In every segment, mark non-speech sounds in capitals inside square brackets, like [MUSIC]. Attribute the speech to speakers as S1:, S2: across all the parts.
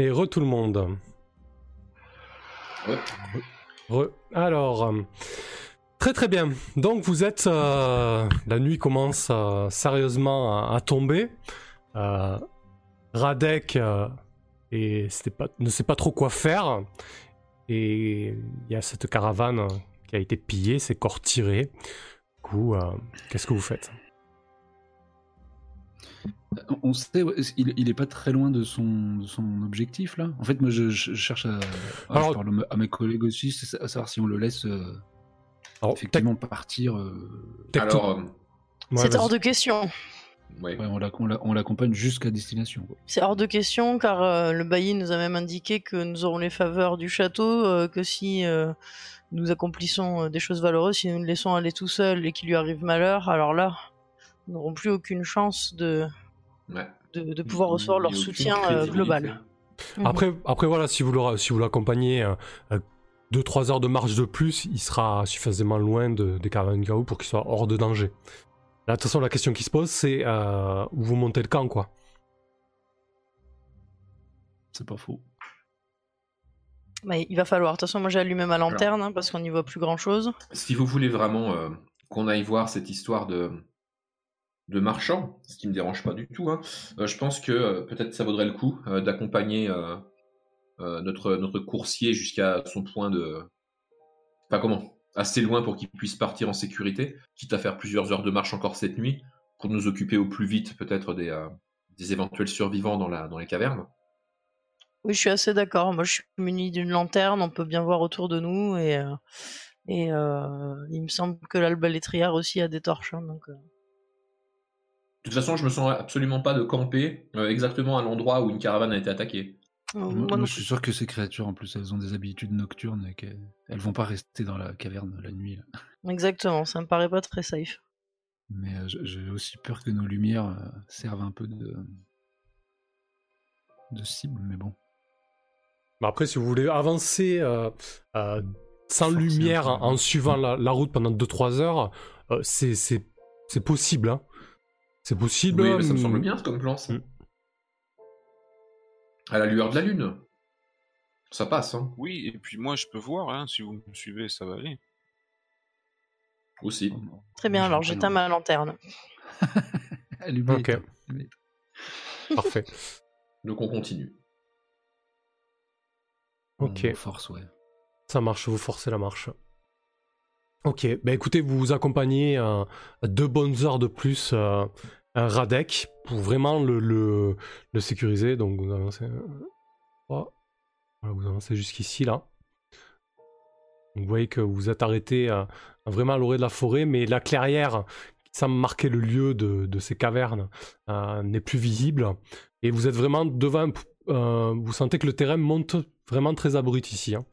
S1: Et re tout le monde.
S2: Ouais.
S1: Re. Alors, euh, très très bien. Donc vous êtes, euh, la nuit commence euh, sérieusement à, à tomber. Euh, Radek et c'était pas, ne sait pas trop quoi faire. Et il y a cette caravane qui a été pillée, ses corps tirés. Du coup, qu'est-ce que vous faites?
S3: On sait, il, il est pas très loin de son, de son objectif là. En fait, moi je, je cherche à,
S1: Alors-
S3: je parle à mes collègues aussi, c'est à savoir si on le laisse euh,
S1: Alors,
S3: effectivement partir. euh,
S2: Alors, euh,
S1: Ouais,
S4: C'est hors de question.
S2: ouais.
S3: ouais, on l'ac- on l'a- on l'accompagne jusqu'à destination.
S4: C'est hors de question car euh, le bailli nous a même indiqué que nous aurons les faveurs du château, euh, que si euh, nous accomplissons euh, des choses valeureuses, si nous le laissons aller tout seul et qu'il lui arrive malheur, alors là, nous n'aurons plus aucune chance de,
S2: ouais.
S4: de, de pouvoir recevoir leur soutien euh, global. Mhm.
S1: Après, après voilà, si vous le- si vous l'accompagnez 2-3 heures de marche de plus, il sera suffisamment loin de, des caravanes Gao pour qu'il soit hors de danger. Là, de toute façon, la question qui se pose, c'est euh, où vous montez le camp, quoi.
S3: C'est pas faux.
S4: Mais il va falloir. De toute façon, moi j'ai allumé ma lanterne hein, parce qu'on n'y voit plus grand chose.
S2: Si vous voulez vraiment euh, qu'on aille voir cette histoire de, de marchand, ce qui me dérange pas du tout, hein, euh, je pense que euh, peut-être ça vaudrait le coup euh, d'accompagner notre, notre coursier jusqu'à son point de. Enfin, comment Assez loin pour qu'il puisse partir en sécurité, quitte à faire plusieurs heures de marche encore cette nuit, pour nous occuper au plus vite peut-être des, des éventuels survivants dans, la, dans les cavernes.
S4: Oui, je suis assez d'accord. Moi, je suis muni d'une lanterne, on peut bien voir autour de nous et, et il me semble que l'arbalétrière aussi a des torches. hein, donc.
S2: De toute façon, je me sens absolument pas de camper euh, exactement à l'endroit où une caravane a été attaquée.
S4: Euh,
S3: Moi,
S4: moi
S3: moi,
S4: non
S3: je suis sûr que ces créatures, en plus, elles ont des habitudes nocturnes et qu'elles elles vont pas rester dans la caverne la nuit. là.
S4: Exactement, ça me paraît pas très safe.
S3: Mais euh, j'ai aussi peur que nos lumières euh, servent un peu de de cible, mais bon.
S1: Mais après, si vous voulez avancer euh, euh, sans lumière en, en suivant la, la route pendant 2-3 heures, euh, c'est possible. Hein. C'est possible.
S2: Oui, mais ça me semble bien comme plan, ça.
S1: Mm.
S2: À la lueur de la lune. Ça passe, hein,
S5: Oui, et puis moi je peux voir, hein, si vous me suivez, ça va aller.
S2: aussi.
S4: Très bien, alors j'éteins ma lanterne. [LAUGHS]
S3: Allumez,
S1: Ok. [LAUGHS] Parfait.
S2: Donc on continue.
S1: Ok.
S3: On force, ouais.
S1: Ça marche, vous forcez la marche. Ok, bah écoutez, vous vous accompagnez euh, deux bonnes heures de plus euh, un Radek pour vraiment le, sécuriser. Donc vous avancez, vous avancez jusqu'ici là. Vous voyez que vous êtes arrêté vraiment à l'orée de la forêt, mais la clairière qui semble marquer le lieu de, ces cavernes euh, n'est plus visible. Et vous êtes vraiment devant. euh, vous sentez que le terrain monte vraiment très abruti ici. hein.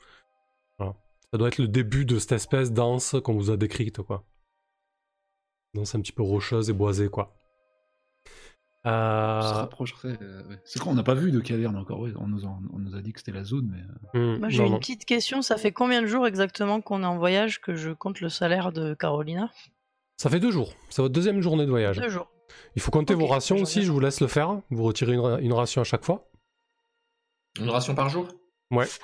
S1: Ça doit être le début de cette espèce danse qu'on vous a décrite, quoi. Danse un petit peu rocheuse et boisée, quoi.
S3: On se
S1: Euh...
S3: rapprocherait. euh, ouais. C'est quoi On n'a pas vu de caverne encore. ouais. On, nous a, on nous a dit que c'était la zone, mais euh,
S1: hmm,
S4: Moi j'ai une
S1: non.
S4: petite question, ça fait combien de jours exactement qu'on est en voyage que je compte le salaire de Carolina?
S1: Ça fait deux jours. C'est votre deuxième journée de voyage.
S4: Deux jours.
S1: Il faut compter vos rations aussi, je vous laisse le faire. Vous retirez une, ra- une ration à chaque fois.
S2: Une ration par jour?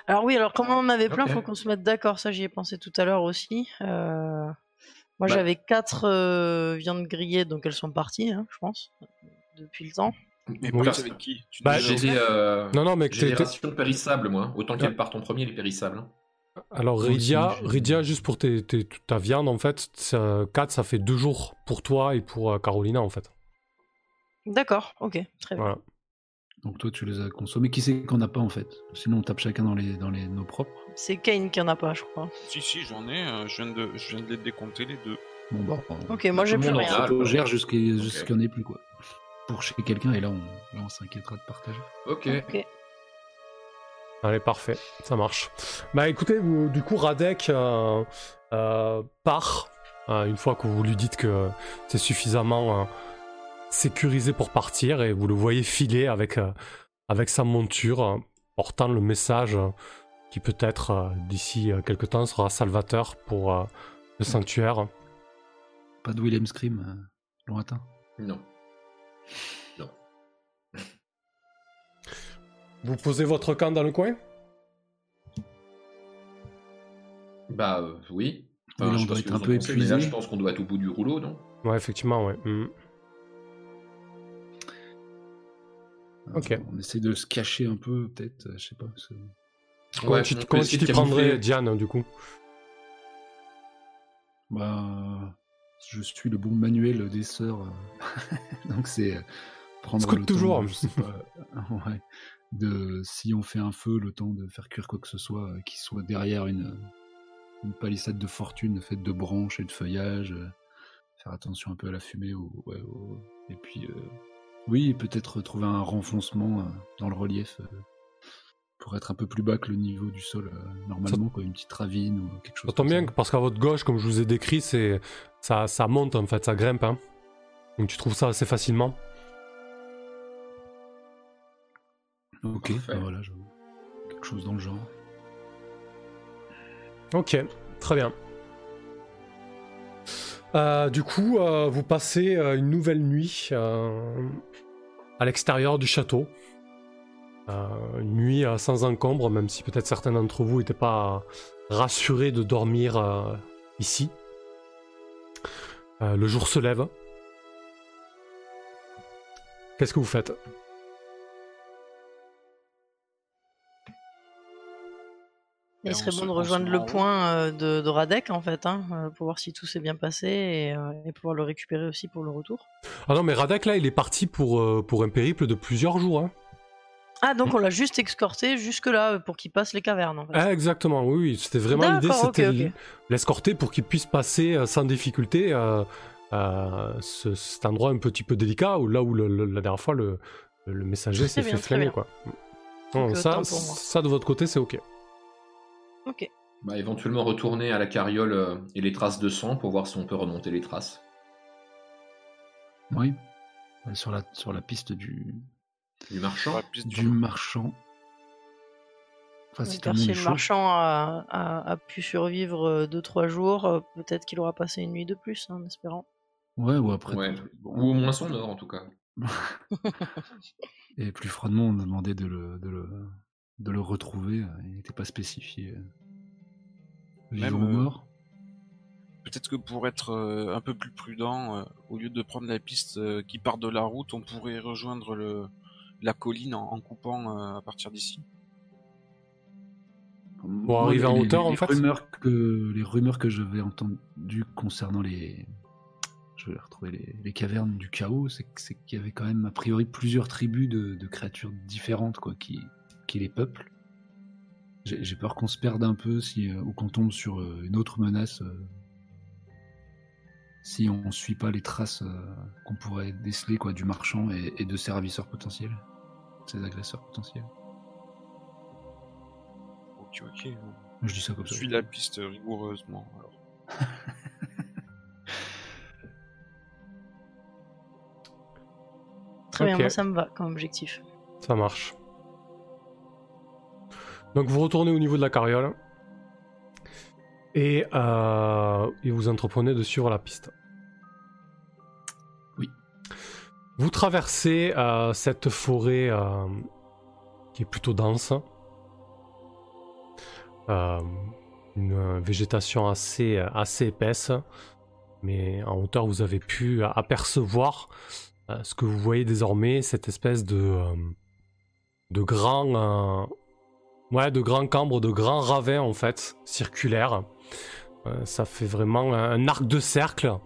S4: Alors oui, alors comment on avait plein,
S2: Ok.
S4: faut qu'on se mette d'accord, ça j'y ai pensé tout à l'heure aussi. Euh, Moi
S2: Bah.
S4: j'avais quatre euh, viandes grillées, donc elles sont parties, hein, je pense, depuis le temps.
S5: Mais
S1: Oui.
S5: avec qui Tu
S1: Bah,
S2: J'ai des, euh,
S1: Non, non, mais
S2: j'ai rations périssables, moi. Autant qu'elles partent en premier, les périssables. hein.
S1: Alors
S3: j'ai-
S1: Rydia, juste pour tes- tes- ta viande, en fait, 4, ça fait deux jours pour toi et pour euh, Carolina, en fait.
S4: D'accord, ok, très bien.
S1: Voilà.
S3: donc toi tu les as consommés. Qui c'est qu'on n'a pas en fait? Sinon on tape chacun dans les dans les nos propres.
S4: C'est Kane qui en a pas, je crois.
S5: Si, si, j'en ai, euh, je, viens de, je viens de les décompter les deux.
S3: Bon bah.
S4: Ok, moi j'ai
S2: Tout le
S4: plus rien.
S3: On gère jusqu'à
S2: Ok.
S3: jusqu'à qu'il n'y en ait plus quoi. Pour chez quelqu'un et là on là on s'inquiétera de partager.
S2: Ok.
S4: Ok.
S1: Allez, parfait, ça marche. Bah écoutez, vous- du coup, Radek euh, euh, part, euh, une fois que vous lui dites que c'est suffisamment euh, sécurisé pour partir, et vous le voyez filer avec, euh, avec sa monture, euh, portant le message euh, qui peut-être, euh, d'ici euh, quelque temps, sera salvateur pour euh, le sanctuaire.
S3: Pas de Willem Scream euh, lointain.
S2: Non. [LAUGHS]
S1: Vous posez votre camp dans le coin?
S2: Bah euh, oui.
S3: On
S2: je sais
S3: doit être un peu
S2: mais Là,
S3: épuisé.
S2: je pense qu'on doit être au bout du rouleau, non?
S1: Ouais, effectivement, ouais. Hmm. Ok.
S3: On essaie de se cacher un peu, peut-être, euh, je sais pas.
S2: Ouais,
S1: tu
S2: on
S1: comment tu t'y prendrais. Diane, du coup?
S3: Bah, je suis le bon manuel des sœurs. euh, [LAUGHS] Donc c'est euh, prendre le temps,
S1: toujours.
S3: je sais pas, [LAUGHS] ouais, de si on fait un feu, le temps de faire cuire quoi que ce soit euh, qui soit derrière une, une palissade de fortune faite de branches et de feuillage. euh, Faire attention un peu à la fumée. Ou, ouais, au- Et puis, euh, oui, peut-être trouver un renfoncement euh, dans le relief euh, pour être un peu plus bas que le niveau du sol euh, normalement, quoi, une petite ravine ou quelque chose.
S1: Ça tombe bien parce qu'à votre gauche, comme je vous ai décrit, c'est ça, ça monte en fait, ça grimpe. hein. Donc tu trouves ça assez facilement.
S3: Ok, bah voilà, je- quelque chose dans le genre.
S1: Ok, très bien. Euh, du coup, euh, vous passez euh, une nouvelle nuit euh, à l'extérieur du château. Euh, une nuit euh, sans encombre, même si peut-être certains d'entre vous n'étaient pas rassurés de dormir euh, ici. Euh, le jour se lève. Qu'est-ce que vous faites?
S4: Il
S5: Et
S4: serait
S5: on
S4: bon de rejoindre le point de, de Radek en fait, hein, pour voir si tout s'est bien passé et, et pouvoir le récupérer aussi pour le retour.
S1: Ah non, mais Radek là, il est parti pour, pour un périple de plusieurs jours. hein.
S4: Ah donc on l'a juste escorté jusque là pour qu'il passe les cavernes en fait.
S1: Ah, exactement, oui, oui. C'était vraiment l'idée, c'était l'escorter pour qu'il puisse passer euh, sans difficulté euh, euh, ce- cet endroit un petit peu délicat, où là où le- le- la dernière fois le, le messager s'est fait
S4: bien.
S1: quoi. Non,
S4: Donc,
S1: ça, ça, de votre côté, c'est ok.
S4: Ok.
S2: Bah, éventuellement retourner à la carriole euh, et les traces de sang pour voir si on peut remonter les traces.
S3: Oui. Sur la, sur la piste du,
S2: Du marchand
S3: du marchand. Enfin, si le
S4: marchand a, a- a pu survivre 2-3 jours, euh, peut-être qu'il aura passé une nuit de plus hein, en espérant.
S3: Ouais, ou après.
S2: Ouais.
S3: bon.
S2: Ou au moins son or en tout cas. [LAUGHS]
S3: Et plus froidement, on a demandé de le, de le, de le retrouver. euh, Il n'était pas spécifié. euh, Vivant
S5: Même,
S3: ou
S5: euh,
S3: mort?
S5: Peut-être que pour être euh, un peu plus prudent, euh, au lieu de prendre la piste euh, qui part de la route, on pourrait rejoindre le, la colline en, en coupant euh, à partir d'ici.
S3: Moi,
S1: arriver en hauteur,
S3: les
S1: en fait
S3: rumeurs que, Les rumeurs que j'avais entendues concernant les. Je vais retrouver les, les cavernes du chaos, c'est qu'il y avait quand même a priori plusieurs tribus de, de créatures différentes quoi, qui, qui les peuplent. J'ai peur qu'on se perde un peu si, euh, ou qu'on tombe sur euh, une autre menace euh, si on suit pas les traces euh, qu'on pourrait déceler quoi, du marchand et, et de ses ravisseurs potentiels, ses agresseurs potentiels.
S5: Ok, ok.
S3: Je dis ça comme ça.
S5: suit la piste rigoureusement. Alors. [LAUGHS]
S4: Très bien,
S1: Ok.
S4: moi ça me va comme objectif.
S1: Ça marche. Donc vous retournez au niveau de la carriole. Et, euh, et vous entreprenez de suivre la piste. Vous traversez euh, cette forêt euh, qui est plutôt dense. Euh, une végétation assez, épaisse. Mais en hauteur, vous avez pu apercevoir ce que vous voyez désormais, cette espèce de, de grand, de grands cambres, de grands ravins en fait, circulaires. Euh, ça fait vraiment un, arc de cercle,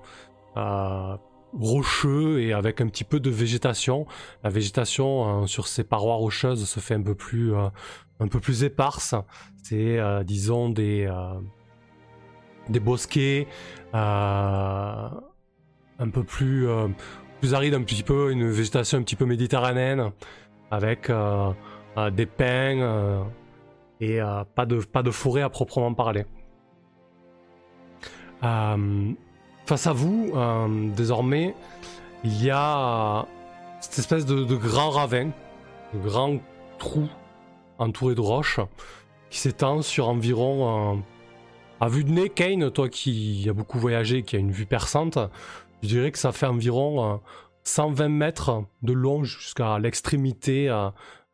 S1: rocheux et avec un petit peu de végétation. La végétation euh, sur ces parois rocheuses se fait un peu plus, euh, un peu plus éparse. C'est, euh, disons, des, euh, des bosquets un peu plus, plus arides, un petit peu, une végétation un petit peu méditerranéenne, avec des pins et pas, de, pas de forêt à proprement parler. Face à vous, euh, désormais, il y a euh, cette espèce de, grand ravin, de grand trou entouré de roches, qui s'étend sur environ, euh, à vue de nez, Kane, toi qui as beaucoup voyagé, qui a une vue perçante, je dirais que ça fait environ euh, 120 mètres de long jusqu'à l'extrémité euh,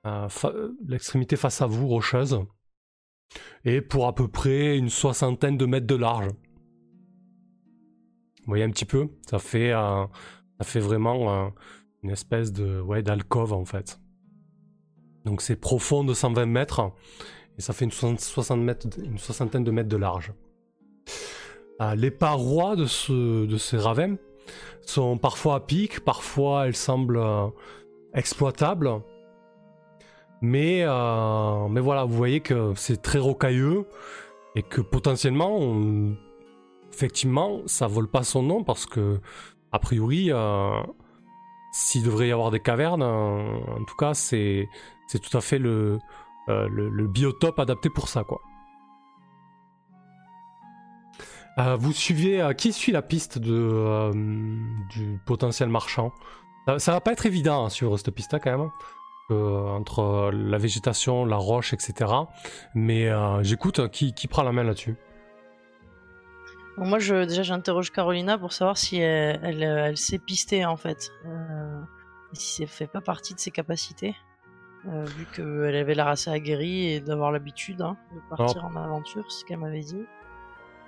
S1: euh, l'extrémité face à vous, rocheuse, et pour à peu près une soixantaine de mètres de large. Vous voyez un petit peu Ça fait, euh, ça fait vraiment euh, une espèce de ouais, d'alcôve en fait. Donc c'est profond de 120 mètres et ça fait une, soixante- 60 mètres, une soixantaine de mètres de large. Euh, les parois de, ce, de ces ravins sont parfois à pic, parfois elles semblent exploitables. Mais, mais voilà, vous voyez que c'est très rocailleux et que potentiellement, on- effectivement, ça vole pas son nom parce que, a priori, euh, s'il devrait y avoir des cavernes, euh, en tout cas, c'est tout à fait le, euh, le, biotope adapté pour ça, quoi. Vous suivez qui suit la piste du potentiel marchand? Ça, va pas être évident hein, sur cette piste quand même entre la végétation, la roche, etc. Mais j'écoute euh, qui, qui prend la main là-dessus?
S4: Donc moi, je, déjà, j'interroge Carolina pour savoir si elle, elle, elle sait pister en fait, euh, et si ça fait pas partie de ses capacités, euh, vu qu'elle avait l'air assez aguerrie et d'avoir l'habitude hein, de partir en aventure, c'est ce qu'elle m'avait dit.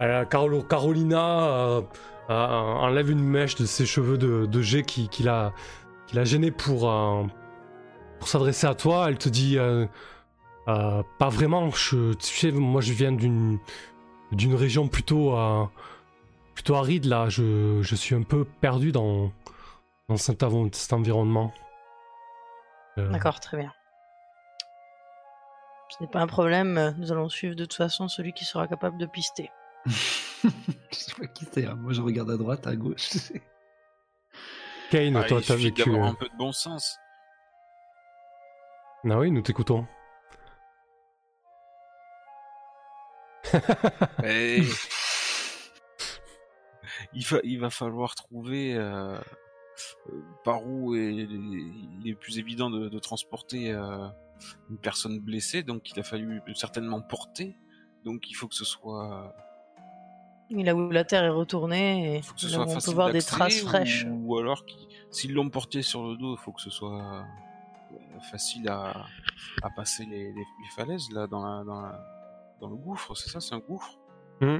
S1: Euh, Carolina enlève une mèche de ses cheveux de, de jet qui, qui l'a qui l'a gêné pour, pour s'adresser à toi. Elle te dit Pas vraiment, je, tu sais, moi je viens d'une d'une région plutôt, euh, plutôt aride là. Je, je suis un peu perdu dans, dans cet, environnement. Euh,
S4: D'accord, très bien. Ce n'est pas un problème, nous allons suivre de toute façon celui qui sera capable de pister. [LAUGHS]
S3: je sais pas qui c'est. hein. Moi, je regarde à droite, à gauche.
S1: Kane,
S5: Ah,
S1: toi t'as vécu.
S5: d'avoir
S1: euh,
S5: un peu de bon sens.
S1: Ah oui, nous t'écoutons.
S5: Et- [LAUGHS] il, va, il va falloir trouver euh, par où est- il est plus évident de, de transporter euh, une personne blessée, donc il a fallu certainement porter. Donc il faut que ce soit,
S4: Là où la terre est retournée et
S5: faut que ce
S4: là
S5: soit
S4: où on peut
S5: facile
S4: voir des traces
S5: ou-
S4: fraîches.
S5: Ou, alors s'ils l'ont porté sur le dos, il faut que ce soit euh, facile à, à passer les, les- les falaises là dans, la, dans, la- dans le gouffre. C'est ça, c'est un gouffre.
S1: Hmm.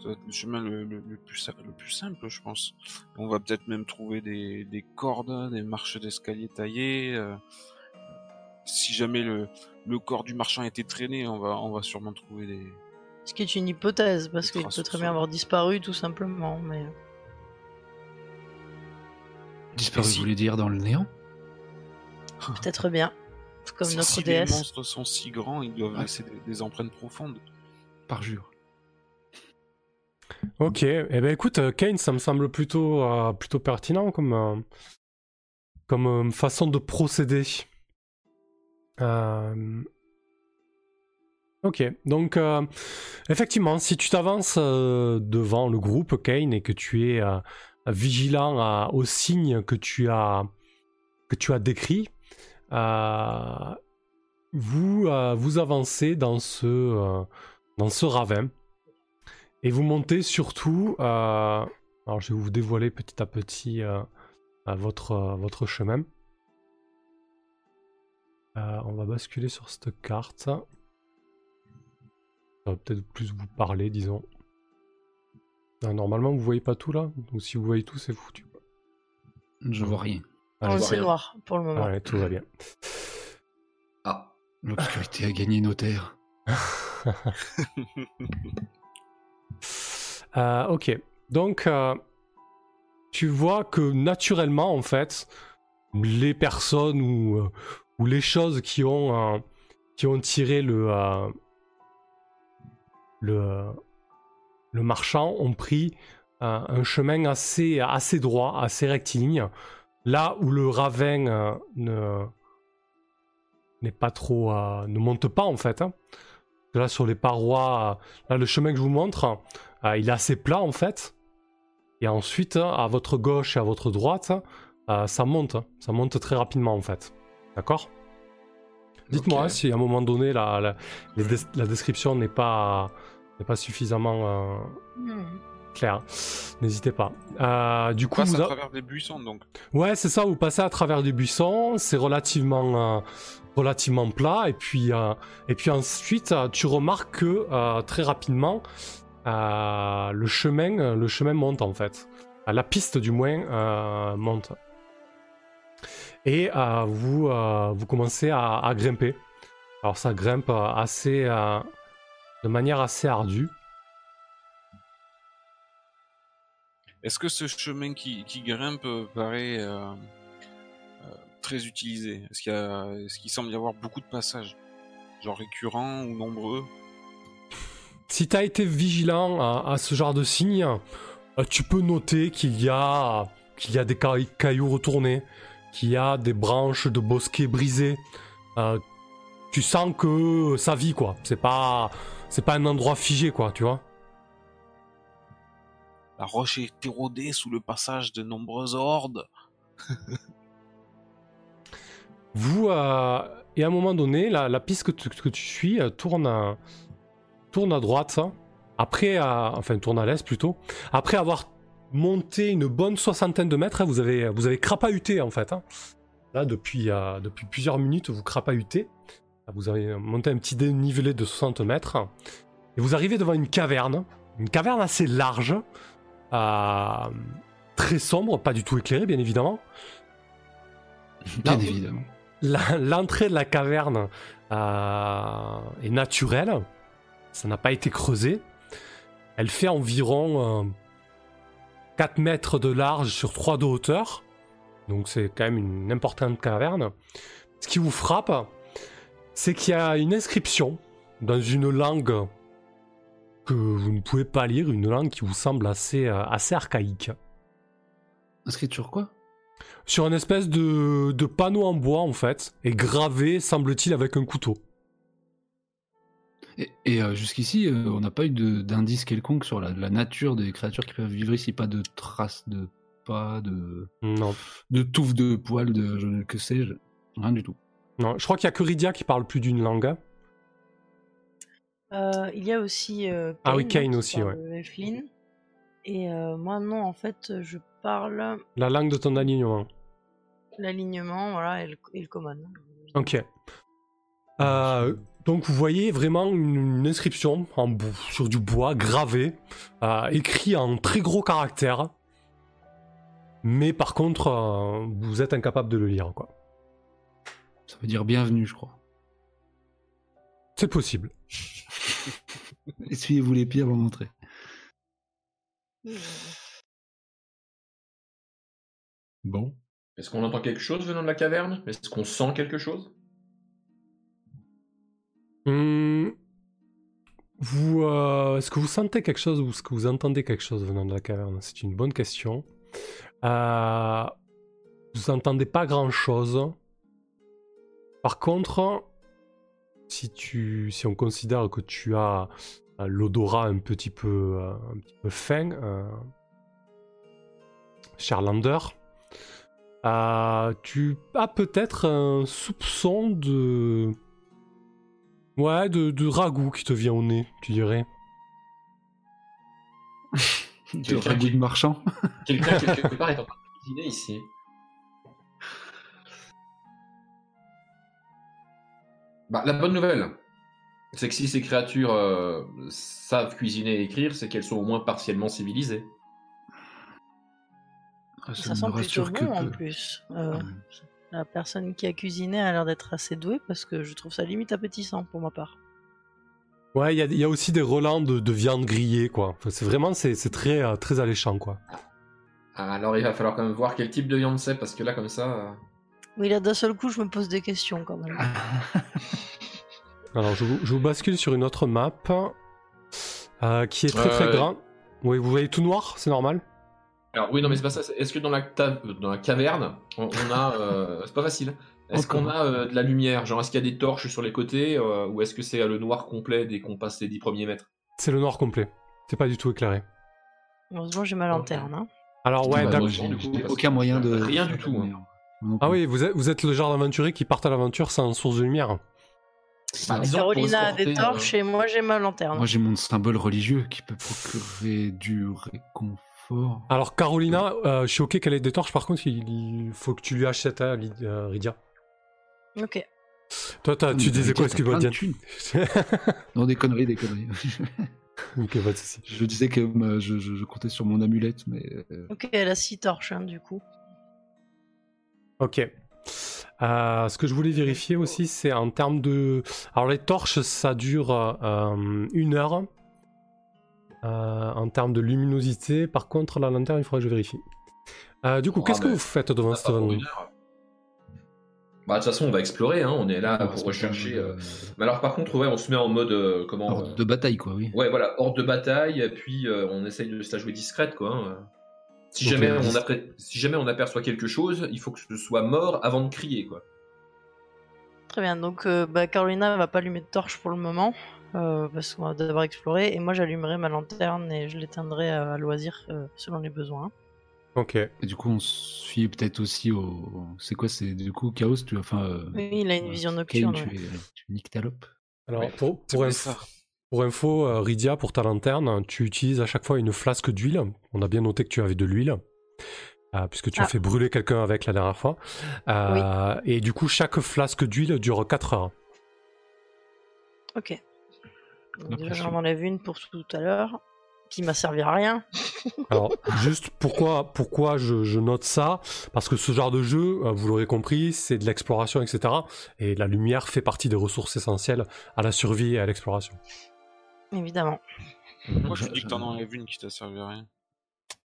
S5: Ça va être le chemin le, le- le plus, sa- le plus simple, je pense. On va peut-être même trouver des, des cordes, des marches d'escalier taillées. euh, si jamais le, le corps du marchand était traîné, on va, on va sûrement trouver des.
S4: Ce qui est une hypothèse, parce qu'il peut très bien avoir disparu tout simplement. Mais
S3: Disparu,
S5: si-
S3: vous voulez dire dans le néant?
S4: Peut-être bien. Comme
S5: si,
S4: notre
S5: si les
S4: déesse.
S5: monstres sont si grands, ils doivent
S3: Ouais.
S5: laisser des, des empreintes profondes.
S3: Parjure.
S1: Ok, eh ben écoute, euh, Kane, ça me semble plutôt, euh, plutôt pertinent comme, euh, comme euh, façon de procéder. Euh, Ok, donc euh, effectivement, si tu t'avances euh, devant le groupe Kane et que tu es euh, vigilant à- aux signes que tu as, que tu as décrits, vous, euh, vous avancez dans ce, euh, dans ce ravin. Et vous montez surtout. euh, alors, je vais vous dévoiler petit à petit euh, euh, votre, euh, votre chemin. Euh, on va basculer sur cette carte. Ça va peut-être plus vous parler, disons. Normalement, vous voyez pas tout là? Donc, si vous voyez tout, c'est foutu.
S3: Je vois rien.
S1: Allez,
S2: vois
S4: c'est noir pour le moment.
S1: allez, tout va bien.
S2: Ah,
S3: L'obscurité a gagné nos [LAUGHS] terres.
S1: Euh, ok, donc euh, tu vois que naturellement, en fait, les personnes ou, euh, ou les choses qui ont, euh, qui ont tiré le, euh, le, le marchand ont pris euh, un chemin assez, assez droit, assez rectiligne, là où le ravin euh, ne n'est pas trop, euh, ne monte pas en fait. hein. Là sur les parois, euh, là le chemin que je vous montre, euh, il est assez plat en fait. Et ensuite, à votre gauche et à votre droite, euh, ça monte. Ça monte très rapidement en fait. D'accord? Dites-moi si à un moment donné la, la, les des- la description n'est pas, n'est pas suffisamment euh, Claire. N'hésitez pas. Euh, du coup, vous
S5: à
S1: a-
S5: travers des buissons, donc.
S1: Ouais, c'est ça, vous passez à travers des buissons, c'est relativement, euh, relativement plat. Et puis, euh, et puis ensuite, tu remarques que très rapidement, le, chemin, le chemin monte en fait. La piste du moins monte. Et vous, vous commencez à, à grimper. Alors ça grimpe assez, de manière assez ardue.
S5: Est-ce que ce chemin qui, grimpe paraît euh, euh, très utilisé? Est-ce qu'il semble y avoir beaucoup de passages Genre récurrents ou nombreux?
S1: Si tu as été vigilant à, ce genre de signes, euh, tu peux noter qu'il y a, y a des cailloux- retournés, qu'il y a des branches de bosquets brisées. Tu sens que ça vit quoi. C'est pas, c'est pas un endroit figé quoi, tu vois.
S5: La roche est érodée sous le passage de nombreuses hordes. [LAUGHS]
S1: Vous, et à un moment donné, la, piste que tu, suis euh, tourne, à, tourne à droite, ça. Après, enfin, tourne à l'est plutôt. Après avoir monté une bonne soixantaine de mètres, hein, vous, avez, vous avez crapahuté en fait. hein. Là, depuis, euh, depuis plusieurs minutes, vous crapahutez. Vous avez monté un petit dénivelé de 60 mètres. Et vous arrivez devant une caverne. Une caverne assez large. Euh, très sombre, pas du tout éclairée, bien évidemment.
S3: Bien évidemment.
S1: L'entrée de la caverne euh, est naturelle. Ça n'a pas été creusé. Elle fait environ euh, 4 mètres de large sur 3 de hauteur. Donc c'est quand même une importante caverne. Ce qui vous frappe, c'est qu'il y a une inscription dans une langue que vous ne pouvez pas lire, une langue qui vous semble assez, euh, assez archaïque.
S3: Inscrit sur quoi?
S1: Sur une espèce de, de panneau en bois en fait, et gravé, semble-t-il, avec un couteau.
S3: Et, et, euh, jusqu'ici, euh, on n'a pas eu d'indice quelconque sur la, la nature des créatures qui peuvent vivre ici. Pas de traces de pas, de,
S1: Non,
S3: de touffes de poils, de je que sais-je. Rien du tout.
S1: non. Je crois qu'il y a que Rydia qui parle plus d'une langue. hein.
S4: Euh, il y a aussi. euh,
S1: Ah oui,
S4: Kane,
S1: Kane
S4: qui
S1: aussi,
S4: Elflin. Et euh, moi, non, en fait, je parle
S1: La langue de ton alignement.
S4: l'alignement, voilà, et le, et le common.
S1: Ok. Euh, donc vous voyez vraiment une, une inscription en sur du bois gravé, euh, écrit en très gros caractères. Mais par contre, euh, vous êtes incapable de le lire, quoi.
S3: Ça veut dire bienvenue, je crois.
S1: C'est possible. [LAUGHS]
S3: Essuyez-vous les pieds avant d'entrer. Bon.
S2: Est-ce qu'on entend quelque chose venant de la caverne? Est-ce qu'on sent quelque chose?
S1: Hmm. Vous, euh, est-ce que vous sentez quelque chose ou est-ce que vous entendez quelque chose venant de la caverne? C'est une bonne question. Euh, vous entendez pas grand-chose. Par contre, si tu, si on considère que tu as euh, l'odorat un petit peu, euh, un petit peu fin, euh, Charlander, euh, tu as peut-être un soupçon de Ouais, de, de ragoût qui te vient au nez, tu dirais. [LAUGHS]
S3: De
S2: Quelqu'un
S3: ragoût de marchand. [LAUGHS]
S2: Quelqu'un qui, quelque part est en train de [LAUGHS] cuisiner ici. Bah, la bonne nouvelle, c'est que si ces créatures euh, savent cuisiner et écrire, c'est qu'elles sont au moins partiellement civilisées.
S3: Ah,
S4: Ça
S3: me
S4: sent plutôt bon en plus. Euh,
S3: Ouais.
S4: La personne qui a cuisiné a l'air d'être assez douée parce que je trouve ça limite appétissant pour ma part.
S1: Ouais, il y a, il y a aussi des relents de, de viande grillée, quoi. Enfin, c'est vraiment, c'est c'est très, euh, très alléchant, quoi.
S2: Ah, Alors il va falloir quand même voir quel type de viande c'est, parce que là, comme ça.
S4: Oui, là d'un seul coup, je me pose des questions quand même. [LAUGHS]
S1: Alors, je vous, je vous bascule sur une autre map euh, qui est très très grande. Oui, vous voyez tout noir, c'est normal.
S2: Alors oui, non, mais c'est pas ça. Est-ce que dans la, ta- dans la caverne, on, on a. euh, c'est pas facile. Est-ce qu'on a euh, de la lumière? Genre, est-ce qu'il y a des torches sur les côtés euh, Ou est-ce que c'est le noir complet dès qu'on passe les 10 premiers mètres?
S1: C'est le noir complet. C'est pas du tout éclairé.
S4: Heureusement, j'ai ma lanterne. Hein.
S1: Alors, ouais,
S3: Bah,
S1: d'accord.
S3: aucun moyen de.
S2: Rien du tout, hein.
S1: Ah oui, vous êtes, vous êtes le genre d'aventurier qui part à l'aventure sans source de lumière.
S2: Bah, disons
S4: Carolina a des torches et moi j'ai ma lanterne.
S3: Moi j'ai mon symbole religieux qui peut procurer du réconfort.
S1: Alors, Carolina, euh, je suis ok qu'elle ait des torches, par contre, il, faut que tu lui achètes, hein, Lyd- euh, Rydia.
S4: Ok.
S1: Toi, tu disais quoi, excuse-moi, Diane. [LAUGHS]
S3: Non, des conneries, des conneries. [LAUGHS]
S1: Ok, pas de soucis.
S3: je disais que euh, je, je- je comptais sur mon amulette, mais euh,
S4: Ok, elle a 6 torches, hein, du coup.
S1: Ok. Euh, ce que je voulais vérifier aussi, c'est en termes de. Alors, les torches, ça dure euh, une heure. Euh, en termes de luminosité, par contre, la lanterne, il faudrait que je vérifie. Euh, du coup,
S2: Ah,
S1: qu'est-ce que
S2: bah,
S1: vous faites devant cette.
S2: Bah, de toute façon, on va explorer, hein, on est là
S3: on
S2: pour rechercher.
S3: mode,
S2: Mais alors, par contre, ouais, on se met en mode. euh, comment
S3: horde
S2: euh,
S3: de bataille, quoi, oui.
S2: Ouais, voilà, horde de bataille, et puis euh, on essaye de se la jouer discrète, quoi. hein. Si,
S1: Ok.
S2: jamais on appré- si jamais on aperçoit quelque chose, il faut que ce soit mort avant de crier, quoi.
S4: Très bien, donc euh, bah, Carolina va pas allumer de torche pour le moment, euh, parce qu'on va d'abord explorer, et moi j'allumerai ma lanterne et je l'éteindrai à, à loisir euh, selon les besoins.
S1: Ok.
S3: Et du coup, on se fie peut-être aussi au. C'est quoi C'est du coup Chaos tu... Enfin. euh,
S4: Oui, il a une vision
S3: Kane,
S4: nocturne.
S3: tu,
S4: ouais.
S3: es... tu niques ta lope.
S1: Alors, pour, pour,
S5: ça.
S1: Pour info, euh, Rydia, pour ta lanterne, tu utilises à chaque fois une flasque d'huile. On a bien noté que tu avais de l'huile. euh, puisque tu as
S4: Ah.
S1: fait brûler quelqu'un avec la dernière fois. Euh, Et du coup, chaque flasque d'huile dure 4 heures.
S4: Ok. Donc, déjà, j'en enlève une pour tout à l'heure, qui m'a servi à rien. [LAUGHS]
S1: Alors, juste pourquoi, pourquoi je, je note ça? Parce que ce genre de jeu, vous l'aurez compris, c'est de l'exploration, etc. Et la lumière fait partie des ressources essentielles à la survie et à l'exploration.
S4: Évidemment.
S5: Moi, je
S3: Je-
S5: dis que t'en enlèves une qui t'a servi à rien.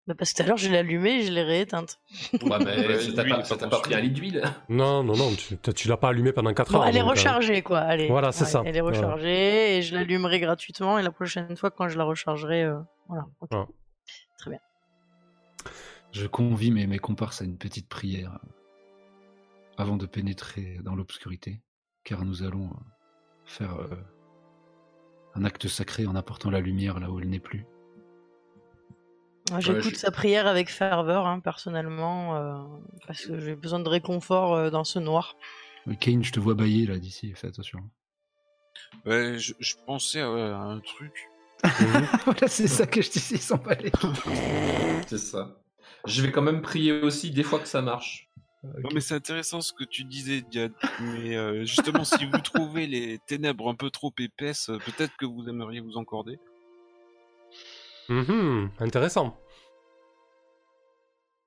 S4: Bah, parce que tout à l'heure, je l'ai allumée et je l'ai rééteinte.
S2: Ouais, mais
S5: Ouais,
S2: ça t'a pas,
S5: est
S2: ça
S5: pas
S2: t'a pas pris un lit d'huile
S1: Non, non, non, tu, t'as- tu l'as pas allumé pendant 4
S4: Bon,
S1: heures.
S4: elle est
S1: donc, euh,
S4: rechargée, quoi. Allez.
S1: Voilà, c'est ça.
S4: Elle est
S1: Voilà.
S4: rechargée et je l'allumerai gratuitement. Et la prochaine fois, quand je la rechargerai, euh, voilà. ok. Bien.
S3: Je convie mes, mes comparses à une petite prière euh, avant de pénétrer dans l'obscurité, car nous allons euh, faire euh, un acte sacré en apportant la lumière là où elle n'est plus.
S4: J'écoute
S2: je-
S4: sa prière avec ferveur, hein, personnellement, euh, parce que j'ai besoin de réconfort euh, dans ce noir.
S3: Euh, Kane, je te vois bailler là d'ici, fais attention.
S5: Ouais, je, je pensais à, à un truc. [LAUGHS]
S3: voilà, c'est ça que je disais sans balai.
S2: C'est ça. Je vais quand même prier aussi, des fois que ça marche.
S5: Non, mais c'est intéressant ce que tu disais, Diane. Mais euh, justement, si vous trouvez les ténèbres un peu trop épaisses, euh, peut-être que vous aimeriez vous encorder.
S1: Mhm, intéressant.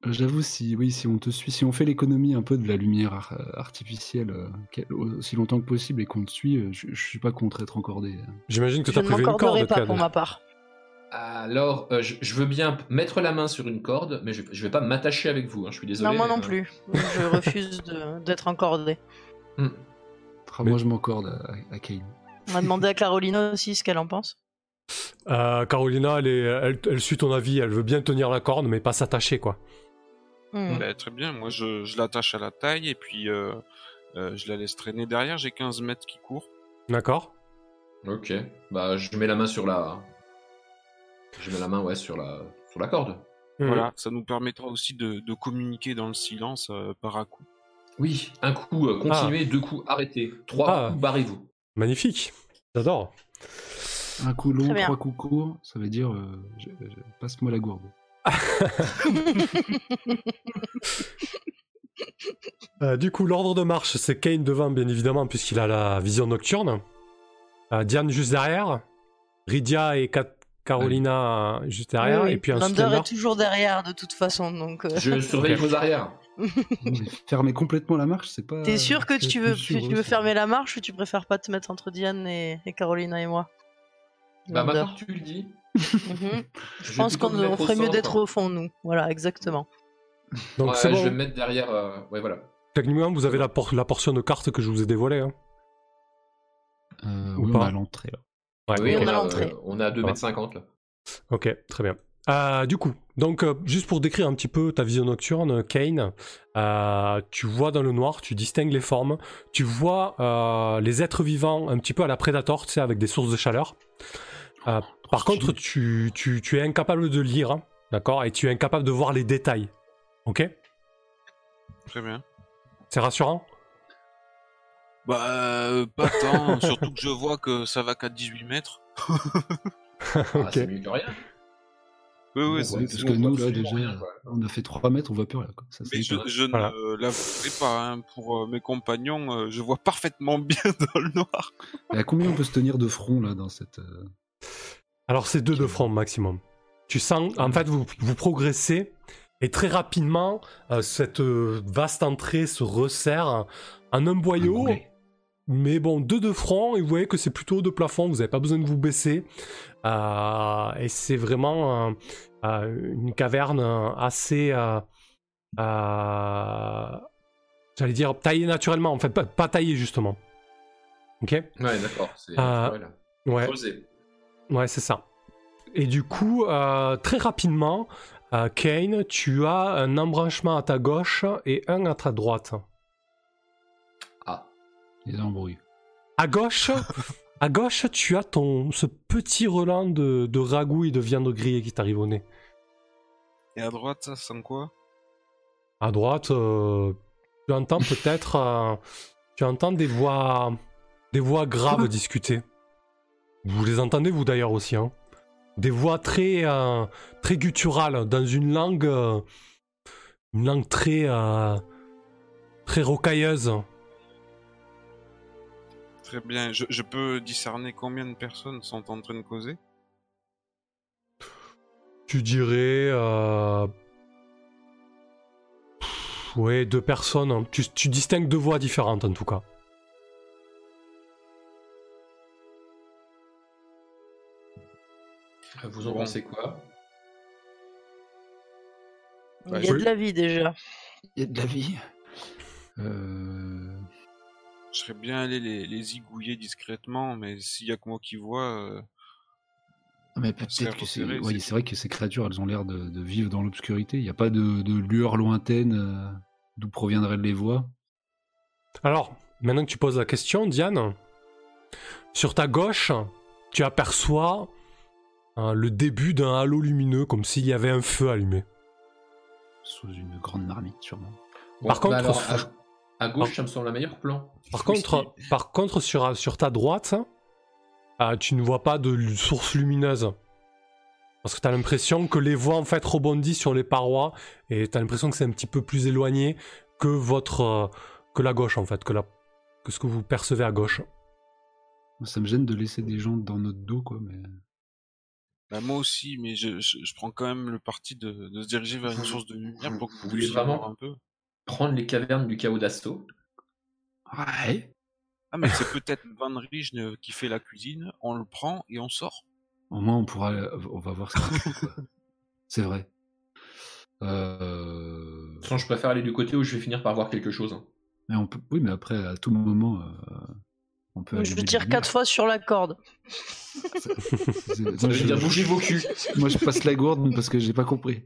S3: Euh, J'avoue, si, oui, si on te suit, si on fait l'économie un peu de la lumière ar- artificielle euh, aussi longtemps que possible et qu'on te suit, euh, je, je suis pas contre être encordé.
S1: J'imagine que
S4: Je
S1: tu as
S4: ne
S1: prévu une corde,
S4: pas
S1: Cad.
S4: pour ma part.
S2: Alors, euh, je, je veux bien mettre la main sur une corde, mais je, je vais pas m'attacher avec vous, hein, je suis désolé.
S4: non, moi
S2: mais,
S4: non
S2: euh,
S4: plus. Je [LAUGHS] refuse d'être encordé.
S2: hmm.
S3: Ah, Moi, je m'encorde à, à Kane.
S4: On va demander à Carolina aussi ce qu'elle en pense.
S1: Euh, Carolina, elle, est- elle, elle suit ton avis, elle veut bien tenir la corde, mais pas s'attacher, quoi.
S4: Hmm.
S5: Bah, très bien, moi je, je l'attache à la taille et puis euh, euh, je la laisse traîner derrière. J'ai 15 mètres qui courent.
S1: D'accord
S2: Ok, bah je mets la main sur la. Je mets la main, ouais, sur la, sur la corde.
S5: Voilà, ça nous permettra aussi de, de communiquer dans le silence euh, par à coup.
S2: Oui, un coup euh, continuez, deux coups arrêtez, trois
S1: Ah.
S2: coups barrez-vous.
S1: Magnifique. J'adore.
S3: Un coup long, trois coups courts, ça veut dire euh, je- je- passe-moi la gourde. [LAUGHS]
S1: Euh, du coup, l'ordre de marche, c'est Kane devant, bien évidemment, puisqu'il a la vision nocturne. Euh, Diane juste derrière. Rydia et Kat- Carolina euh, juste derrière.
S4: Oui.
S1: Et puis
S4: Lander
S1: Lander.
S4: est toujours derrière de toute façon, donc. euh,
S2: Je surveille vos arrières. [LAUGHS]
S3: Fermer complètement la marche, c'est pas.
S4: T'es sûr que tu veux, tu veux fermer la marche ou tu préfères pas te mettre entre Diane et, et Carolina et moi?
S2: Bah maintenant que tu le dis.
S4: Mhm. [LAUGHS]
S2: je
S4: pense qu'on ferait mieux d'être au fond, nous. Voilà, exactement.
S1: Donc
S2: Ouais,
S1: c'est
S2: Je vais me mettre derrière. euh, Ouais, voilà.
S1: Techniquement, vous avez la, por- la portion de carte que je vous ai dévoilée. hein.
S3: Euh,
S1: Ou
S3: oui,
S1: pas.
S3: on est à l'entrée. là.
S1: Ouais,
S2: oui,
S4: on a
S2: a,
S4: l'entrée.
S2: euh, on est à 2m50 là.
S1: Ok, très bien. Euh, du coup, donc euh, juste pour décrire un petit peu ta vision nocturne, Kane, euh, tu vois dans le noir, tu distingues les formes, tu vois euh, les êtres vivants un petit peu à la Predator, tu sais, avec des sources de chaleur. Euh, par contre,
S3: stylé.
S1: tu, tu, tu es incapable de lire, hein, d'accord, et tu es incapable de voir les détails. Ok?
S5: Très bien.
S1: C'est rassurant?
S5: Bah, euh, pas [LAUGHS] tant, surtout que je vois que ça va qu'à 18 mètres. [LAUGHS]
S2: Ah,
S1: Ok.
S2: C'est mieux que rien.
S5: Oui, oui,
S2: Bon,
S5: c'est-
S2: ouais,
S3: parce que
S2: on voit
S3: nous, là,
S2: absolument
S3: déjà,
S2: rien, quoi.
S3: on a fait 3 mètres, on voit plus rien. Quoi. Ça,
S5: Mais je, je
S1: Voilà.
S5: ne l'avouerai pas, hein, pour euh, mes compagnons, euh, je vois parfaitement bien [LAUGHS] dans le noir.
S3: Et à combien on peut se tenir de front là dans cette. euh,
S1: Alors c'est deux de front maximum. Tu sens, en fait, vous, vous progressez et très rapidement, euh, cette euh, vaste entrée se resserre en un boyau. Mais bon, deux de front, et vous voyez que c'est plutôt de plafond, vous n'avez pas besoin de vous baisser. Euh, et c'est vraiment euh, une caverne euh, assez... J'allais dire taillée naturellement, en fait, pas, pas taillée justement. Ok?
S2: Ouais, d'accord. C'est.
S1: Ouais. Ouais, c'est ça. Et du coup, très rapidement, Kane, tu as un embranchement à ta gauche et un à ta droite.
S3: Les embrouilles.
S1: À gauche, à gauche, tu as ton ce petit relent de, de ragoût et de viande grillée qui t'arrive au nez.
S5: Et à droite, ça sent quoi?
S1: À droite, euh, tu entends peut-être, euh, tu entends des voix, des voix graves [LAUGHS] discuter. Vous les entendez vous d'ailleurs aussi, hein? Des voix très, euh, très gutturales dans une langue, euh, une langue très, euh, très rocailleuse.
S5: Très bien. Je, je peux discerner combien de personnes sont en train de causer?
S1: Tu dirais, euh, pff, ouais, deux personnes. hein. Tu, tu distingues deux voix différentes en tout cas.
S2: Vous en pensez quoi?
S4: Il y a de la vie déjà.
S3: Il y a de la vie? Euh...
S5: Je serais bien allé les, les zigouiller discrètement, mais s'il y a que moi qui vois, euh,
S3: ah, mais peut-être que c'est. ouais, vrai que ces créatures, elles ont l'air de, de vivre dans l'obscurité. Il n'y a pas de, de lueur lointaine euh, d'où proviendraient les voix.
S1: Alors, maintenant que tu poses la question, Diane, sur ta gauche, tu aperçois euh, le début d'un halo lumineux, comme s'il y avait un feu allumé.
S3: Sous une grande marmite, sûrement.
S2: Bon,
S1: Par contre,
S2: bah alors,
S1: faut-
S2: à, gauche, ça me semble un meilleur plan.
S1: Par contre, par contre sur, sur ta droite, euh, tu ne vois pas de source lumineuse. Parce que tu as l'impression que les voix en fait rebondissent sur les parois et tu as l'impression que c'est un petit peu plus éloigné que votre euh, que la gauche en fait, que, la, que ce que vous percevez à gauche.
S3: Ça me gêne de laisser des gens dans notre dos, quoi. Mais
S5: bah, moi aussi, mais je, je, je prends quand même le parti de, de se diriger vers une source de lumière pour que
S2: vous
S5: puissiez
S2: vraiment
S5: voir un peu.
S2: Prendre les cavernes du chaos d'Asto.
S3: ouais.
S5: Ah, mais c'est peut-être Van Richten qui fait la cuisine, on le prend et on sort.
S3: Au moins, on pourra, on va voir ce qu'il y a, quoi. [LAUGHS] C'est vrai. Euh...
S2: De toute façon, je préfère aller du côté où je vais finir par voir quelque chose. hein.
S3: Mais on peut... Oui, mais après, à tout moment, euh, on peut.
S4: Je tire
S3: la
S4: quatre fois sur la corde.
S2: Ça
S3: Moi,
S2: veut
S3: je...
S2: dire bougez vos culs. [LAUGHS]
S3: moi, je passe la gourde parce que j'ai pas compris.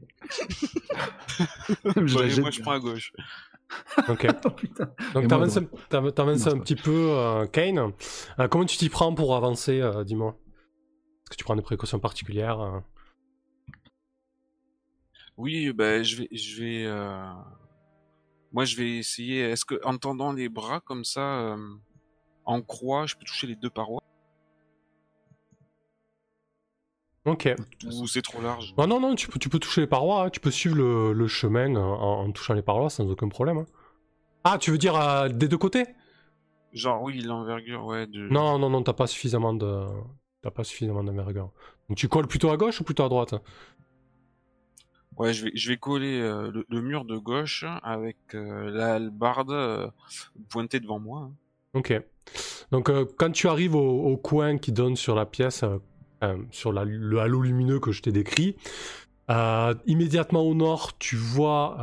S3: je
S5: Ouais, moi, je prends à gauche.
S1: Ok. [LAUGHS]
S3: Oh.
S1: Donc t'avances un- un petit peu, euh, Kane. Euh, comment tu t'y prends pour avancer, euh, dis-moi? Est-ce que tu prends des précautions particulières euh?
S5: Oui, ben je vais, je vais, euh, moi je vais essayer. Est-ce que en tendant les bras comme ça, euh, en croix, je peux toucher les deux parois
S1: Ok.
S5: ou c'est trop large
S1: Ah non, non, tu peux, tu peux toucher les parois, hein. tu peux suivre le, le chemin euh, en, en touchant les parois sans aucun problème. hein. Ah, tu veux dire euh, des deux côtés?
S5: Genre oui, l'envergure, ouais. De...
S1: Non, non, non, t'as pas suffisamment de. T'as pas suffisamment d'envergure. Donc tu colles plutôt à gauche ou plutôt à droite?
S5: Ouais, je vais, je vais coller euh, le, le mur de gauche avec euh, la hallebarde pointée devant moi. hein.
S1: Ok. Donc euh, quand tu arrives au, coin qui donne sur la pièce, euh, euh, sur le halo lumineux que je t'ai décrit, immédiatement au nord, tu vois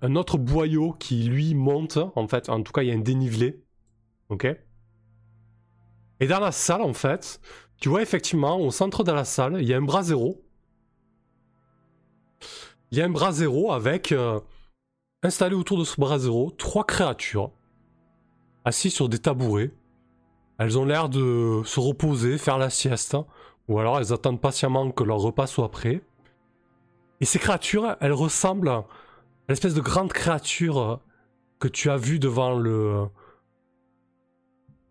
S1: un, autre boyau qui lui monte. En fait, en tout cas, il y a un dénivelé. Ok. Et dans la salle, en fait, tu vois effectivement au centre de la salle, il y a un bras zéro. Il y a un bras zéro avec installé autour de ce bras zéro trois créatures assis sur des tabourets. Elles ont l'air de se reposer, faire la sieste, ou alors elles attendent patiemment que leur repas soit prêt. Et ces créatures, elles ressemblent à l'espèce de grande créature que tu as vue devant le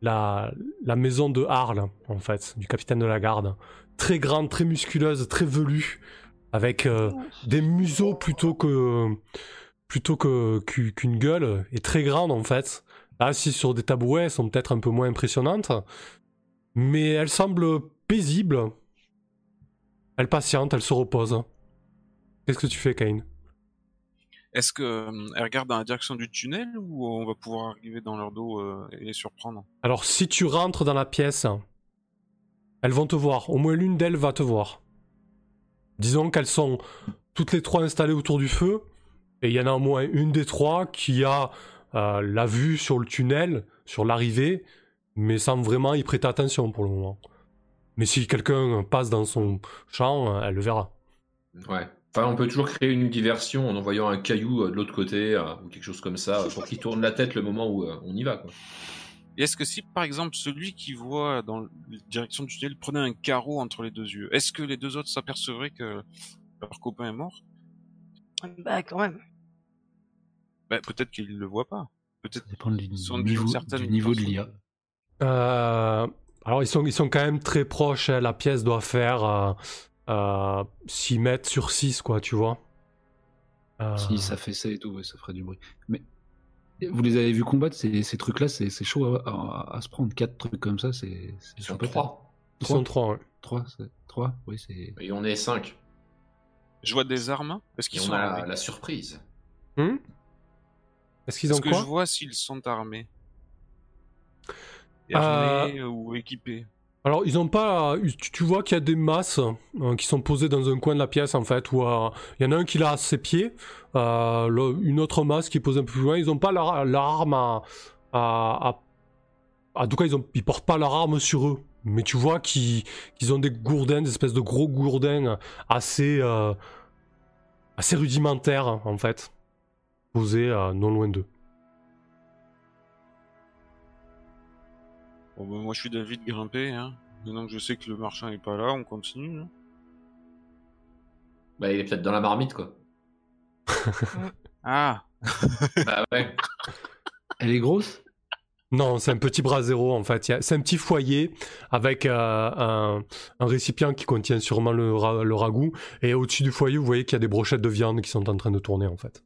S1: la, la maison de Arles, en fait, du capitaine de la garde. Très grande, très musculeuse, très velue, avec euh, des museaux plutôt que plutôt que qu'u- qu'une gueule, et très grande en fait. Là, si sur des tabourets, elles sont peut-être un peu moins impressionnantes, mais elle semble paisible. Elle patiente, elle se repose. Qu'est-ce que tu fais, Kane?
S5: Est-ce que euh, regarde dans la direction du tunnel ou on va pouvoir arriver dans leur dos euh, et les surprendre?
S1: Alors, si tu rentres dans la pièce, elles vont te voir. Au moins l'une d'elles va te voir. Disons qu'elles sont toutes les trois installées autour du feu, et il y en a au moins une des trois qui a euh, la vue sur le tunnel, sur l'arrivée, mais sans vraiment y prêter attention pour le moment. Mais si quelqu'un passe dans son champ, elle le verra.
S2: Ouais. Enfin, on peut toujours créer une diversion en envoyant un caillou euh, de l'autre côté euh, ou quelque chose comme ça euh, pour qu'il tourne la tête le moment où euh, on y va. Quoi.
S5: Et est-ce que si par exemple celui qui voit dans la direction du tunnel prenait un carreau entre les deux yeux, est-ce que les deux autres s'apercevraient que leur copain est mort?
S4: Bah, quand même.
S5: Bah, Peut-être qu'ils le voient pas. Peut-être
S3: Ça dépend du
S5: sont
S3: niveau, du niveau de l'IA.
S1: Euh, alors ils sont, ils sont quand même très proches, hein. la pièce doit faire euh, euh, 6 mètres sur 6, quoi, tu vois. Euh,
S3: Si ça fait ça et tout, ouais, ça ferait du bruit. Mais vous les avez vus combattre, ces, ces trucs-là, c'est c'est chaud à, à- à se prendre. Quatre trucs comme ça, c'est. c'est
S2: Ils sont
S3: sympathique.
S2: trois.
S1: Ils sont trois, ouais.
S3: Trois, c'est- trois, oui, c'est.
S2: Et on est cinq.
S5: je vois des armes. Est-ce
S2: Et
S5: qu'ils
S2: on
S5: sont
S2: a la, la surprise.
S1: Hmm? Est-ce qu'ils ont
S5: Est-ce que
S1: quoi
S5: je vois s'ils sont armés
S1: Euh,
S5: Armés ou équipés
S1: Alors, ils ont pas. Tu, vois qu'il y a des masses euh, qui sont posées dans un coin de la pièce, en fait, où euh, il y en a un qui l'a à ses pieds, euh, le- une autre masse qui est posée un peu plus loin. Ils ont pas leur, leur arme à, à, à- En tout cas, ils, ont, ils portent pas leur arme sur eux. Mais tu vois qu'ils qu'ils ont des gourdins, des espèces de gros gourdins assez. euh, assez rudimentaires, en fait, euh, non loin d'eux.
S5: Bon, bah, moi, je suis d'avis de grimper. Hein. Maintenant que je sais que le marchand est pas là, on continue. hein.
S2: Bah, il est peut-être dans la marmite, quoi. [LAUGHS]
S5: Ah
S2: bah ouais. [LAUGHS]
S3: Elle est grosse?
S1: Non, c'est un petit brasero en fait. Il y a- C'est un petit foyer avec euh, un, un récipient qui contient sûrement le, ra- le ragoût. Et au-dessus du foyer, vous voyez qu'il y a des brochettes de viande qui sont en train de tourner en fait.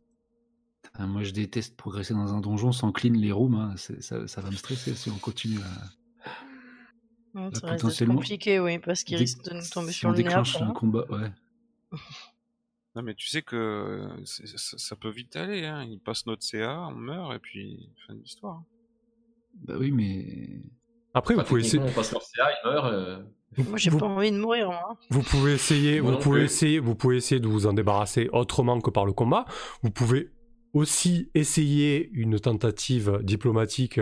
S3: Ah, Moi, je déteste progresser dans un donjon sans clean les rooms. hein. Ça, ça va me stresser si on continue à.
S4: Ouais, ça compliqué, oui, parce qu'il risque de nous tomber
S3: si
S4: sur
S3: on
S4: le nez
S3: déclenche un
S4: hein.
S3: combat, ouais. [LAUGHS]
S5: Non, mais tu sais que c'est- ça, ça peut vite aller. Hein. Il passe notre CA, on meurt, et puis fin de l'histoire.
S3: Bah oui, mais.
S1: Après, vous pouvez essayer.
S2: on passe leur CA, il meurt. euh,
S4: Moi, j'ai
S1: vous-
S4: pas envie de mourir, moi. hein.
S1: Vous pouvez essayer, vous pouvez
S2: plus.
S1: essayer, vous pouvez essayer de vous en débarrasser autrement que par le combat. Vous pouvez aussi essayer une tentative diplomatique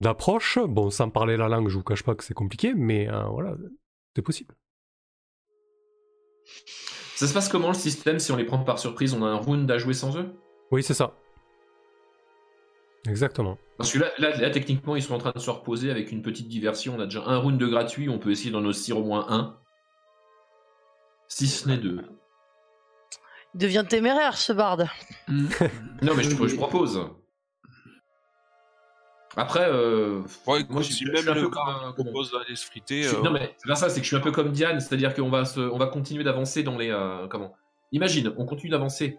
S1: d'approche. Bon, sans parler la langue, je vous cache pas que c'est compliqué, mais euh, voilà, c'est possible.
S2: Ça se passe comment le système si on les prend par surprise? On a un round à jouer sans eux?
S1: Oui, c'est ça. Exactement.
S2: Parce que là, là, là, techniquement, ils sont en train de se reposer avec une petite diversion. On a déjà un round de gratuit, on peut essayer d'en aussi au moins un. Si ce n'est deux.
S4: Il devient téméraire, ce barde. [LAUGHS]
S2: Non, mais je, je propose. Après, euh,
S5: Ouais,
S2: moi, je, suis- je
S5: même
S2: suis un
S5: le
S2: peu comme, un- comme-
S5: propose d'aller se friter.
S2: je suis-
S5: euh,
S2: Non, mais c'est ça, c'est que je suis un peu comme Diane, c'est-à-dire qu'on va, se, on va continuer d'avancer dans les. euh, comment? Imagine, on continue d'avancer,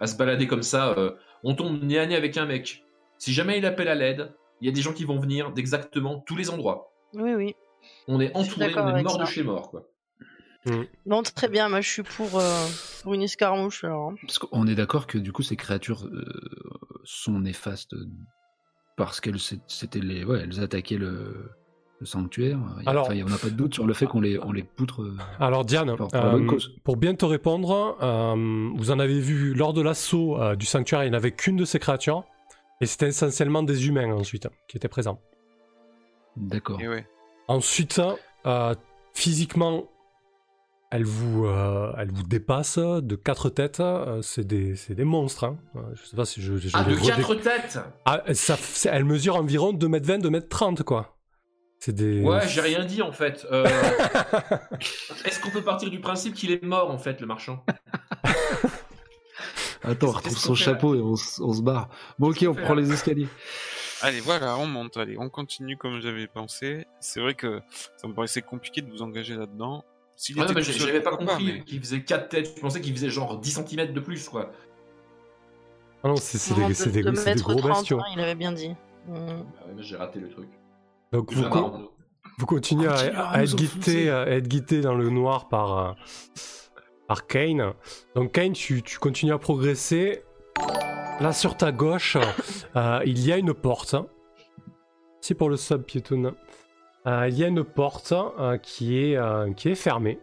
S2: à se balader comme ça, euh, on tombe nez à nez avec un mec. Si jamais il appelle à l'aide, il y a des gens qui vont venir d'exactement tous les endroits.
S4: Oui, oui.
S2: On est entouré, on est mort
S4: ça.
S2: de chez mort, quoi.
S4: Bon, très bien, moi, je suis pour, euh, pour une escarmouche, alors. hein.
S3: Parce qu'on est d'accord que du coup, ces créatures euh, sont néfastes parce qu'elles c'était les, ouais, elles attaquaient le, le sanctuaire. Il
S1: Alors-
S3: on n'a pas de doute sur le fait qu'on les, on les poutre. euh,
S1: Alors Diane,
S3: Pour- pour
S1: euh, pour bien te répondre, euh, vous en avez vu lors de l'assaut euh, du sanctuaire, il n'y en avait qu'une de ces créatures, et c'était essentiellement des humains ensuite qui étaient présents.
S3: D'accord.
S5: ouais.
S1: Ensuite, euh, physiquement, elle vous, euh, elle vous dépasse de quatre têtes. euh, c'est des, c'est des monstres. Hein. Euh, Je sais pas si je. je
S2: Ah,
S1: les
S2: de
S1: redé-
S2: quatre têtes
S1: Ah, ça, elle mesure environ 2m20, 2m30 quoi. C'est des.
S2: Ouais, j'ai rien dit en fait. Euh, [LAUGHS] Est-ce qu'on peut partir du principe qu'il est mort en fait, le marchand?
S3: Attends, on retrouve son
S2: fait,
S3: chapeau et on, on se barre. Bon, ok, on
S2: fait,
S3: prend
S2: là
S3: les escaliers.
S5: Allez, voilà, on monte, allez, on continue comme j'avais pensé. C'est vrai que ça me paraissait compliqué de vous engager là-dedans. S'il était
S2: mais
S5: tout seul,
S2: j'avais pas compris
S5: mais-
S2: qu'il faisait 4 têtes. Je pensais qu'il faisait genre 10 cm de plus, quoi.
S1: Ah non, c'est des,
S4: de-
S1: c'est des-
S4: de
S1: c'est des
S4: mètre
S1: gros
S4: 30,
S1: bestiaux.
S4: hein, il avait bien dit. Mm.
S2: Bah ouais, mais j'ai raté le truc.
S1: Donc vous, co- continuez à,
S3: Continue à
S1: à être guidé,
S3: enfoncer.
S1: à être guidé dans le noir par, euh, par Kane. Donc Kane, tu, tu continues à progresser. Là sur ta gauche, euh, il y a une porte. C'est pour le sub piéton. Euh, il y a une porte euh, qui, est, euh, qui est fermée.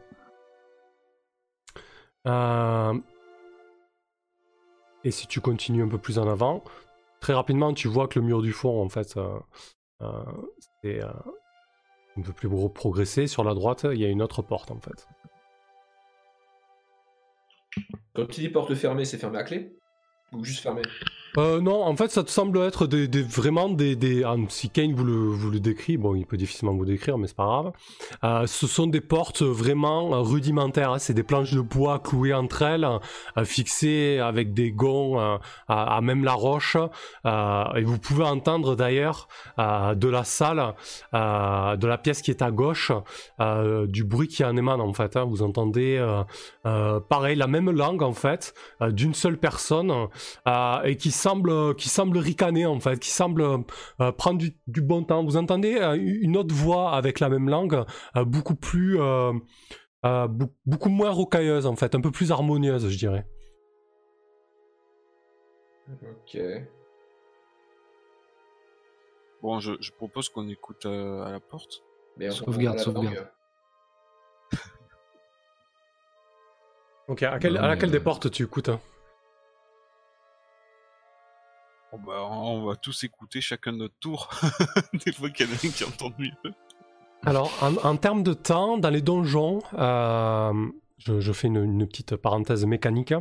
S1: Et si tu continues un peu plus en avant, très rapidement tu vois que le mur du fond, en fait, c'est euh, un peu plus progresser. Sur la droite, il y a une autre porte, en fait.
S2: Quand tu dis porte fermée, c'est fermé à clé Ou juste fermé
S1: Euh, non, en fait, ça te semble être des, des- vraiment des. des ah, si Kane vous le, vous le décrit, bon, il peut difficilement vous décrire, mais c'est pas grave. Euh, ce sont des portes vraiment rudimentaires. hein. C'est des planches de bois clouées entre elles, euh, fixées avec des gonds euh, à, même la roche. Et vous pouvez entendre d'ailleurs de la salle, de la pièce qui est à gauche, du bruit qui en émane en fait. hein. Vous entendez pareil la même langue en fait d'une seule personne et qui semble qui semble ricaner en fait, qui semble euh, prendre du, du bon temps. Vous entendez euh, une autre voix avec la même langue, euh, beaucoup plus euh, euh, beaucoup moins rocailleuse en fait, un peu plus harmonieuse, je dirais.
S2: Ok.
S5: Bon, je, je propose qu'on écoute euh, à la porte.
S2: Mais on-
S3: Sauvegarde, sauvegarde.
S1: Ok, à, laquelle des
S3: euh,
S1: portes tu écoutes hein?
S5: Bah, on va tous écouter chacun notre tour. [LAUGHS] Des fois qu'il y en a un qui entend mieux.
S1: Alors, en, termes de temps, dans les donjons, euh, je, fais une, petite parenthèse mécanique.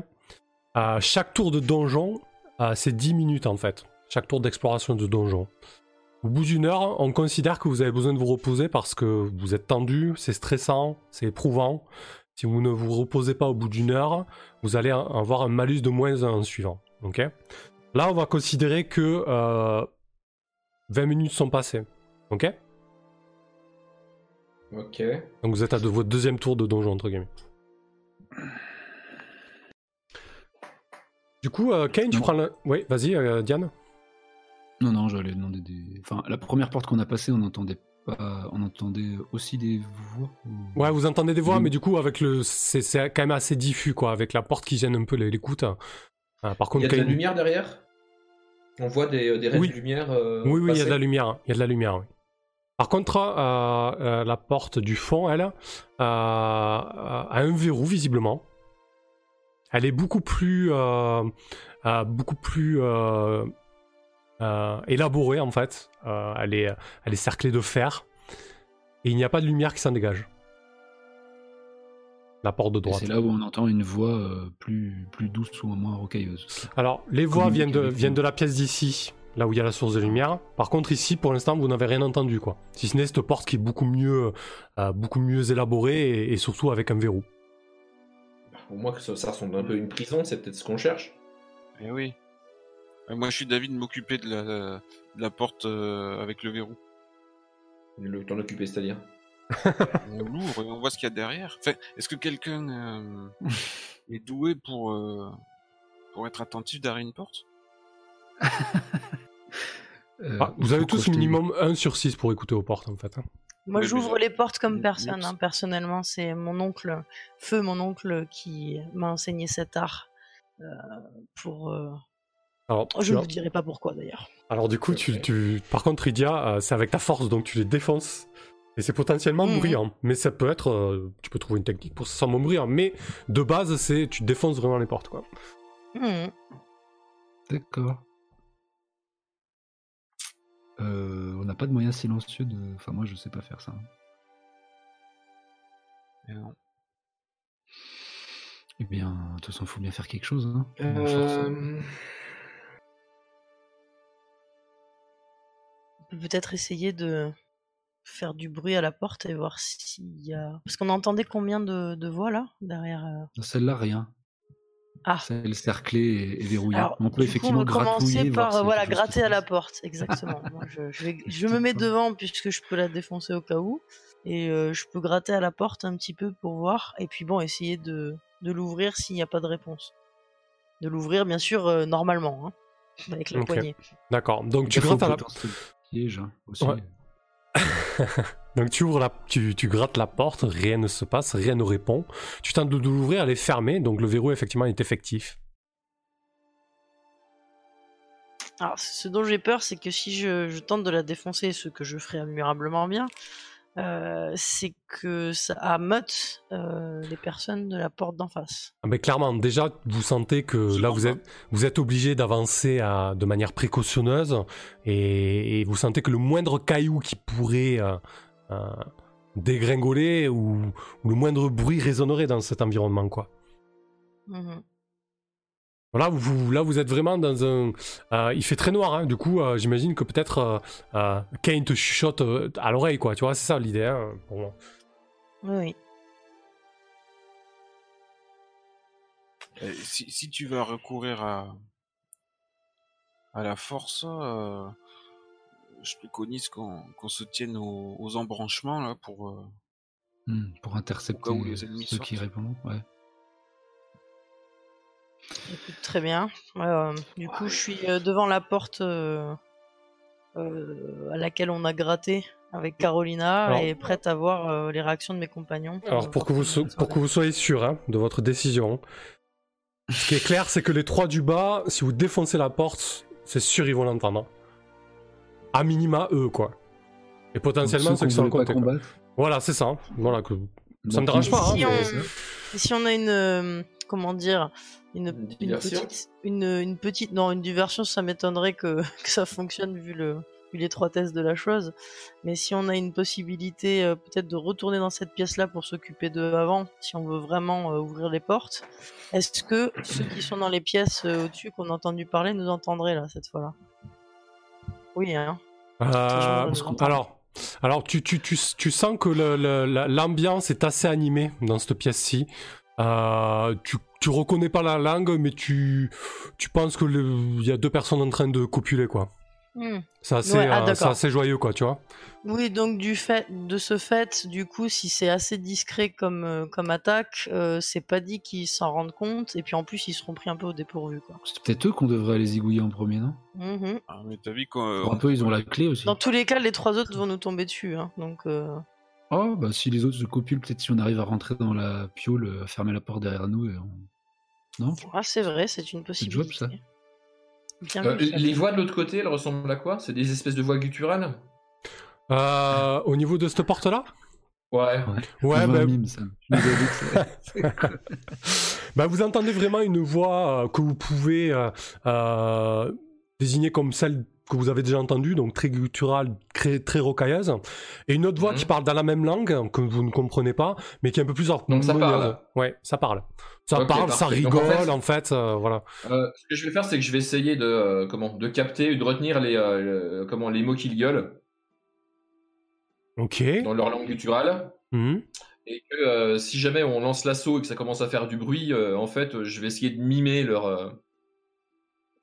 S1: Euh, chaque tour de donjon, euh, c'est 10 minutes en fait. Chaque tour d'exploration de donjon. Au bout d'une heure, on considère que vous avez besoin de vous reposer parce que vous êtes tendu, c'est stressant, c'est éprouvant. Si vous ne vous reposez pas au bout d'une heure, vous allez avoir un malus de moins 1 en suivant. ok? Là, on va considérer que euh, 20 minutes sont passées. Ok?
S2: Ok.
S1: donc vous êtes à de, votre deuxième tour de donjon, entre guillemets. Du coup, euh, Kane, tu prends le... Oui, vas-y, euh, Diane.
S3: Non, non, j'allais demander des. Enfin, la première porte qu'on a passée, on entendait pas. On entendait aussi des voix. ou-
S1: Ouais, vous entendez des voix,
S3: Oui.
S1: mais du coup, avec le... c'est quand même assez diffus, quoi, avec la porte qui gêne un peu les- l'écoute. Euh, par
S2: Il
S1: contre,
S2: y a de la lumière derrière? On voit des, des raies
S1: Oui.
S2: de lumière euh,
S1: Oui, oui, il y a de la lumière. hein. Il y a de la lumière, oui. Par contre, euh, euh, la porte du fond, elle, euh, a un verrou, visiblement. Elle est beaucoup plus... euh, euh, beaucoup plus... euh, euh, élaborée, en fait. Euh, elle, est, elle est cerclée de fer. Et il n'y a pas de lumière qui s'en dégage. La porte de droite.
S3: c'est là où on entend une voix euh, plus, plus douce ou moins rocailleuse.
S1: Alors, les voix viennent de, viennent de la pièce d'ici, là où il y a la source de lumière. Par contre, ici, pour l'instant, vous n'avez rien entendu, quoi. Si ce n'est cette porte qui est beaucoup mieux, euh, beaucoup mieux élaborée et, et surtout avec un verrou.
S2: Pour moi, que ça, ça ressemble un peu à une prison, c'est peut-être ce qu'on cherche.
S5: Eh oui. Euh, Moi, je suis David de m'occuper de la, de la porte euh, avec le verrou.
S2: Le temps d'occuper, c'est-à-dire.
S5: On l'ouvre et on voit ce qu'il y a derrière. Enfin, est-ce que quelqu'un euh, est doué pour, euh, pour être attentif derrière une porte?
S3: Euh,
S1: Ah, vous avez tous minimum 1 sur 6 pour écouter aux portes, en fait. hein.
S4: Moi,
S5: Mais
S4: j'ouvre les portes comme personne, hein, personnellement. C'est mon oncle, Feu, mon oncle, qui m'a enseigné cet art. euh, pour. euh,
S1: Alors,
S4: Je ne vous dirai pas pourquoi d'ailleurs.
S1: alors du coup, tu, tu- par contre, Idia, euh, c'est avec ta force, donc tu les défonces. Et c'est potentiellement
S4: Mhm.
S1: bruyant. Mais ça peut être... euh, tu peux trouver une technique pour moins bruyant. Mais de base, c'est tu défonces vraiment les portes, quoi.
S4: Hmm.
S3: D'accord. Euh, on n'a pas de moyen silencieux de. Enfin, moi, je sais pas faire ça. hein.
S5: Eh non.
S3: Eh bien, de toute façon, il faut bien faire quelque chose. Hein. On force.
S2: Euh...
S4: On peut peut-être essayer de faire du bruit à la porte et voir s'il y a. Parce qu'on entendait combien de, de voix là derrière. euh,
S3: Celle-là, rien.
S4: Ah.
S3: Celle cerclée et, et verrouillée.
S4: Alors,
S3: on peut
S4: du coup,
S3: effectivement
S4: on va commencer par voilà gratter à la porte, exactement. [LAUGHS] Moi, je, je vais- je me mets devant puisque je peux la défoncer au cas où, et euh, je peux gratter à la porte un petit peu pour voir, et puis bon, essayer de, de l'ouvrir s'il n'y a pas de réponse. De l'ouvrir bien sûr euh, normalement, hein, avec la
S1: Ok.
S4: poignée.
S1: D'accord. Donc tu grattes à la...
S3: potentiel piège hein, aussi.
S1: Ouais. [LAUGHS] [LAUGHS] Donc tu ouvres la, tu, grattes la porte, rien ne se passe, rien ne répond. Tu tentes de l'ouvrir, elle est fermée, donc le verrou effectivement est effectif.
S4: Alors, ce dont j'ai peur, c'est que si je tente de la défoncer, ce que je ferai admirablement bien, euh, c'est que ça ameute euh, les personnes de la porte d'en face.
S1: Ah, Mais clairement, déjà, vous sentez que
S5: Je
S1: là, vous êtes, vous êtes obligé d'avancer de manière précautionneuse et, et vous sentez que le moindre caillou qui pourrait euh, euh, dégringoler ou, ou le moindre bruit résonnerait dans cet environnement, quoi.
S4: Mhm.
S1: Voilà, vous, là, vous êtes vraiment dans un. euh, il fait très noir, hein, du coup, euh, j'imagine que peut-être euh, euh, Kane te chuchote euh, à l'oreille, quoi. Tu vois, c'est ça l'idée, hein, pour moi.
S4: Oui.
S5: Euh, si, si tu vas recourir à, à la force, euh, je préconise qu'on se tienne aux, aux embranchements là pour. euh,
S3: Hmm, pour intercepter ceux qui répondent. Ouais.
S4: Écoute, très bien. Euh, du coup, je suis euh, devant la porte euh, euh, à laquelle on a gratté avec Carolina
S1: Alors-
S4: et prête à voir euh, les réactions de mes compagnons.
S1: Alors, pour que, vous, so- pour que soyez sûr hein, de votre décision, ce qui est clair, c'est que les trois du bas, si vous défoncez la porte, c'est sûr ils vont l'entendre. À minima, eux, quoi. Et potentiellement
S3: Donc,
S1: ceux
S3: ceux
S1: qui sont côté. Voilà, c'est ça. Voilà, que... Ça me dérange pas, hein,
S4: si
S1: mais-
S4: on- Et si on a une, euh, comment dire, une,
S2: Une
S4: une
S2: diversion
S4: petite, une, une petite, non, une diversion, ça m'étonnerait que, [LAUGHS] que ça fonctionne vu le, vu l'étroitesse de la chose. Mais si on a une possibilité, euh, peut-être de retourner dans cette pièce-là pour s'occuper d'eux avant, si on veut vraiment euh, ouvrir les portes, est-ce que ceux qui sont dans les pièces euh, au-dessus qu'on a entendu parler nous entendraient là cette fois-là? Oui, hein.
S1: Euh, alors, alors tu, tu, tu, tu sens que l'ambiance est assez animée dans cette pièce-ci. Euh, tu, tu reconnais pas la langue, mais tu, tu penses que le- il y a deux personnes en train de copuler, quoi.
S4: Hmm.
S1: C'est assez,
S4: Ouais, ah,
S1: euh, c'est assez joyeux, quoi, tu vois.
S4: Oui, donc du fait, de ce fait, du coup, si c'est assez discret comme, euh, comme attaque, euh, c'est pas dit qu'ils s'en rendent compte, et puis en plus, ils seront pris un peu au dépourvu, quoi.
S3: C'est peut-être eux qu'on devrait aller zigouiller en premier, non?
S4: Mhm.
S5: Ah, mais t'as vu qu'on.
S3: Un peu, ils ont la clé aussi.
S4: Dans tous les cas, les trois autres vont nous tomber dessus, hein, donc...
S3: Oh, bah si les autres se copulent, peut-être si on arrive à rentrer dans la piole, euh, à fermer la porte derrière nous et on... Non
S4: Ah, c'est vrai, c'est une possibilité.
S3: jouable, ça.
S4: Bien
S2: Euh, les voix de l'autre côté, elles ressemblent à quoi? C'est des espèces de voix gutturales?
S1: Euh, au niveau de cette porte-là?
S2: Ouais.
S1: Ouais,
S3: On voit
S1: bah,
S3: mime, ça. [LAUGHS]
S1: Bah, vous entendez vraiment une voix euh, que vous pouvez euh, euh, désigner comme celle que vous avez déjà entendue, donc très gutturale, très, très rocailleuse, et une autre voix
S2: Mhm.
S1: qui parle dans la même langue, que vous ne comprenez pas, mais qui est un peu plus
S2: Donc ça parle.
S1: Ouais, ça parle. Ça parle, ça
S2: parfait.
S1: Rigole,
S2: en
S1: en
S2: fait-
S1: fait, euh, voilà.
S2: Euh, ce que je vais faire, c'est que je vais essayer de euh, comment de capter, de retenir les euh, comment les mots qu'ils gueulent
S1: Ok.
S2: dans leur langue gutturale.
S1: Mhm.
S2: Et que si jamais on lance l'assaut et que ça commence à faire du bruit, en fait, je vais essayer de mimer leur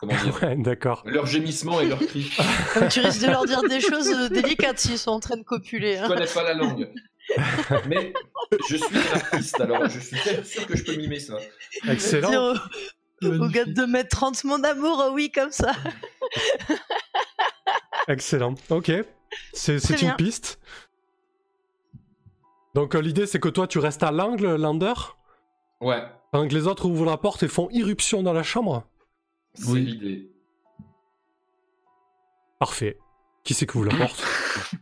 S2: comment dire [LAUGHS]
S1: Ouais, d'accord.
S2: leur gémissement et leurs cris. [LAUGHS]
S4: Comme tu risques de leur dire des choses euh, délicates s'ils sont en train de copuler.
S2: Je
S4: Hein.
S2: connais pas la langue. [LAUGHS] Mais je suis un artiste, alors je suis très sûr que je peux mimer ça.
S1: Excellent.
S4: Dire au, au gars de 2m30, mon amour, oh oui, comme ça.
S1: Excellent. Ok. C'est une
S4: bien.
S1: piste. Donc euh, l'idée c'est que toi tu restes à l'angle, Lander,
S2: Ouais,
S1: pendant que les autres ouvrent la porte et font irruption dans la chambre?
S2: C'est
S3: Oui.
S2: l'idée.
S1: Parfait. Qui c'est qui ouvre la [LAUGHS] porte?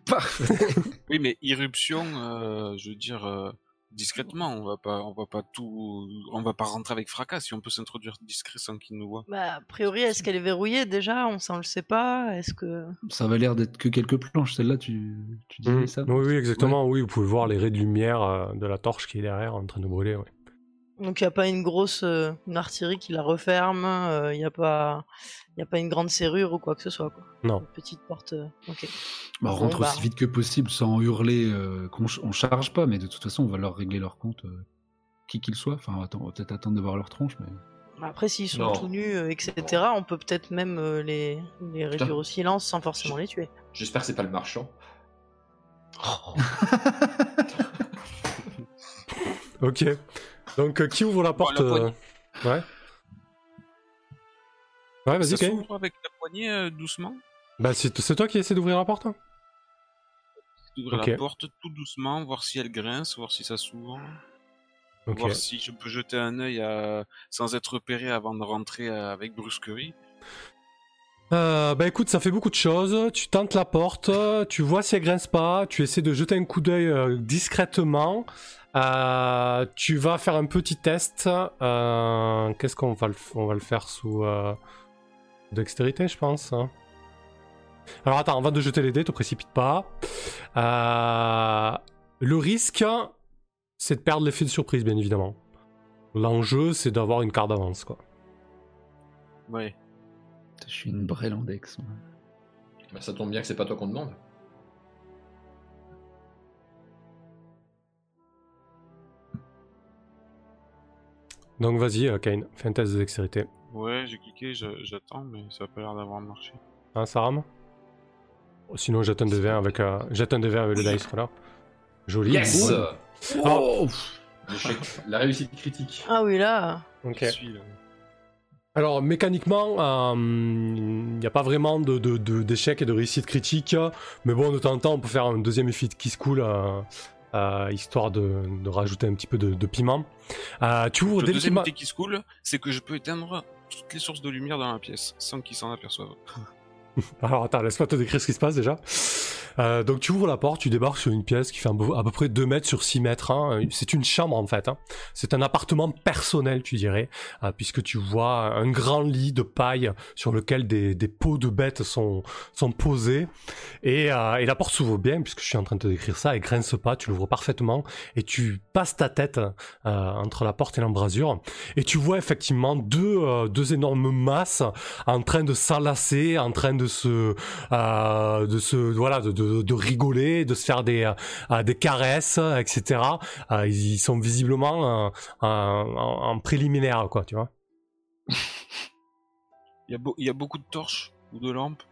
S3: Parfait.
S5: Oui, mais irruption, euh, je veux dire euh, discrètement. On va pas, on va pas tout, on va pas rentrer avec fracas. Si on peut s'introduire discret sans qu'ils nous voient.
S4: Bah, a priori, est-ce qu'elle est verrouillée déjà? On ne le sait pas. Est-ce que.
S3: Ça avait l'air d'être que quelques planches, celle-là, tu, tu disais
S1: Mhm.
S3: ça?
S1: Oui, oui, exactement. Oui, vous pouvez voir les raies de lumière euh, de la torche qui est derrière en train de brûler. ouais.
S4: Donc, il n'y a pas une grosse euh, une artillerie qui la referme. Il n'y a, pas... y a pas une grande serrure ou quoi que ce soit. Quoi.
S1: Non.
S4: Une petite porte. euh, Ok.
S3: Bah, on
S4: Bon,
S3: rentre
S4: bah.
S3: aussi vite que possible sans hurler euh, qu'on ch- on charge pas, mais de toute façon, on va leur régler leur compte, euh, qui qu'ils soient. Enfin, attends, on va peut-être attendre de voir leur tronche, mais.
S4: Après, s'ils sont
S2: Non.
S4: tout nus, euh, etc., on peut peut-être même euh, les, les réduire au silence sans forcément les tuer.
S2: J'espère que c'est pas le marchand. [LAUGHS]
S1: Ok. Donc, euh, qui ouvre la porte
S5: la
S1: euh, Ouais. Ouais, vas-y,
S5: Ça
S1: Kane.
S5: s'ouvre avec la poignée euh, doucement.
S1: Bah, c'est toi qui essaie d'ouvrir la porte hein
S5: D'ouvrir
S1: Ok.
S5: la porte tout doucement, voir si elle grince, voir si ça s'ouvre.
S1: Ok.
S5: Voir si je peux jeter un œil à- sans être repéré avant de rentrer avec brusquerie.
S1: Euh, bah écoute, ça fait beaucoup de choses. Tu tentes la porte, tu vois si elle grince pas, tu essaies de jeter un coup d'œil euh, discrètement. Euh, tu vas faire un petit test. Euh, Qu'est-ce qu'on va le, f- on va le faire sous euh, dextérité, je pense. hein. Alors attends, avant de jeter les dés, te précipite pas. Euh, le risque, c'est de perdre l'effet de surprise, bien évidemment. L'enjeu, c'est d'avoir une carte d'avance, quoi.
S5: Ouais.
S3: Je suis une brêle en dex. moi.
S2: Bah, ça tombe bien que c'est pas toi qu'on demande.
S1: Donc vas-y, euh, Kane, fais un test de dextérité.
S5: Ouais, j'ai cliqué, je- j'attends, mais ça a pas l'air d'avoir marché.
S1: Hein, ça rame Sinon, jette un de 20 avec, euh, jette un de 20 avec le dice, voilà. Joli.
S2: Yes
S1: Cool.
S3: Oh
S2: L'échec. La réussite critique.
S4: Ah oui, là.
S1: Ok.
S5: Je suis, là.
S1: Alors, mécaniquement, il n'y a pas vraiment de, de- de- d'échec et de réussite critique. Mais bon, de temps en temps, on peut faire un deuxième effet qui se coule, euh, euh, histoire de, de rajouter un petit peu de, de piment. Euh, tu ouvres
S5: Le deuxième qui se coule, c'est que je peux éteindre toutes les sources de lumière dans la pièce sans qu'ils s'en aperçoivent. [LAUGHS]
S1: Alors attends, laisse-moi te décrire ce qui se passe déjà. Euh, donc tu ouvres la porte, tu débarques sur une pièce qui fait à peu près 2 mètres sur 6 mètres. hein. C'est une chambre en fait. hein. C'est un appartement personnel, tu dirais, euh, puisque tu vois un grand lit de paille sur lequel des, peaux de bêtes sont, posées. Et, euh, et la porte s'ouvre bien, puisque je suis en train de te décrire ça, et grince pas, tu l'ouvres parfaitement, et tu passes ta tête entre la porte et l'embrasure, et tu vois effectivement deux, deux énormes masses en train de s'enlacer, en train de euh, de se, voilà, de, rigoler, de se faire des, euh, des caresses, etc. Euh, ils sont visiblement en, préliminaire, quoi, tu vois. [LAUGHS]
S5: Il y a beaucoup de torches ou de lampes.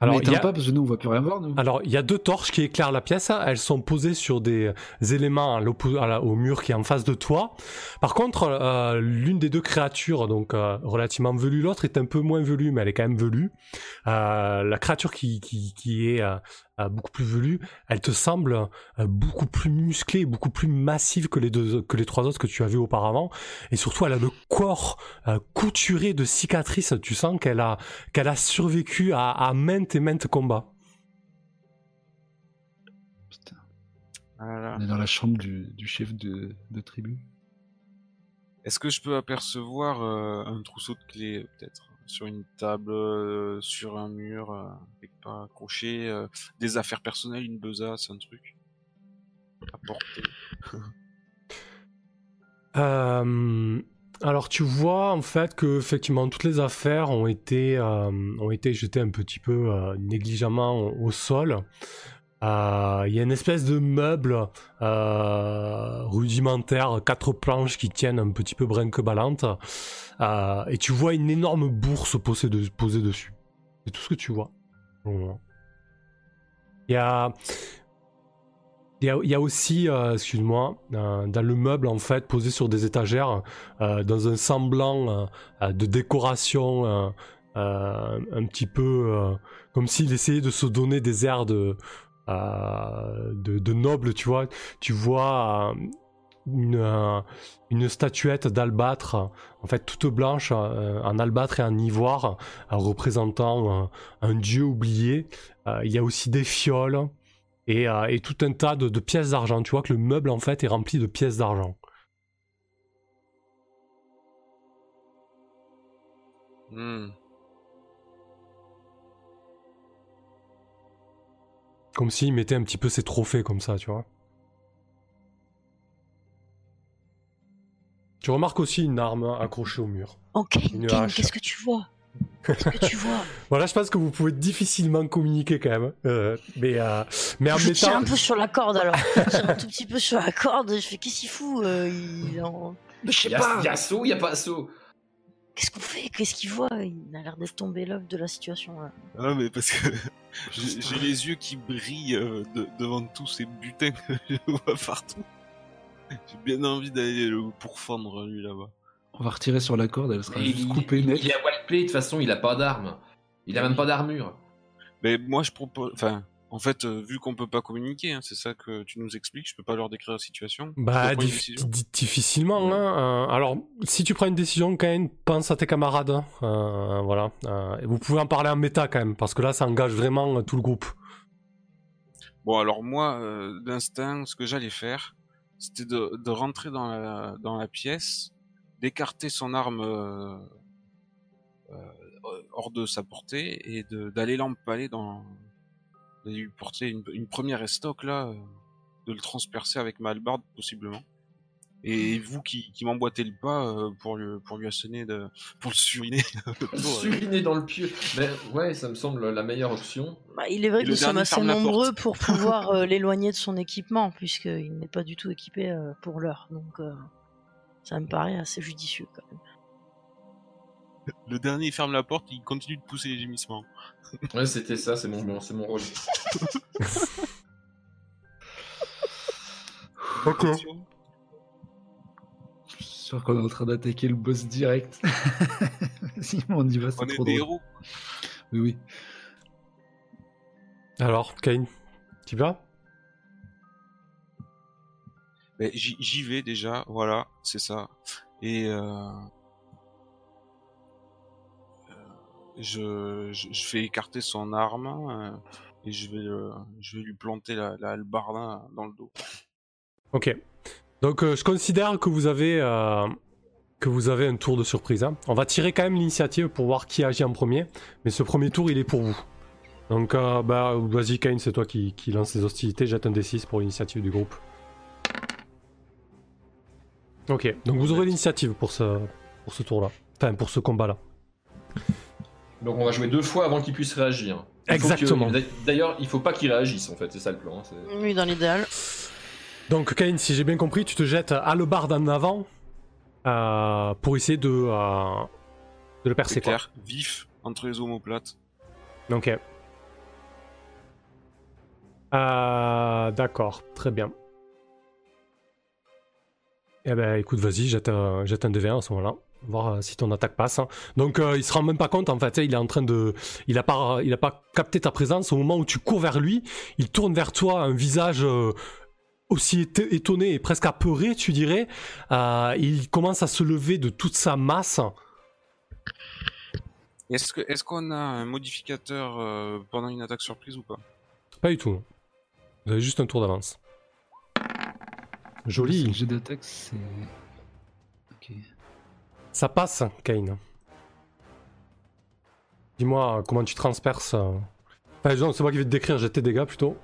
S1: Alors, il y a-
S3: pas parce que nous on voit plus rien voir nous.
S1: Alors, il y a deux torches qui éclairent la pièce. Elles sont posées sur des éléments à à la- au mur qui est en face de toi. Par contre, euh, l'une des deux créatures, donc euh, relativement velue, l'autre est un peu moins velue, mais elle est quand même velue. Euh, la créature qui, qui, qui est euh, euh, beaucoup plus velue, elle te semble euh, beaucoup plus musclée, beaucoup plus massive que les deux, que les trois autres que tu as vues auparavant. Et surtout, elle a le corps euh, couturé de cicatrices. Tu sens qu'elle a qu'elle a survécu à, à maintes et maintes combats.
S3: Putain. On est dans la chambre du, du chef de, de tribu.
S5: Est-ce que je peux apercevoir euh, un trousseau de clés, euh, peut-être? Sur une table, euh, sur un mur, euh, quelque part accroché euh, Des affaires personnelles, une besace, un truc à porter. [LAUGHS]
S1: Euh, alors tu vois en fait que effectivement toutes les affaires ont été ont été jetées un petit peu négligemment au sol. Euh, Il y a une espèce de meuble euh, rudimentaire, quatre planches qui tiennent un petit peu brinque-ballante, Euh, et tu vois une énorme bourse posée, posée dessus. C'est tout ce que tu vois. Il y a il y a, aussi, excuse-moi, dans le meuble en fait posé sur des étagères, dans un semblant de décoration, un petit peu comme s'il essayait de se donner des airs de, de, de noble, tu vois. Tu vois euh, une, euh, une statuette d'albâtre, en fait toute blanche, euh, en albâtre et en ivoire, euh, représentant euh, un dieu oublié. Euh, il y a aussi des fioles et, euh, et tout un tas de, de pièces d'argent. Tu vois que le meuble en fait est rempli de pièces d'argent.
S5: Hmm.
S1: Comme s'il mettait un petit peu ses trophées comme ça, tu vois. Tu remarques aussi une arme accrochée au mur.
S4: Ok, qu'est-ce que tu vois? Qu'est-ce que tu vois? [LAUGHS]
S1: Voilà, je pense que vous pouvez difficilement communiquer quand même. euh, mais, euh, mais en
S4: Je tire
S1: mettant...
S4: un peu sur la corde alors. Je tire un tout petit peu sur la corde. Je fais qu'est-ce qu'il fout euh, il
S3: je sais
S2: Y'a y a saut, y a pas saut.
S4: Qu'est-ce qu'on fait? Qu'est-ce qu'il voit? Il a l'air d'être tombé l'œuf de la situation. Là.
S5: Ah, mais parce que [LAUGHS] j'ai les yeux qui brillent euh, de- devant tous ces butins que je vois partout. J'ai bien envie d'aller le pourfendre, lui, là-bas.
S3: On va retirer sur la corde, elle sera juste
S2: il-
S3: coupée
S2: il-
S3: net.
S2: il a wildplay, de toute façon, il a pas d'armes. Il a même pas d'armure.
S5: Mais moi, je propose. Enfin, en fait, euh, vu qu'on peut pas communiquer, hein, c'est ça que tu nous expliques, je peux pas leur décrire la situation.
S1: Bah, dif- difficilement. Hein. euh, alors, si tu prends une décision, quand même, pense à tes camarades. hein, euh, voilà. et vous pouvez en parler en méta quand même, parce que là, ça engage vraiment tout le groupe.
S5: Bon, alors moi, d'instinct, ce que j'allais faire, c'était de, de rentrer dans la, dans la pièce, d'écarter son arme hors de sa portée et d'aller l'empaler dans. De lui porter une, une première estoc là, euh, de le transpercer avec ma hallebarde possiblement. Et vous qui, qui m'emboîtez le pas euh, pour lui, pour lui asséner de, pour le suriner. [LAUGHS]
S2: Suriner dans le pieu. Mais ouais, ça me semble la meilleure option.
S4: Bah, il est vrai que nous sommes assez nombreux pour pouvoir euh, [LAUGHS] l'éloigner de son équipement, puisqu'il n'est pas du tout équipé euh, pour l'heure. Donc, euh, ça me paraît assez judicieux quand même.
S5: Le dernier il ferme la porte, il continue de pousser les gémissements.
S2: Ouais, c'était ça, c'est mon, c'est mon rôle. [LAUGHS]
S5: Attention.
S3: Je suis sûr qu'on est en train d'attaquer le boss direct. [LAUGHS] si on y va, c'est
S5: On est
S3: trop
S5: des
S3: drôle.
S5: héros.
S3: Oui, oui.
S1: Alors, Kane, tu vas?
S5: Mais j'y j'y vais déjà, voilà, c'est ça. Et euh, je, je, écarter son arme euh, et je vais, le- je vais lui planter la, la dans le dos.
S1: Ok. Donc, euh, je considère que vous avez euh, que vous avez un tour de surprise. hein. On va tirer quand même l'initiative pour voir qui agit en premier, mais ce premier tour, il est pour vous. Donc, euh, bah, vas-y, Kane, c'est toi qui, qui lance les hostilités. Jette un D6 pour l'initiative du groupe. Ok, donc vous aurez l'initiative pour ce, pour ce tour-là. Enfin, pour ce combat-là.
S2: Donc on va jouer deux fois avant qu'il puisse réagir. Il
S1: Exactement.
S2: D'ailleurs, il faut pas qu'il réagisse en fait, c'est ça le plan. hein, c'est-
S4: Oui, dans l'idéal.
S1: Donc, Kane, si j'ai bien compris, tu te jettes à le barde en avant euh, pour essayer de, euh, de le percer. Quoi.
S5: clair, vif, entre les omoplates.
S1: Ok. Euh, D'accord, très bien. Eh ben écoute, vas-y, jette, un- jette un DV1 à ce moment-là. Voir euh, si ton attaque passe. hein. Donc euh, il se rend même pas compte en fait, il est en train de. Il a pas, il a pas capté ta présence. Au moment où tu cours vers lui, il tourne vers toi un visage euh, aussi étonné et presque apeuré, tu dirais. Euh, il commence à se lever de toute sa masse.
S5: Est-ce que est-ce qu'on a un modificateur euh, pendant une attaque surprise ou pas?
S1: Pas du tout. Vous avez juste un tour d'avance.
S3: Le
S1: Joli.
S3: jet d'attaque, c'est.
S1: Ça passe, Kane. Dis-moi euh, comment tu transperces. euh. Enfin, non, c'est moi qui vais te décrire, j'ai tes dégâts plutôt.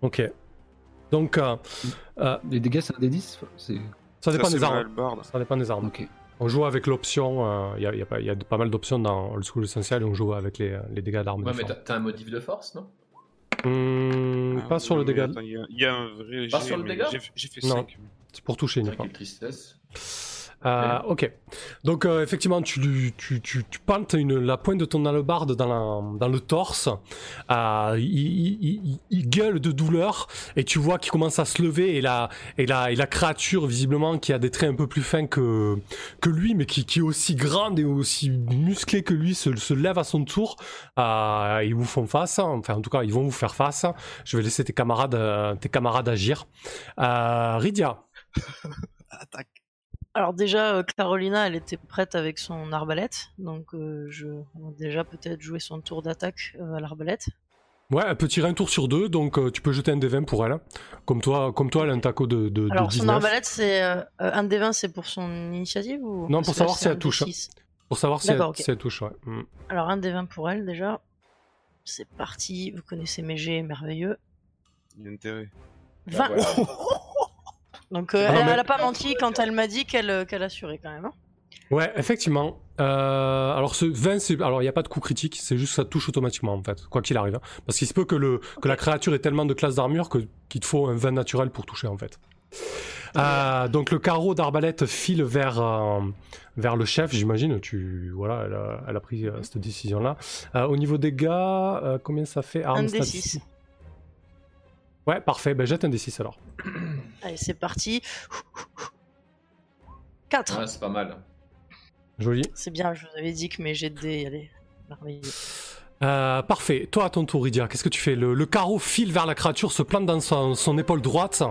S1: Ok. Donc, euh, euh,
S3: Les dégâts, c'est un des 10 C'est.
S1: ça dépend
S5: c'est
S1: des armes. Ça dépend des armes.
S3: Ok.
S1: On joue avec l'option, il y, a, y pas- y a pas mal d'options dans Old School Essential et on joue avec les, les dégâts d'armes.
S2: Ouais, mais t'as t'as un motif de force, non?
S1: Hmm,
S5: Ah,
S1: pas sur le dégât.
S5: Il y, a- il y a un vrai
S2: Pas sur le dégât
S5: j'ai- fait
S1: Non.
S5: 5.
S1: C'est pour toucher
S2: Ah,
S1: uniquement.
S2: Quelle tristesse.
S1: Euh, ok. Donc euh, effectivement, tu, tu, tu, tu une, la pointe de ton hallebarde dans, dans le torse. Euh, il, il- il- gueule de douleur et tu vois qu'il commence à se lever et la, et la, et la créature visiblement qui a des traits un peu plus fins que, que lui, mais qui, qui est aussi grande et aussi musclée que lui, se, se lève à son tour. Euh, ils vous font face. Enfin, en tout cas, ils vont vous faire face. Je vais laisser tes camarades, euh, tes camarades agir. Euh. [LAUGHS]
S5: Attaque.
S4: Alors déjà, euh, Carolina, elle était prête avec son arbalète, donc euh, je on va déjà peut-être jouer son tour d'attaque euh, à l'arbalète.
S1: Ouais, elle peut tirer un tour sur deux, donc euh, tu peux jeter un D20 pour elle. Comme toi, comme toi elle a un taco de, de, de
S4: Alors son
S1: 19.
S4: arbalète, c'est euh, un des 20, c'est pour son initiative ou
S1: Non,
S4: parce
S1: pour savoir si elle touche.
S4: D6.
S1: Pour savoir si elle, si touche, ouais. Mm.
S4: Alors un des 20 pour elle déjà. C'est parti, vous connaissez mes jets merveilleux.
S5: Il y a intérêt.
S4: 20
S2: Bah, voilà.
S4: Donc euh,
S1: Ah,
S4: elle,
S1: mais-
S4: elle a pas menti quand elle m'a dit qu'elle euh, qu'elle assurait quand même. hein.
S1: Ouais, effectivement. Euh, alors ce 20, c'est... alors il n'y a pas de coup critique, c'est juste que ça touche automatiquement en fait, quoi qu'il arrive. hein. Parce qu'il se peut que, le, que la créature ait tellement de classe d'armure que, qu'il te faut un 20 naturel pour toucher en fait. Euh, donc le carreau d'arbalète file vers, euh, vers le chef, j'imagine. Tu voilà, elle a, elle a pris euh, cette décision-là. Euh, au niveau des gars, euh, combien ça fait?
S4: Un
S1: Arme
S4: des
S1: statistique.
S4: six.
S1: Ouais, parfait. Ben, jette un D6 alors. [CLEARS THROAT]
S4: Allez, c'est parti. [CLEARS THROAT] 4.
S2: Ouais, c'est pas mal.
S1: Joli.
S4: C'est bien, je vous avais dit que mes jets de dés allaient merveilleux.
S1: Euh, parfait. Toi, à ton tour, Idia, qu'est-ce que tu fais? Le, le carreau file vers la créature, se plante dans son, son épaule droite.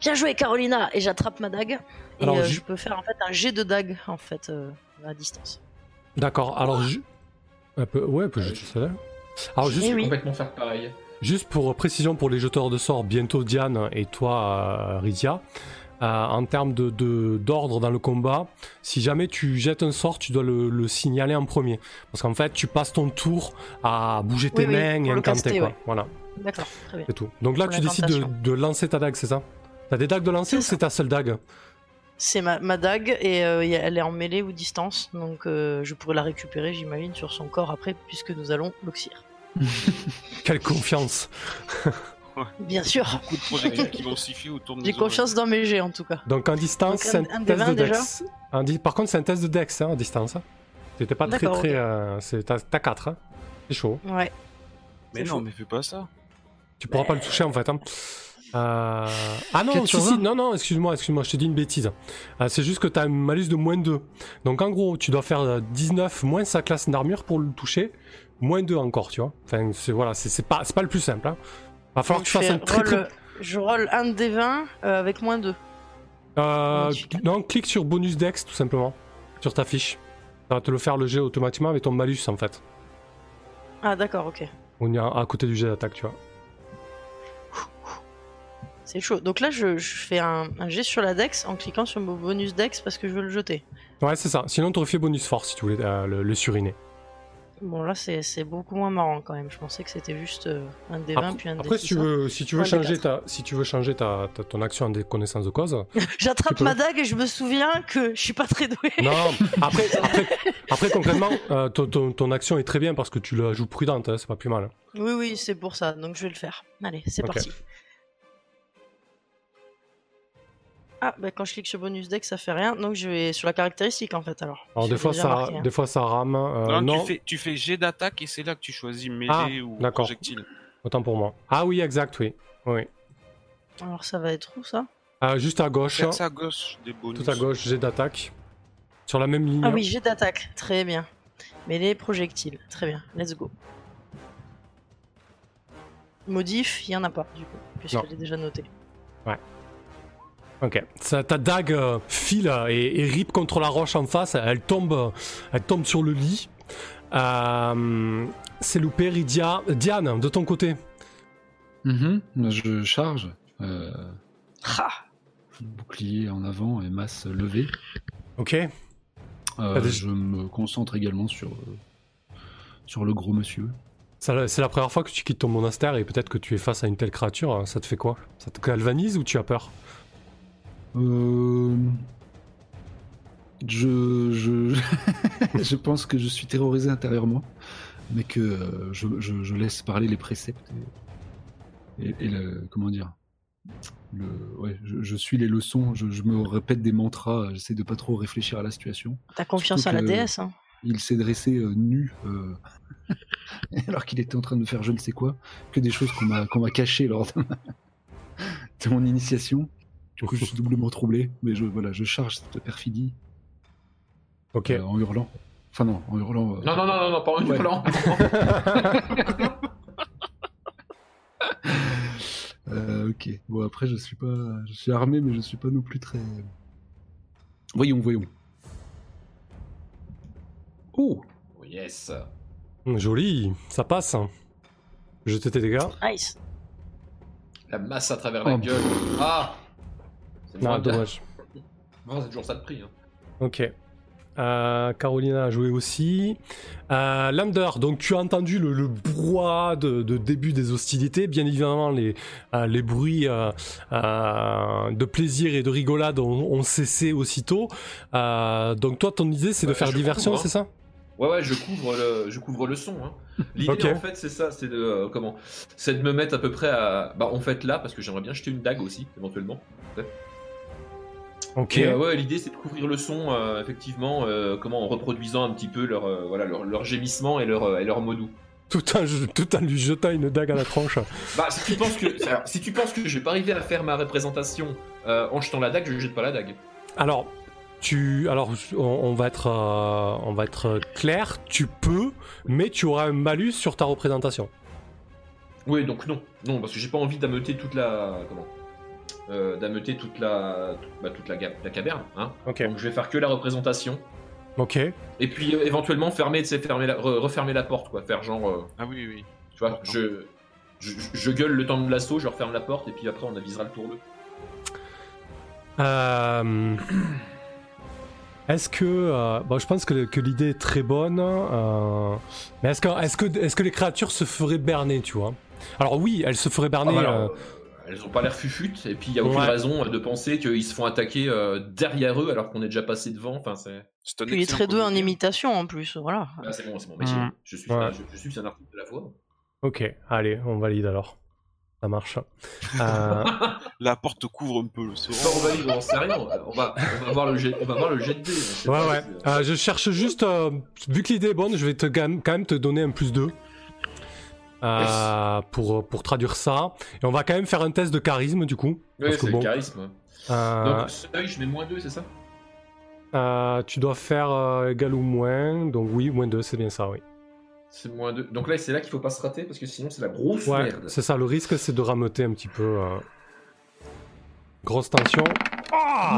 S4: Bien joué, Carolina Et j'attrape ma dague. Et
S1: Alors,
S4: euh, je peux faire en fait un jet de dague en fait euh, à distance.
S1: D'accord. Alors, ju- un peu, ouais, peut jeter ça là. Alors,
S2: Je
S1: juste,
S4: Eh
S2: vais
S4: oui.
S2: complètement faire pareil.
S1: Juste pour précision pour les jeteurs de sorts, bientôt Diane et toi, euh, Rydia. Euh, en termes de, de- d'ordre dans le combat, si jamais tu jettes un sort, tu dois le, le signaler en premier. Parce qu'en fait, tu passes ton tour à bouger tes
S4: Oui, oui,
S1: mains et incanter.
S4: caster,
S1: quoi.
S4: ouais.
S1: Voilà,
S4: D'accord, très bien.
S1: c'est tout. Donc là,
S4: Pour
S1: tu décides de, lancer ta dague, c'est ça? T'as des dagues de lancer
S4: C'est
S1: ou c'est ta seule dague?
S4: C'est ma, ma dague et euh, elle est en mêlée ou distance, donc euh, je pourrais la récupérer, j'imagine, sur son corps après, puisque nous allons l'oxyre. [LAUGHS]
S1: Quelle confiance [LAUGHS]
S4: Bien sûr,
S5: Beaucoup de projectiles qui vont siffler autour de
S4: j'ai confiance dans mes jets en tout cas.
S1: Donc en distance,
S4: Donc,
S1: c'est
S4: un-
S1: un, test de
S4: 20 déjà
S1: dex. Un di- Par contre, c'est un test de dex hein, en distance. hein. T'étais pas très très.
S4: ok.
S1: euh, c'est- T'as t'as 4, hein. c'est chaud.
S4: Ouais.
S5: Mais non,
S4: chaud.
S5: mais fais pas ça.
S1: Tu pourras pas le toucher en fait. hein. Euh, Ah non,
S3: 4
S1: si, si,
S3: 20?
S1: non, non, excuse-moi, excuse-moi, je te dis une bêtise. Euh, c'est juste que tu as un malus de moins 2. Donc en gros, tu dois faire euh, 19 moins sa classe d'armure pour le toucher, moins 2 encore, tu vois. Enfin, c'est voilà, c'est pas, pas le plus simple. Hein. Va falloir
S4: Donc,
S1: que tu fasses un très
S4: roll-
S1: très.
S4: je roll un des 20 euh, avec moins 2.
S1: Euh, non, clique sur bonus dex tout simplement, sur ta fiche. Ça va te le faire le jet automatiquement avec ton malus en fait.
S4: Ah d'accord, ok.
S1: On est à côté du jet d'attaque, tu vois.
S4: C'est chaud. Donc là, je, je fais un, un jet sur la dex en cliquant sur mon bonus dex parce que je veux le jeter.
S1: Ouais, c'est ça. Sinon, t'aurais fait bonus force si tu voulais euh, le, le suriner.
S4: Bon, là, c'est c'est beaucoup moins marrant quand même. Je pensais que c'était juste euh, un des 20
S1: Après,
S4: puis un des
S1: après, si tu
S4: 6,
S1: veux, si tu veux changer ta, si tu veux changer ta, ta- ton action en des connaissances de cause. [LAUGHS]
S4: J'attrape
S1: peux.
S4: ma dague et je me souviens que je suis pas très doué.
S1: non, [LAUGHS] après, après, après concrètement, euh, ton, ton- ton action est très bien parce que tu la joues prudente, hein, c'est pas plus mal.
S4: Oui, oui, c'est pour ça. Donc je vais le faire. Allez, c'est parti. Ah, bah quand je clique sur bonus deck, ça fait rien. Donc je vais sur la caractéristique en fait alors.
S1: Alors des fois ça,
S4: marqué, hein.
S1: des fois ça rame. euh,
S5: non,
S1: non,
S5: Tu, fais, tu fais jet d'attaque et c'est là que tu choisis mêlée
S1: Ah,
S5: ou projectile.
S1: autant pour moi. Ah oui, exact, oui, oui.
S4: Alors ça va être où ça?
S1: Euh, juste à gauche,
S5: à gauche des bonus.
S1: tout à gauche, jet d'attaque. Sur la même ligne.
S4: Ah oui, jet d'attaque. Très bien. Mêlée projectile. Très bien. Let's go. Modif, il y en a pas du coup, puisque
S1: Non.
S4: je l'ai déjà noté.
S1: Ok. Ça, ta dague euh, file et, et rip contre la roche en face. Elle tombe, elle tombe sur le lit. Euh, c'est loupé, Rydia. Diane, de ton côté.
S3: Mhm, Je charge. euh, bouclier en avant et masse levée.
S1: Ok.
S3: Euh, Je me concentre également sur, sur le gros monsieur.
S1: Ça, C'est la première fois que tu quittes ton monastère et peut-être que tu es face à une telle créature. hein. Ça te fait quoi? Ça te galvanise ou tu as peur?
S3: Euh, Je, je, [LAUGHS] je pense que je suis terrorisé intérieurement, mais que euh, je, je- je laisse parler les préceptes et, et- et le, comment dire, le, ouais, je, suis les leçons, je, me répète des mantras, j'essaie de pas trop réfléchir à la situation.
S4: T'as confiance
S3: Surtout
S4: à la déesse, hein
S3: Il s'est dressé euh, nu, euh, [LAUGHS] alors qu'il était en train de faire je ne sais quoi, que des choses qu'on m'a cachées lors de, ma- de mon initiation. Du coup, je suis doublement troublé, mais je, voilà, je charge cette perfidie
S1: Ok.
S3: euh, en hurlant. Enfin non, en hurlant. euh,
S2: Non, non, non, non, non, pas en
S3: Ouais.
S2: hurlant. [LAUGHS]
S3: euh, ok. Bon après, je suis pas, je suis armé, mais je suis pas non plus très. Voyons, voyons. Oh,
S2: Oh, yes.
S1: Joli, ça passe. hein. Jeter tes dégâts.
S4: Nice.
S2: La masse à travers la
S3: Oh.
S2: gueule. Ah
S1: Non, dommage. [LAUGHS]
S2: C'est toujours ça de prix. Hein.
S1: Ok. Euh, Carolina a joué aussi. Euh, Lander, donc tu as entendu le, le brouhaha de, de début des hostilités. Bien évidemment, les, euh, les bruits euh, de plaisir et de rigolade ont, ont cessé aussitôt. Donc toi, ton idée, c'est de
S2: Ouais,
S1: faire diversion, c'est ça?
S2: Ouais, ouais, je couvre le, je couvre le son. Hein. L'idée, en fait, c'est ça, c'est de comment, c'est de me mettre à peu près à, bah, en fait là, parce que j'aimerais bien jeter une dague aussi, éventuellement.
S1: Ok.
S2: Et, euh, ouais, l'idée, c'est de couvrir le son, euh, effectivement, euh, comment, en reproduisant un petit peu leur, voilà, leur, leur gémissement et leur, et leur mots doux.
S1: Tout, en, tout en lui jetant une dague à la tronche.
S2: Bah, si tu penses que, alors, si tu penses que je vais pas arriver à faire ma représentation euh, en jetant la dague, je jette pas la dague.
S1: Alors, tu, alors, on, on va être, euh, on va être clair. Tu peux, mais tu auras un malus sur ta représentation.
S2: Oui, donc non, non, parce que j'ai pas envie d'ameuter toute la, comment, euh, d'ameuter toute la, toute, bah, toute la, la caverne, hein.
S1: Ok.
S2: Donc je vais faire que la représentation.
S1: Ok.
S2: Et puis euh, éventuellement fermer, fermer la- re- refermer la porte, quoi. Faire genre, euh,
S5: Ah oui, oui.
S2: tu vois, je, je, je gueule le temps de l'assaut, je referme la porte, et puis après on avisera le tour 2.
S1: Euh, Est-ce que, euh, bon, je pense que, que l'idée est très bonne, euh, mais est-ce que, est-ce que, est-ce que les créatures se feraient berner, tu vois? Alors oui, elles se feraient berner. euh,
S2: elles ont pas l'air fufutes, et puis il y a aucune
S1: Ouais.
S2: raison de penser qu'ils se font attaquer euh, derrière eux alors qu'on est déjà passé devant. Enfin, c'est.
S4: Puis très doué en imitation en plus, voilà.
S2: Ah, c'est bon, c'est mon métier.
S1: Mm.
S2: Je suis,
S1: Ouais.
S2: un, je, je suis un artiste de la voix.
S1: Ok, allez, on valide alors. Ça marche. Euh, [LAUGHS]
S5: La porte couvre un peu le sort.
S2: on va on sait rien. On va, on va voir le jet, on va voir le jet de sait
S1: ouais, ouais. Euh, je cherche juste, euh, vu que l'idée est bonne, je vais te, quand même- quand même te donner un plus 2. Pour, pour traduire ça. Et on va quand même faire un test de charisme du coup. Que
S2: c'est
S1: bon,
S2: le charisme.
S1: euh,
S2: Donc, seuil, je mets moins 2, c'est ça?
S1: Euh, tu dois faire euh, égal ou moins. Donc oui, moins 2, c'est bien ça, oui.
S2: C'est moins 2. Donc là, c'est là qu'il faut pas se rater parce que sinon, c'est la grosse
S1: Ouais,
S2: merde.
S1: c'est ça. Le risque, c'est de rameuter un petit peu. euh, Grosse tension. Ah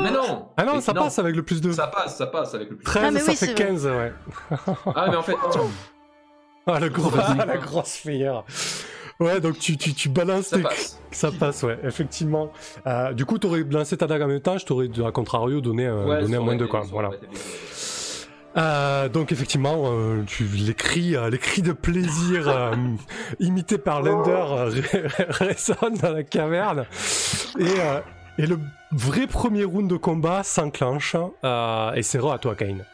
S2: Mais non
S1: Ah non,
S2: Mais
S1: ça passe avec le plus 2.
S2: Ça passe, ça passe avec le plus.
S1: 13,
S4: Ah, mais
S1: ça
S4: oui,
S1: fait
S4: c'est vrai.
S1: 15, ouais.
S2: Ah, mais en fait, non. [LAUGHS]
S1: Ah, le gros,
S3: Vas-y. [LAUGHS]
S1: la grosse frayeur. Ouais, donc tu, tu, tu balances
S2: ça
S1: tes-
S2: passe.
S1: Ça passe, ouais, effectivement. Euh, du coup, t'aurais lancé ta dague en même temps, je t'aurais, à contrario, donné, un-
S2: Ouais,
S1: donné un moins de quoi. Voilà. Euh, donc, effectivement, euh, tu, les, cris, euh, les cris de plaisir euh, [LAUGHS] imités par Lender euh, ré- résonnent dans la caverne. Et, euh, et le vrai premier round de combat s'enclenche. euh, et c'est re à toi, Kane.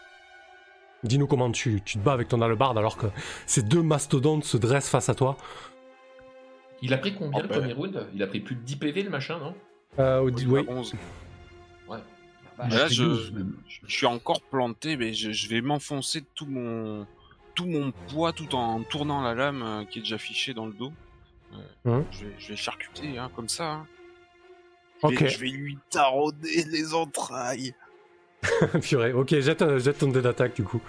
S1: Dis-nous comment tu, tu te bats avec ton hallebarde alors que ces deux mastodontes se dressent face à toi.
S2: Il a pris combien
S5: Oh,
S2: le
S5: bah.
S2: premier round? Il a pris plus de 10 PV le machin, non?
S1: Euh, au-
S5: Oui,
S1: oui.
S5: à 11.
S2: Bah,
S5: Là, je-
S3: 12 même.
S5: Je suis encore planté, mais je, je vais m'enfoncer tout mon tout mon poids tout en tournant la lame euh, qui est déjà fichée dans le dos. Euh,
S1: Hum.
S5: je, vais, je vais charcuter hein, comme ça. hein. Je,
S1: Ok.
S5: vais, je vais lui tarauder les entrailles. [LAUGHS]
S1: Purée. Ok, jette, jette ton dé d'attaque du coup.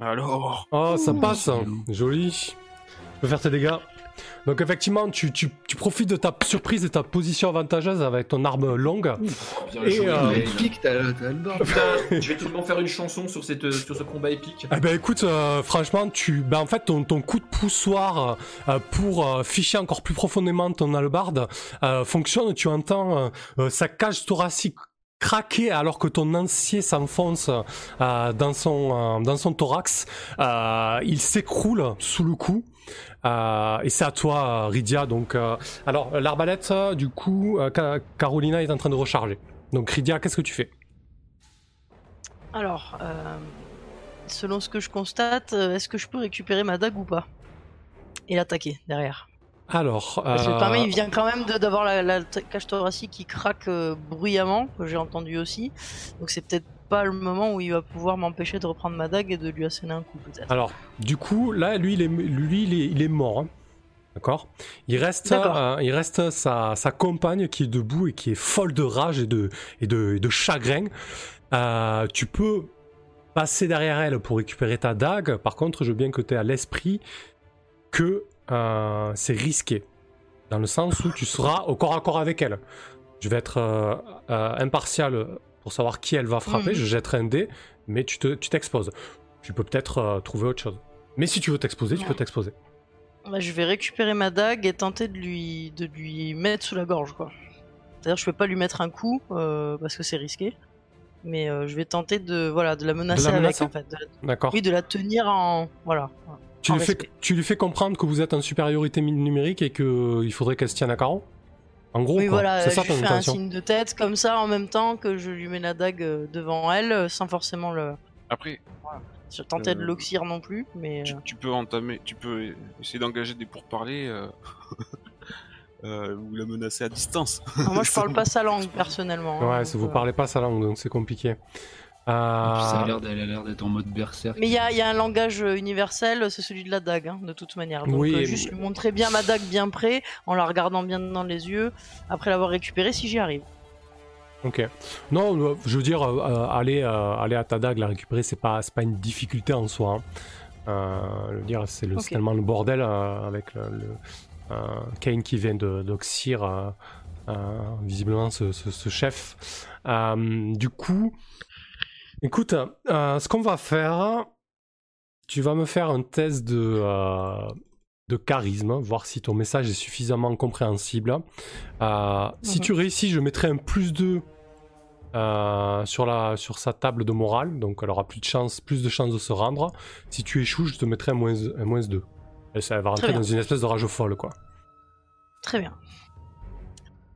S5: Alors,
S1: Oh, ça passe. hein.
S3: joli.
S1: Joli. Tu peux faire tes dégâts. Donc effectivement, tu, tu, tu profites de ta surprise et ta position avantageuse avec ton arme longue.
S2: Bien
S1: Et, euh.
S3: Épique, t'as.
S2: Putain, je vais tout de même faire une chanson sur, cette, sur ce combat épique.
S1: Eh ben écoute, euh, franchement, tu, ben en fait, ton, ton coup de poussoir euh, pour euh, ficher encore plus profondément ton hallebarde euh, fonctionne. Tu entends euh, euh, sa cage thoracique craquer alors que ton acier s'enfonce euh, dans son euh, dans son thorax. Euh, il s'écroule sous le coup. Euh, et c'est à toi, Rydia. Donc, euh, alors l'arbalète, du coup, euh, Ca- Carolina est en train de recharger. Donc, Rydia, qu'est-ce que tu fais?
S4: Alors, selon ce que je constate, est-ce que je peux récupérer ma dague ou pas? Et l'attaquer derrière.
S1: Alors, euh,
S4: même, il vient quand même d'avoir la, la cage thoracique qui craque euh, bruyamment, que j'ai entendu aussi. Donc c'est peut-être pas le moment où il va pouvoir m'empêcher de reprendre ma dague et de lui asséner un coup peut-être.
S1: Alors, du coup, là, lui, il est, lui, il est, il est mort. hein. D'accord? Il reste, euh, il reste sa, sa compagne qui est debout et qui est folle de rage et de, et de, et de chagrin. Euh, tu peux passer derrière elle pour récupérer ta dague. Par contre, je veux bien que tu aies à l'esprit que euh, c'est risqué. Dans le sens où tu seras au corps à corps avec elle. Je vais être impartial pour savoir qui elle va frapper.
S4: Mhm.
S1: Je jetterai un dé, mais tu te- tu t'exposes. Tu peux peut-être euh, trouver autre chose. Mais si tu veux t'exposer, tu peux t'exposer.
S4: Bah, je vais récupérer ma dague et tenter de lui, de lui mettre sous la gorge quoi. C'est-à-dire je vais pas lui mettre un coup euh, parce que c'est risqué. Mais euh, je vais tenter de, voilà, de la menacer,
S1: menacer
S4: avec en fait.
S1: D'accord
S4: Oui, de la tenir en. Voilà.
S1: tu,
S4: en
S1: lui fais,
S4: respect.
S1: tu lui fais comprendre que vous êtes en supériorité numérique et qu'il faudrait qu'elle se tienne à carreau? En gros,
S4: Oui,
S1: quoi.
S4: voilà,
S1: c'est
S4: je
S1: ça
S4: lui fais un signe de tête comme ça en même temps que je lui mets la dague euh, devant elle, euh, sans forcément le
S5: Après,
S4: je tentais de
S5: Euh,
S4: l'oxyre non plus, mais
S5: tu, tu peux entamer, tu peux essayer d'engager des pourparlers euh, [LAUGHS] euh, ou la menacer à distance.
S4: alors moi je [LAUGHS] parle pas sa langue personnellement. hein,
S1: Ouais,
S4: donc,
S1: c'est- vous
S4: euh,
S1: parlez pas sa langue, donc c'est compliqué.
S3: Ça a
S1: Euh,
S3: l'air a l'air d'être en mode berserk.
S4: Mais il y a, il y a un langage euh, universel, c'est celui de la dague, hein, de toute manière. Donc
S1: Oui,
S4: euh, juste lui montrer bien ma dague bien près, en la regardant bien dans les yeux, après l'avoir récupérée si j'y arrive.
S1: Ok. Non, euh, je veux dire, euh, aller, euh, aller à ta dague, la récupérer, c'est pas, c'est pas une difficulté en soi. hein. Euh, je veux dire, c'est tellement le bordel euh, avec le, le, euh, Kane qui vient d'Oxyr, euh, euh, visiblement ce, ce- ce chef. Euh, du coup, écoute, euh, ce qu'on va faire, tu vas me faire un test de, euh, de charisme, voir si ton message est suffisamment compréhensible. Euh, Si
S4: Mhm.
S1: tu réussis, je mettrai un plus 2 euh, sur, la, sur sa table de morale, donc elle aura plus de, chance, plus de chances de se rendre. Si tu échoues, je te mettrai un moins, un moins 2. Et ça elle va rentrer dans une espèce de rage folle, quoi.
S4: Très bien.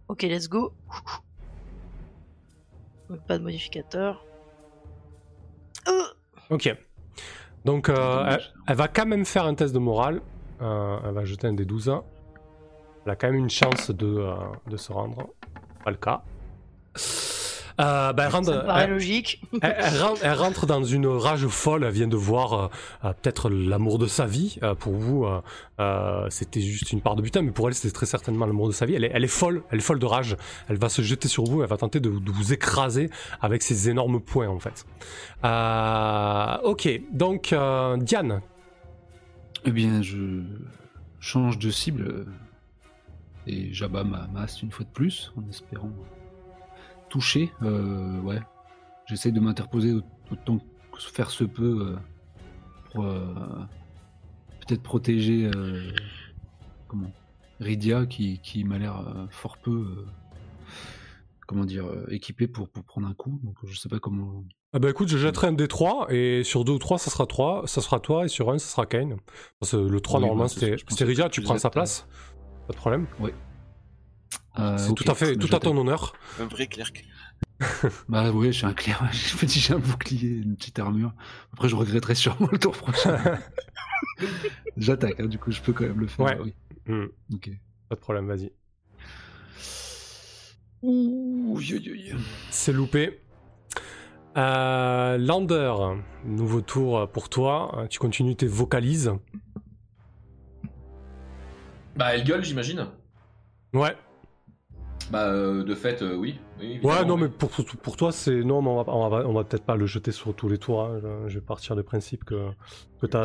S4: Ok, let's go. Donc, pas de modificateur.
S1: Ok. Donc, euh, elle,
S3: dommage.
S1: elle va quand même faire un test de morale. Euh, elle va jeter un des 12. Elle a quand même une chance de, euh, de se rendre. Pas le cas. Euh, ben, elle rentre-
S4: ça me paraît
S1: elle-
S4: logique.
S1: elle, elle rentre, elle rentre dans une rage folle. Elle vient de voir euh, euh, peut-être l'amour de sa vie. Euh, pour vous, euh, euh, c'était juste une part de butin, mais pour elle, c'était très certainement l'amour de sa vie. Elle est, elle est folle. Elle est folle de rage. Elle va se jeter sur vous. Elle va tenter de, de vous écraser avec ses énormes poings, en fait. Euh, ok. Donc, euh, Diane.
S3: Eh bien, je change de cible euh, et j'abats ma masse une fois de plus en espérant toucher. Euh, ouais, j'essaie de m'interposer au- autant que faire se peut euh, pour euh, peut-être protéger comment Rydia qui, qui m'a l'air fort peu comment dire équipé pour, pour prendre un coup. Donc je sais pas comment.
S1: Ah bah écoute, je jetterai un des 3 et sur 2 ou 3 ça sera 3, ça sera toi et sur 1 ça sera Kane. Parce que le 3
S3: Oui,
S1: normalement c'était
S3: que
S1: tu prends sa place. Pas de problème.
S3: Euh,
S1: C'est tout à fait
S3: bah,
S1: tout à ton honneur.
S5: Un vrai clerc. [LAUGHS]
S3: Bah ouais, je suis un clair. [LAUGHS] Je me dis j'ai un bouclier, une petite armure. Après, je regretterai sûrement le tour prochain. [LAUGHS] J'attaque, hein, du coup, je peux quand même le faire.
S1: Ouais.
S3: oui.
S1: Hmm,
S3: Ok.
S1: pas de problème, vas-y.
S3: Ouh.
S1: C'est loupé. Euh, Lander, nouveau tour pour toi. Euh, Tu continues tes vocalises.
S2: Bah, elle gueule, j'imagine.
S1: Ouais.
S2: Bah, euh, de fait, euh, oui. oui
S1: Ouais, non,
S2: oui.
S1: mais pour, pour, pour toi, c'est. Non, mais on va, on va, on va peut-être pas le jeter sur tous les tours. hein. Je, je vais partir du principe que, que t'as.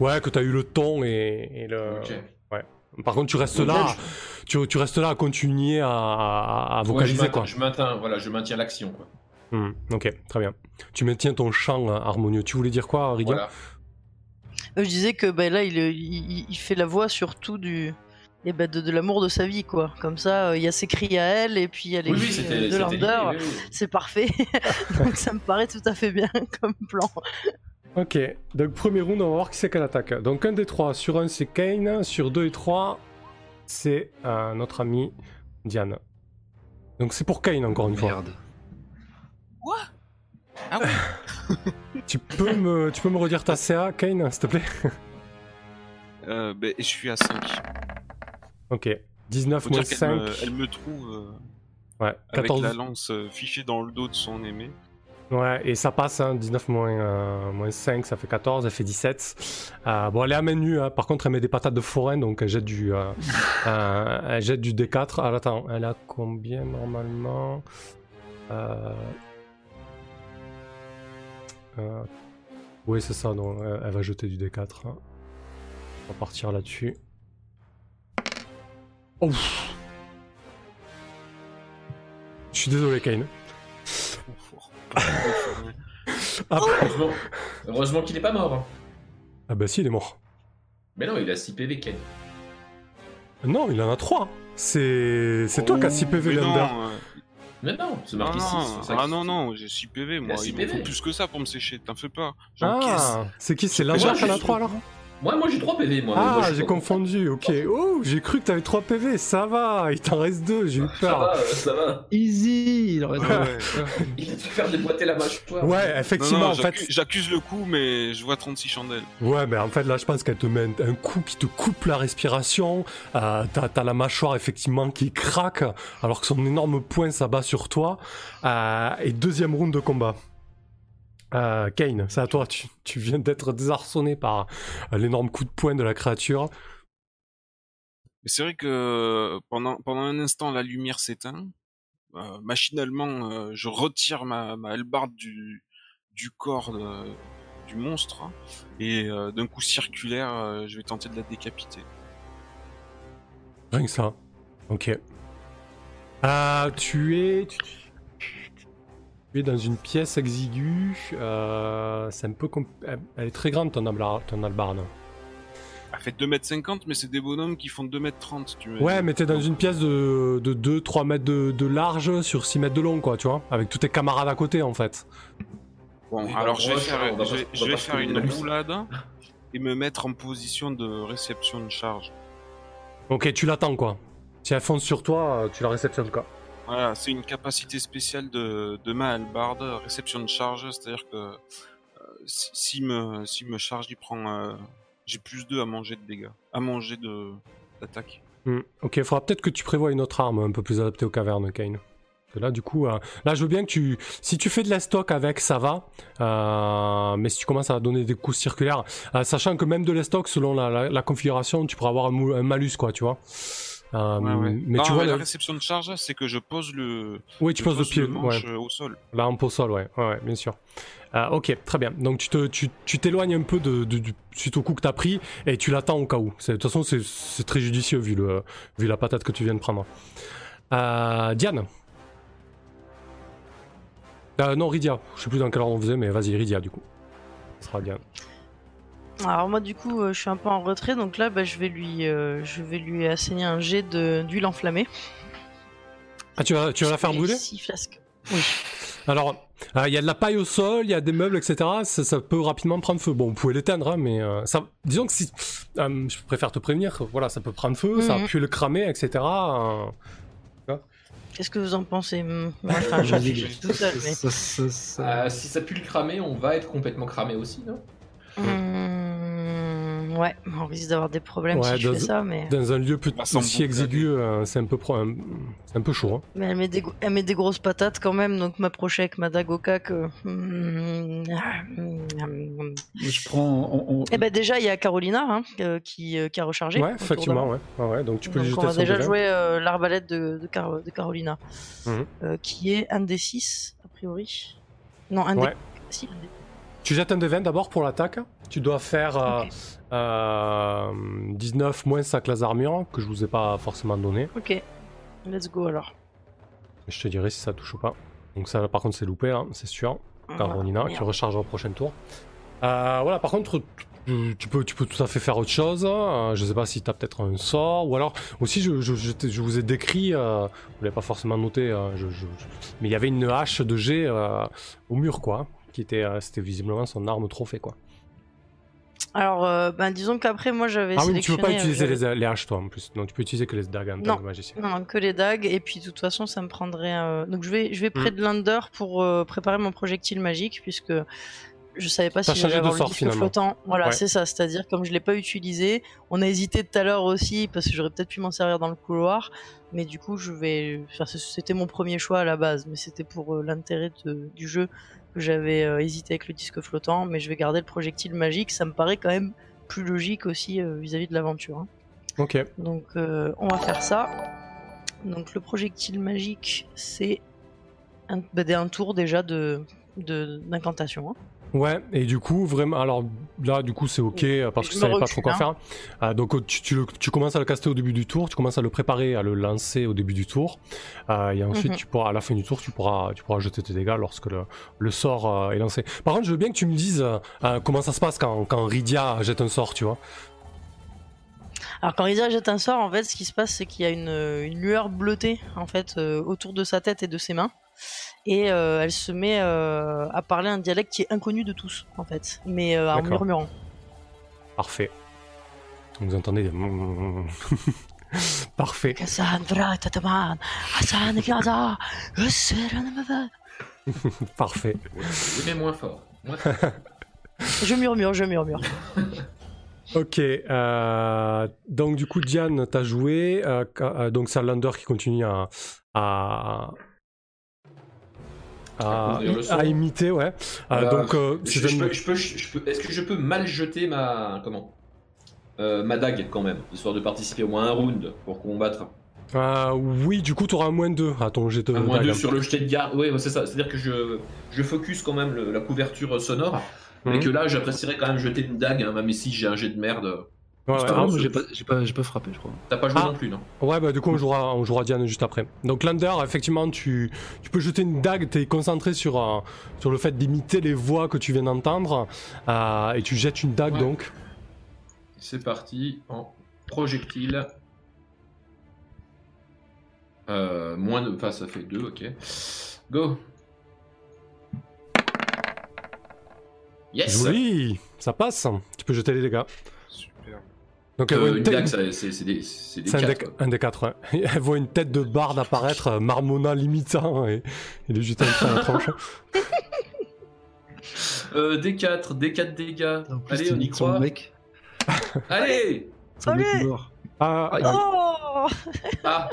S1: Ouais, que t'as eu le ton et, et le.
S2: Ok.
S1: Par contre, tu restes là. Tu, tu restes là à continuer à, à, à
S2: Ouais, je
S1: vocaliser,
S2: maintiens-
S1: quoi.
S2: Je maintiens, voilà, je maintiens l'action, quoi.
S1: Hmm, ok, très bien. Tu maintiens ton chant euh, harmonieux. Tu voulais dire quoi,
S2: Voilà.
S4: Euh, Je disais que ben là, il, il, il fait la voix surtout du. Et ben de, de l'amour de sa vie, quoi. Comme ça, euh, il y a ses cris à elle, et puis il y a les
S2: Oui, oui,
S4: cris euh, de Lander.
S2: oui, oui.
S4: C'est parfait. [LAUGHS] Donc ça me paraît tout à fait bien [LAUGHS] comme plan.
S1: Ok, donc premier round, on va voir qui c'est qu'elle attaque. Donc un des trois, sur un c'est Kane, sur deux et trois, c'est euh, notre ami Diane. Donc c'est pour Kane encore une fois.
S3: Merde.
S5: Ah ouais [LAUGHS]
S1: Tu peux me, tu peux me redire ta CA, Kane, s'il te plaît?
S5: Euh, ben, Je suis à 5.
S1: Ok, 19
S5: Faut
S1: moins
S5: dire qu'elle
S1: 5,
S5: me, elle me trouve euh,
S1: ouais,
S5: avec
S1: 14.
S5: la lance euh, fichée dans le dos de son aimé.
S1: Ouais, et ça passe, hein, 19 moins, euh, moins 5, ça fait 14, elle fait 17. Euh, bon, elle est à main nue, hein. par contre, elle met des patates de forain, donc elle jette du, euh, [LAUGHS] euh, elle jette du D4. Alors attends, elle a combien normalement? Euh, euh, Oui, c'est ça, donc elle, elle va jeter du D4. hein. On va partir là-dessus. Oh Je suis désolé, Kane.
S5: Ouais. [LAUGHS]
S1: Ah,
S2: Heureusement, heureusement qu'il est pas mort. hein.
S1: ah bah si, il est mort.
S2: Mais non, il a 6 PV, Ken.
S1: Non, il en a 3. C'est c'est toi qui as 6 PV,
S5: Mais
S1: Lander.
S5: non, euh,
S2: Mais non, c'est marqué 6.
S5: non, ah non, non, j'ai 6 PV, moi.
S2: six
S5: Il me faut plus que ça pour me sécher, t'en fais pas.
S1: Ah, c'est qui C'est
S2: moi,
S1: qui en a
S2: je-
S1: 3 alors?
S2: Moi, moi j'ai 3 PV, moi.
S1: Ah, j'ai confondu, ok. Oh, j'ai cru que t'avais 3 PV, ça va, il t'en reste 2, j'ai eu
S2: Ça
S1: peur.
S2: va, euh, ça va.
S3: Easy il aurait-
S5: Ouais, ouais. [LAUGHS]
S2: Il a dû faire déboîter la mâchoire.
S1: Ouais, effectivement,
S5: non,
S1: en fait.
S5: j'accuse le coup, mais je vois 36 chandelles.
S1: Ouais, mais en fait, là, je pense qu'elle te met un coup qui te coupe la respiration. Euh, T'as t'as la mâchoire, effectivement, qui craque, alors que son énorme poing s'abat sur toi. Euh, et deuxième round de combat. Euh, Kane, c'est à toi. Tu, tu viens d'être désarçonné par euh, l'énorme coup de poing de la créature.
S5: C'est vrai que pendant, pendant un instant, la lumière s'éteint. Euh, machinalement, euh, je retire ma, ma hallebarde du, du corps de- du monstre. hein, et euh, d'un coup circulaire, euh, je vais tenter de la décapiter.
S1: Rien que ça. Ok. Euh, tu es. Tu, tu es dans une pièce exiguë. euh, c'est un peu. Elle est très grande ton, albard, ton albarde.
S5: Elle fait 2m50, mais c'est des bonhommes qui font 2m30, tu veux
S1: Ouais, mais t'es dans une pièce de, de 2-3 mètres de, de large sur 6 mètres de long, quoi, tu vois. Avec tous tes camarades à côté, en fait.
S5: Bon, alors je vais faire, je
S2: pas-
S5: vais, je faire une roulade et me mettre en position de réception de charge.
S1: Ok, tu l'attends, quoi. Si elle fonce sur toi, tu la réceptionnes, quoi.
S5: Voilà, c'est une capacité spéciale de, de ma hallebarde, réception de charge, c'est-à-dire que euh, si, me, charge, il prend. euh, j'ai plus 2 à manger de dégâts, à manger d'attaque.
S1: Hmm. Ok, il faudra peut-être que tu prévois une autre arme un peu plus adaptée aux cavernes, Kane. Là, du coup, euh, là, je veux bien que tu. Si tu fais de la stock avec, ça va. Euh, mais si tu commences à donner des coups circulaires, sachant que même de la stock, selon la, configuration, tu pourras avoir un, un malus, quoi, tu vois. Euh,
S5: Ouais, ouais.
S1: Mais
S5: Non,
S1: tu vois,
S5: la
S1: le-
S5: réception de charge, c'est que je pose le.
S1: oui, tu
S5: je
S1: poses le pied,
S5: euh, au sol.
S1: Là, en pot sol, ouais, ouais, bien sûr. Euh, ok, très bien. Donc, tu te, tu, tu t'éloignes un peu de, de- du- suite au coup que t'as pris et tu l'attends au cas où. De toute façon, c'est, très judicieux vu, le, vu la patate que tu viens de prendre. Euh, Diane. Non, Rydia. Je sais plus dans quel ordre on faisait, mais vas-y, Rydia, du coup. Ce sera Diane.
S4: Alors moi du coup euh, je suis un peu en retrait donc là bah, je vais lui euh, je vais lui asséner un jet de- d'huile enflammée.
S1: Ah, tu vas, tu vas la faire brûler?
S4: Six flasques. Oui.
S1: Alors, euh, il y a de la paille au sol, il y a des meubles, etc. Ça, ça peut rapidement prendre feu. Bon, vous pouvez l'éteindre, hein, mais euh, ça, disons que si, euh, je préfère te prévenir, voilà, ça peut prendre feu, ça
S4: Mhm.
S1: peut le cramer, etc. euh,
S4: Qu'est-ce que vous en pensez? Hmm, [LAUGHS] Enfin je réfléchis tout seul mais.
S3: Ça-
S2: Euh, si ça pue le cramer, on va être complètement cramé aussi, non?
S4: Hmm, ouais, on risque d'avoir des problèmes
S1: Ouais,
S4: si je
S1: dans-
S4: fais ça mais.
S1: dans un lieu peu-
S5: sans
S1: aussi exigu, euh, c'est un peu, pro- un- peu chaud. hein.
S4: Mais elle met, des, gro- elle met des grosses patates quand même, donc m'approcher avec ma dague au cac. euh, hmm, ah, hmm,
S3: Je prends. on- on-
S4: Eh ben déjà il y a Carolina hein, euh, qui, euh, qui a rechargé.
S1: Ouais,
S4: d'avant.
S1: ouais. ouais, ouais. Donc tu peux lui
S4: Donc
S1: jeter
S4: on va déjà jouer euh, l'arbalète de, de, Car- de Carolina,
S1: Mhm.
S4: euh, qui est un des 6 a priori. Non, un
S1: Ouais.
S4: des. Si, un des-
S1: Tu jettes un des 20 d'abord pour l'attaque. Tu dois faire euh,
S4: Ok.
S1: euh, 19 moins sa classe d'armure, que je vous ai pas forcément donné.
S4: Ok, let's go alors.
S1: Je te dirai si ça touche ou pas. Donc ça, par contre, c'est loupé, hein, c'est sûr. Carolina,
S4: Voilà,
S1: qui recharge au prochain tour. Euh, voilà, par contre, tu, peux, tu peux tout à fait faire autre chose. Euh, je sais pas si tu as peut-être un sort, ou alors aussi, je, je, je je vous ai décrit, euh, vous l'avez pas forcément noté, euh, je, je- je- mais il y avait une hache de euh, au mur, quoi, qui était, euh, c'était visiblement son arme trophée, quoi.
S4: Alors, euh, ben, disons qu'après, moi j'avais
S1: Ah oui, tu peux pas
S4: euh,
S1: utiliser les, les haches, toi, en plus. Donc tu peux utiliser que les dagues en tant
S4: Non.
S1: que magicien.
S4: Non, non, que les dagues, et puis de toute façon, ça me prendrait. euh, Donc je vais, je vais près
S1: Mm.
S4: de l'Under pour préparer mon projectile magique, puisque je savais pas si j'allais avoir le
S1: sort,
S4: disque
S1: finalement.
S4: flottant. Voilà,
S1: Ouais.
S4: c'est ça, c'est-à-dire comme je l'ai pas utilisé, on a hésité tout à l'heure aussi, parce que j'aurais peut-être pu m'en servir dans le couloir, mais du coup, je vais. Enfin, c'était mon premier choix à la base, mais c'était pour l'intérêt de- du jeu que j'avais euh, hésité avec le disque flottant, mais je vais garder le projectile magique, ça me paraît quand même plus logique aussi euh, vis-à-vis de l'aventure. hein.
S1: Ok.
S4: Donc euh, on va faire ça. Donc le projectile magique, c'est un, bah, un tour déjà de de- d'incantation. hein.
S1: Ouais, et du coup, vraiment, alors là, du coup, c'est ok euh, parce que
S4: Je
S1: savais pas trop quoi
S4: hein.
S1: faire. Euh, donc, tu, tu, commences à le caster au début du tour, tu commences à le préparer, à le lancer au début du tour, Euh, et ensuite,
S4: Mhm.
S1: tu pourras, à la fin du tour, tu pourras, tu pourras jeter tes dégâts lorsque le, le sort euh, est lancé. Par contre, je veux bien que tu me dises comment ça se passe quand, quand Rydia jette un sort, tu vois.
S4: Alors quand Rizia jette un sort, en fait, ce qui se passe, c'est qu'il y a une, une lueur bleutée en fait autour de sa tête et de ses mains, et euh, elle se met euh, à parler un dialecte qui est inconnu de tous en fait, mais euh, en murmurant.
S1: Parfait. Vous entendez des... [LAUGHS] Parfait. [LAUGHS] Parfait.
S2: Mais moins fort. Moins fort. [LAUGHS]
S4: Je murmure, je murmure.
S1: Ok, euh, donc du coup Diane, t'as joué, euh, euh, donc c'est Lander qui continue à, à, à,
S2: son.
S1: à imiter, ouais. Euh,
S2: Euh,
S1: donc euh,
S2: je,
S1: c'est
S2: je
S1: un-
S2: peux, je peux- je peux- Est-ce que je peux mal jeter ma comment? Euh, ma dague quand même, histoire de participer au moins un round pour combattre.
S1: euh, oui, du coup t'auras un moins 2 à ton jet de
S2: Un moins
S1: dague.
S2: 2 sur le jeté de garde. Oui, c'est ça. C'est-à-dire que je, je focus quand même le- la couverture sonore. Mais
S1: Mhm.
S2: que là, j'apprécierais quand même jeter une dague, hein, même si j'ai un jet de merde.
S1: Ouais, ouais,
S2: c'est
S3: Ah, j'ai pas, frappé, je crois.
S2: T'as pas joué
S1: Ah.
S2: non plus, non?
S1: Ouais, bah du coup on jouera, on jouera Diane juste après. Donc Lander, effectivement, tu, tu peux jeter une dague, t'es concentré sur, euh, sur le fait d'imiter les voix que tu viens d'entendre, euh, et tu jettes une dague
S2: Ouais.
S1: donc.
S2: C'est parti en projectile. Euh, moins de. Enfin, ça fait 2, ok. Go Yes
S1: Joli, ça passe. Tu peux jeter les dégâts. Donc elle
S2: Euh,
S1: voit
S2: Une
S1: une tête-
S2: ça- c'est des, c'est des
S1: C'est un,
S2: quatre,
S1: des,
S2: quoi.
S1: un des quatre, ouais. [LAUGHS] Elle voit une tête de barde apparaître, euh, marmonnant limitant, et il est juste en train de la tronche. [LAUGHS]
S2: Euh, D4, D4 dégâts.
S3: Plus,
S2: Allez, on y croit.
S3: mec. [LAUGHS]
S2: Allez
S3: Son mec
S4: Allez
S3: mort.
S1: Ah,
S3: Aïe.
S4: Oh
S2: Ah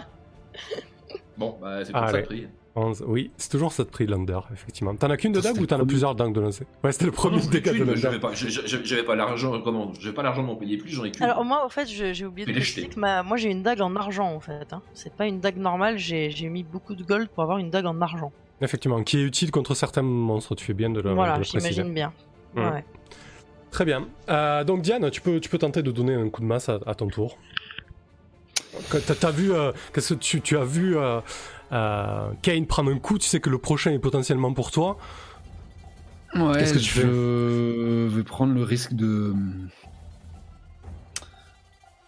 S2: Bon, bah, c'est pour ça
S1: Allez.
S2: le prix.
S1: 11, oui, c'est toujours cette prix Lander, effectivement. T'en as qu'une de
S3: Ça,
S1: dague
S3: c'était
S1: ou t'en as plusieurs dagues de lancer? Ouais, c'était le premier dégât de
S2: qu'une, J'avais
S1: Lander.
S2: pas, j'avais pas l'argent, comment J'avais pas l'argent de m'en payer plus, j'en ai qu'une.
S4: Alors moi en fait j'ai oublié de préciser que ma... moi j'ai une dague en argent en fait. Hein. C'est pas une dague normale, j'ai mis beaucoup de gold pour avoir une dague en argent.
S1: Effectivement, qui est utile contre certains monstres, tu fais bien de le, de
S4: voilà,
S1: le préciser.
S4: j'imagine bien. Ouais.
S1: Très bien. Euh, donc Diane, tu peux, tu peux tenter de donner un coup de masse à, à ton tour. Quand T'as t'as vu, euh, qu'est-ce que tu, tu as vu euh, Kane prendre un coup, tu sais que le prochain est potentiellement pour toi.
S3: Ouais,
S1: Qu'est-ce que tu
S3: je vais prendre le risque de,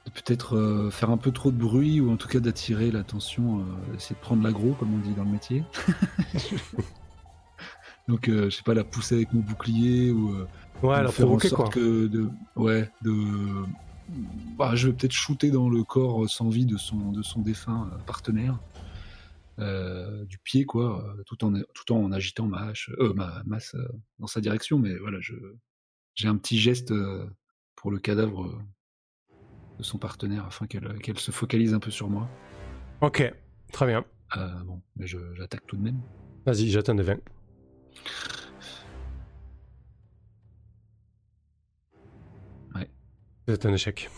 S3: de peut-être euh, faire un peu trop de bruit ou en tout cas d'attirer l'attention, euh, essayer de prendre l'aggro comme on dit dans le métier. [LAUGHS] Donc euh, je sais pas la pousser avec mon bouclier ou euh,
S1: Ouais, la
S3: faire en sorte
S1: quoi.
S3: que de ouais de bah, je vais peut-être shooter dans le corps sans vie de son de son défunt euh, partenaire euh, du pied quoi euh, tout en tout en agitant ma hache euh, ma masse euh, dans sa direction mais voilà je j'ai un petit geste euh, pour le cadavre de son partenaire afin qu'elle qu'elle se focalise un peu sur moi
S1: Ok, très bien.
S3: Euh, bon mais je j'attaque tout de même
S1: Vas-y, jette un des 20.
S3: Ouais.
S1: C'est un échec.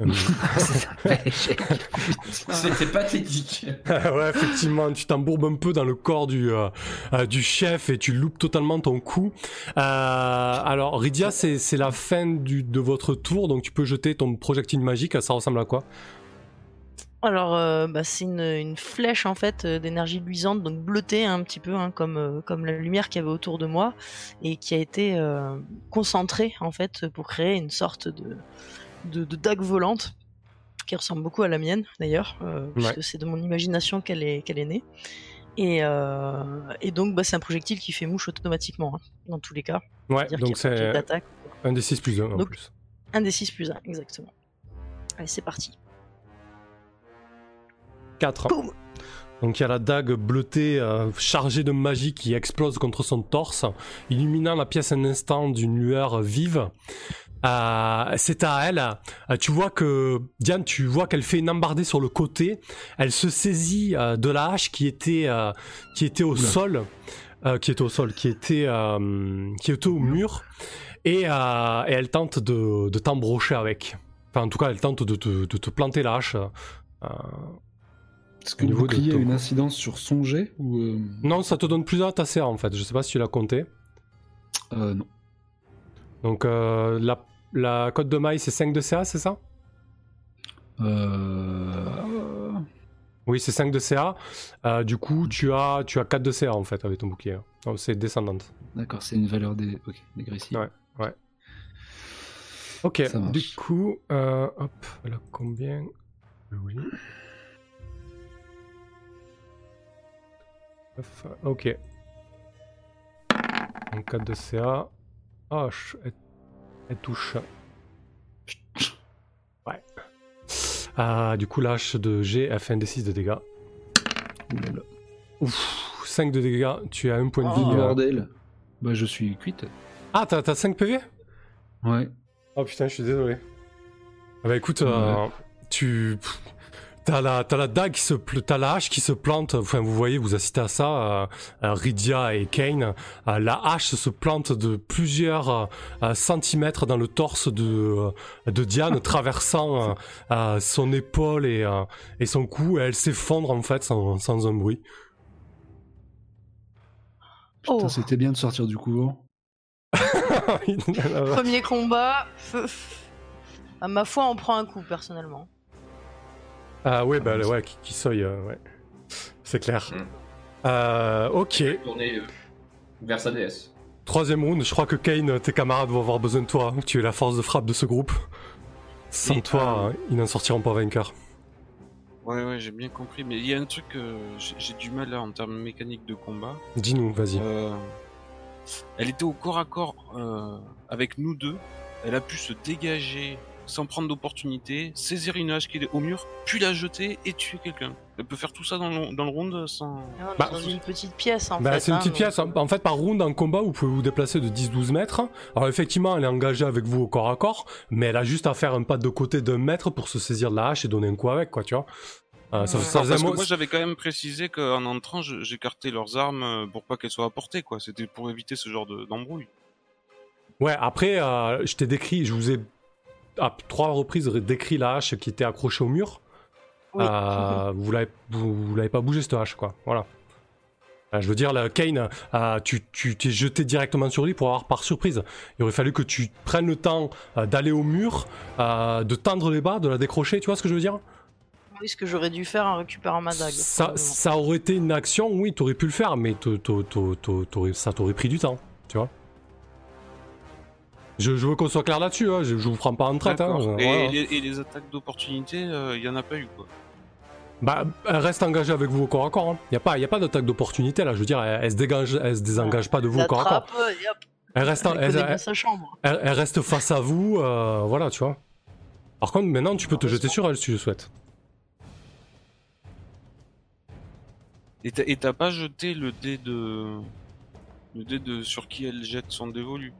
S1: Euh, [LAUGHS] [LAUGHS]
S2: C'était pathétique.
S1: ouais, effectivement, tu t'embourbes un peu dans le corps du, euh, euh, du chef et tu loupes totalement ton coup. Euh, alors, Rydia, c'est c'est la fin du, de votre tour, donc tu peux jeter ton projectile magique. Ça ressemble à quoi?
S4: Alors euh, bah, c'est une, une flèche en fait euh, d'énergie luisante, donc bleutée un petit peu hein, comme, euh, comme la lumière qu'il y avait autour de moi et qui a été euh, concentrée en fait pour créer une sorte de, de, de dague volante qui ressemble beaucoup à la mienne d'ailleurs, euh, puisque c'est de mon imagination qu'elle est, qu'elle est née. Et, euh, et donc bah, c'est un projectile qui fait mouche automatiquement hein, dans tous les cas.
S1: Ouais, donc c'est un des 6 plus 1 en
S4: Donc-
S1: plus.
S4: Un des 6 plus 1, exactement. Allez, c'est parti.
S1: 4.
S4: Boum
S1: Donc il y a la dague bleutée euh, chargée de magie qui explose contre son torse, illuminant la pièce un instant d'une lueur vive. Euh, c'est à elle. Euh, tu vois que Diane, tu vois qu'elle fait une embardée sur le côté. Elle se saisit euh, de la hache qui était qui était au
S3: Oula.
S1: sol, qui était au sol, qui était qui était au mur, et, et elle tente de, de t'embrocher avec. Enfin, en tout cas, elle tente de te, de te planter la hache.
S3: est-ce que le
S1: de
S3: bouclier a une incidence sur son jet ou euh,
S1: Non, ça te donne plus à ta CA en fait. Je sais pas si tu l'as compté.
S3: euh, non
S1: Donc euh, la, la cote de maille c'est 5 de CA, c'est ça
S3: Euh,
S1: Oui, c'est 5 de CA. Euh, du coup, tu as, tu as 4 de CA en fait avec ton bouclier. C'est descendante.
S3: D'accord, c'est une valeur des... ok, dégressive.
S1: Ouais. Ok,
S3: Ça marche.
S1: du coup, euh, hop, elle a combien Oui. Ok. Donc 4 de CA. Ah, ch- elle, touche. Ouais. Ah, du coup, lâche de G, elle fait un D6 de dégâts. Ouf, 5 de dégâts, tu as un point de
S4: Oh.
S1: vie. euh.
S3: Bordel. Bah, je suis cuite.
S1: Ah, t'as t'as 5 PV
S3: Ouais.
S1: Oh putain, je suis désolé. Ah bah écoute, euh, tu. pff, T'as la, t'as la dague qui se. T'as la hache qui se plante. Enfin, vous voyez, vous assistez à ça. euh, Rydia et Kane. Euh, la hache se plante de plusieurs euh, centimètres dans le torse de, euh, de Diane, [LAUGHS] traversant euh, euh, son épaule et, euh, et son cou. Et elle s'effondre en fait sans, sans un bruit.
S3: Putain,
S4: Oh.
S3: c'était bien de sortir du couvent. [LAUGHS]
S4: Premier combat. À ma foi, on prend un coup personnellement.
S1: Ah ouais, bah ouais, qui, qui euh, ouais. C'est clair.
S2: Mm.
S1: Euh, ok.
S2: Tourner euh, vers sa déesse.
S1: Troisième round, je crois que Kane, tes camarades vont avoir besoin de toi. Tu es la force de frappe de ce groupe. Sans
S5: Et,
S1: toi,
S5: euh,
S1: ils n'en sortiront pas vainqueurs.
S5: Ouais, ouais, j'ai bien compris. Mais il y a un truc, euh, j'ai j'ai du mal là en termes mécaniques de combat.
S1: Dis-nous, vas-y.
S5: Euh, elle était au corps à corps euh, avec nous deux. Elle a pu se dégager sans prendre d'opportunité, saisir une hache qui est au mur, puis la jeter et tuer quelqu'un. Elle peut faire tout ça dans le, dans le round sans.
S4: Ah,
S1: Bah,
S4: dans une petite pièce en
S1: Bah,
S4: fait.
S1: c'est une
S4: hein,
S1: petite
S4: donc,
S1: pièce. En fait, par round en combat, vous pouvez vous déplacer de 10-12 mètres. Alors, effectivement, elle est engagée avec vous au corps à corps, mais elle a juste à faire un pas de côté d'un mètre pour se saisir de la hache et donner un coup avec, quoi, tu vois. Euh, ça,
S4: Ouais.
S1: ça
S5: parce que
S1: mo-
S5: moi j'avais quand même précisé qu'en entrant j'écartais leurs armes euh, pour pas qu'elles soient à portée quoi. C'était pour éviter ce genre de- d'embrouille.
S1: Ouais, après, euh, je t'ai décrit, je vous ai à trois reprises décrit la hache qui était accrochée au mur.
S4: Oui.
S1: Euh, [LAUGHS] vous l'avez vous, vous l'avez pas bougé cette hache, quoi. Voilà. Euh, je veux dire, la Kane, euh, tu tu t'es jeté directement sur lui pour avoir par surprise. Il aurait fallu que tu prennes le temps euh, d'aller au mur, euh, de tendre les bas, de la décrocher. Tu vois ce que je veux dire?
S4: Oui, ce que j'aurais dû faire en récupérant ma dague.
S1: ça, aurait été une action, oui, t'aurais pu le faire, mais ça t'aurait pris du temps, tu vois. Je, je veux qu'on soit clair là-dessus, hein, je, je vous prends pas en traite. Hein,
S5: et,
S1: voilà.
S5: les, et les attaques d'opportunité, il y en a pas eu quoi.
S1: Bah, elle reste engagée avec vous au corps à corps. Il n'y a pas, y a pas d'attaque d'opportunité là. Je veux dire, elle, elle se dégage, elle se désengage pas de vous au corps à corps.
S4: Hop,
S1: Elle reste, en-
S4: elle sa
S1: reste face à vous, euh, voilà, tu vois. Par contre, maintenant, tu peux te jeter sur elle si tu le souhaites.
S5: Et t'as- et t'as pas jeté le dé de. Le dé de sur qui elle jette son dévolu?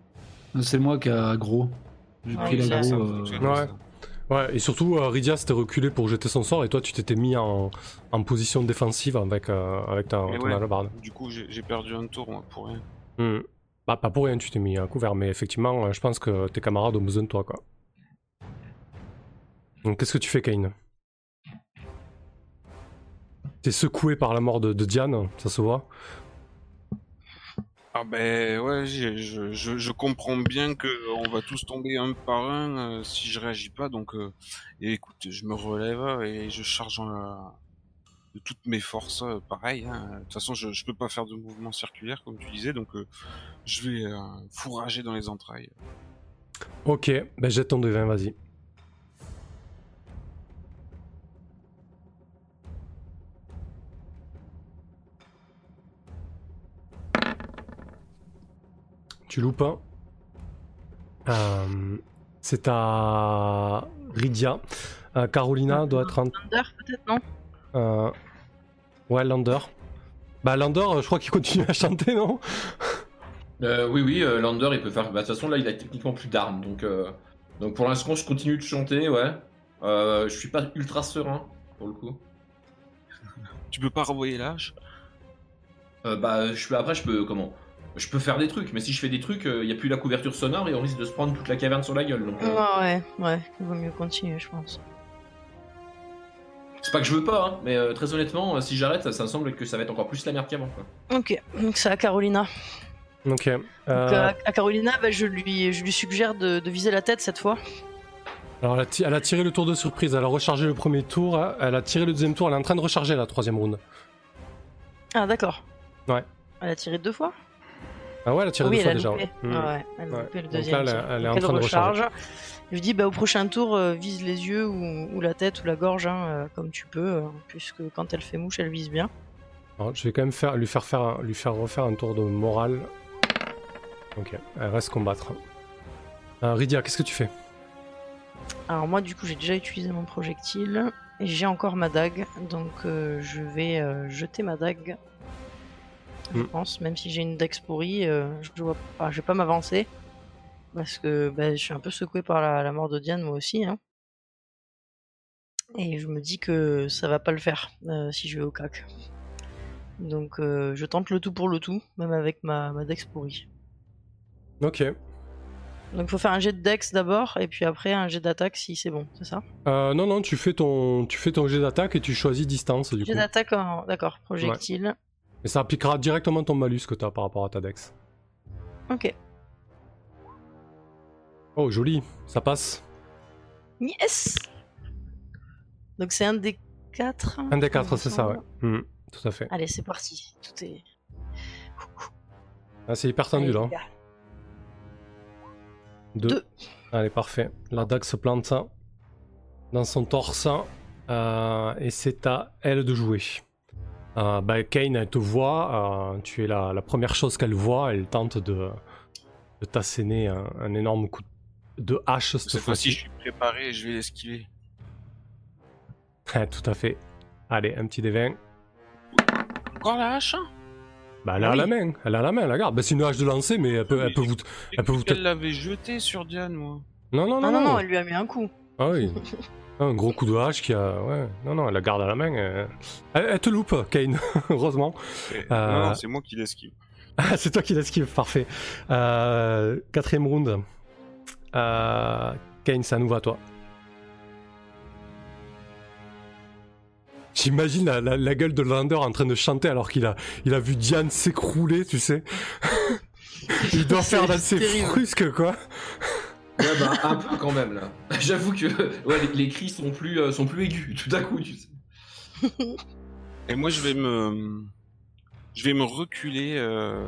S3: C'est moi qui a aggro. J'ai
S4: Ah
S3: pris
S4: oui,
S3: l'aggro.
S5: Ça
S3: euh,
S1: ouais.
S5: ça.
S1: Ouais, et surtout, euh, Rydia s'était reculé pour jeter son sort et toi, tu t'étais mis en, en position défensive avec, euh, avec ta, ton
S5: ouais. Du coup, j'ai perdu un tour moi pour rien.
S1: Hmm. Bah, pas pour rien, tu t'es mis à couvert, mais effectivement, euh, je pense que tes camarades ont besoin de toi, quoi. Donc, qu'est-ce que tu fais, Kane? T'es secoué par la mort de, de Diane, ça se voit.
S5: Ah ben ouais, je, je, comprends bien que on va tous tomber un par un euh, si je réagis pas. Donc, euh, écoute, je me relève et je charge en, de toutes mes forces, euh, pareil. hein. De toute façon, je, je peux pas faire de mouvement circulaire comme tu disais, donc je vais fourrager dans les entrailles.
S1: Ok, ben jette ton devin, vas-y. Tu loupes un. Euh, c'est à Rydia. Euh, Carolina doit être en.
S4: Thunder, peut-être, non
S1: euh, Ouais, Lander. Bah, Lander, je crois qu'il continue à chanter, non
S2: Euh, oui, oui, euh, Lander, il peut faire. bah, De toute façon, là, il a techniquement plus d'armes. Donc, euh, donc pour l'instant, je continue de chanter, ouais. Euh, je suis pas ultra serein, pour le coup.
S5: Tu peux pas renvoyer l'âge?
S2: Euh, bah, je peux, après, je peux. Comment? Je peux faire des trucs, mais si je fais des trucs, il y a plus la couverture sonore et on risque de se prendre toute la caverne sur la gueule. Donc, euh,
S4: Ouais, ouais, ouais. Il vaut mieux continuer, je pense.
S2: c'est pas que je veux pas, hein, mais euh, très honnêtement, euh, si j'arrête, ça, ça me semble que ça va être encore plus la merde qu'avant. quoi.
S4: Ok, donc c'est à Carolina.
S1: Ok.
S4: Donc,
S1: Euh,
S4: à, à Carolina, bah, je, lui, je lui suggère de, de viser la tête cette fois.
S1: Alors, elle a, elle a tiré le tour de surprise, elle a rechargé le premier tour, elle a tiré le deuxième tour, elle est en train de recharger la troisième round.
S4: Ah, d'accord.
S1: Ouais.
S4: Elle a tiré deux fois
S1: Ah ouais, elle a tiré
S4: Oui,
S1: deux
S4: elle
S1: fois
S4: a
S1: déjà.
S4: loupé.
S1: ouais. Hmm.
S4: Ah ouais, elle a
S1: Ouais.
S4: loupé le
S1: Donc là,
S4: deuxième.
S1: elle est-
S4: tir.
S1: elle est
S4: Donc
S1: en train de recharger.
S4: Je lui dis, bah, au prochain tour, euh, vise les yeux ou, ou la tête ou la gorge, hein, euh, comme tu peux, euh, puisque quand elle fait mouche, elle vise bien.
S1: Alors, je vais quand même faire, lui, faire faire, un- lui faire refaire un tour de morale. Ok, elle reste combattre. Euh, Rydia, qu'est-ce que tu fais?
S4: Alors moi du coup j'ai déjà utilisé mon projectile et j'ai encore ma dague, donc euh, je vais euh, jeter ma dague. Je
S1: Mm.
S4: pense, même si j'ai une dex pourrie, euh, je pas, je vais pas m'avancer parce que bah, je suis un peu secoué par la, la mort de Diane moi aussi. hein. Et je me dis que ça va pas le faire euh, si je vais au cac. Donc euh, je tente le tout pour le tout, même avec ma, ma dex pourrie.
S1: Ok.
S4: Donc faut faire un jet de dex d'abord et puis après un jet d'attaque si c'est bon, c'est ça?
S1: Euh, non, non, tu fais ton, tu fais ton jet d'attaque et tu choisis distance du
S4: Jet
S1: coup.
S4: d'attaque, en- d'accord, projectile.
S1: Et ça appliquera directement ton malus que tu as par rapport à ta dex.
S4: Ok.
S1: Oh, joli, ça passe.
S4: Yes Donc c'est un des quatre.
S1: Un des quatre, c'est ça, ouais. Hmm, tout à fait.
S4: Allez, c'est parti. Tout est.
S1: Ah, c'est hyper tendu là. Deux.
S4: Deux.
S1: Allez, parfait. La dague se plante dans son torse. euh, et c'est à elle de jouer. Euh, bah, Kane, elle te voit. euh, tu es la, la première chose qu'elle voit. Elle tente de, de t'asséner un, un énorme coup de hache cette
S5: Cette fois-ci, je suis préparé et je vais l'esquiver. [LAUGHS]
S1: Ouais, tout à fait. Allez, un petit 20.
S5: Encore la hache hein?
S1: Bah, elle a
S5: Ah oui.
S1: la main. Elle a la main, la garde. Bah, c'est une hache de lancer, mais elle peut, elle peut vous. Elle peut vous
S5: qu'elle l'avait jeté sur Diane, moi.
S1: Non, non, non,
S4: Ah non,
S1: non.
S4: non, elle lui a mis un coup.
S1: Ah oui. [LAUGHS] Ah, Un gros coup de hache qui a. Ouais. Non, non, elle la garde à la main. euh. Elle, elle te loupe, Kane, [LAUGHS] heureusement. Euh,
S5: Non, non, c'est moi qui l'esquive.
S1: Ah, [LAUGHS] c'est toi qui l'esquive, parfait. Euh, quatrième round. Euh, Kane, ça nous va, toi. J'imagine la, la- la gueule de Lander en train de chanter alors qu'il a, il a vu Diane s'écrouler, tu sais. [LAUGHS] il doit faire dans ses frusques, quoi.
S2: Ouais, bah, un peu quand même là. [LAUGHS] J'avoue que ouais, les, les cris sont plus, euh, sont plus aigus tout à coup, tu sais. [LAUGHS]
S5: Et moi, je vais me, je vais me reculer euh,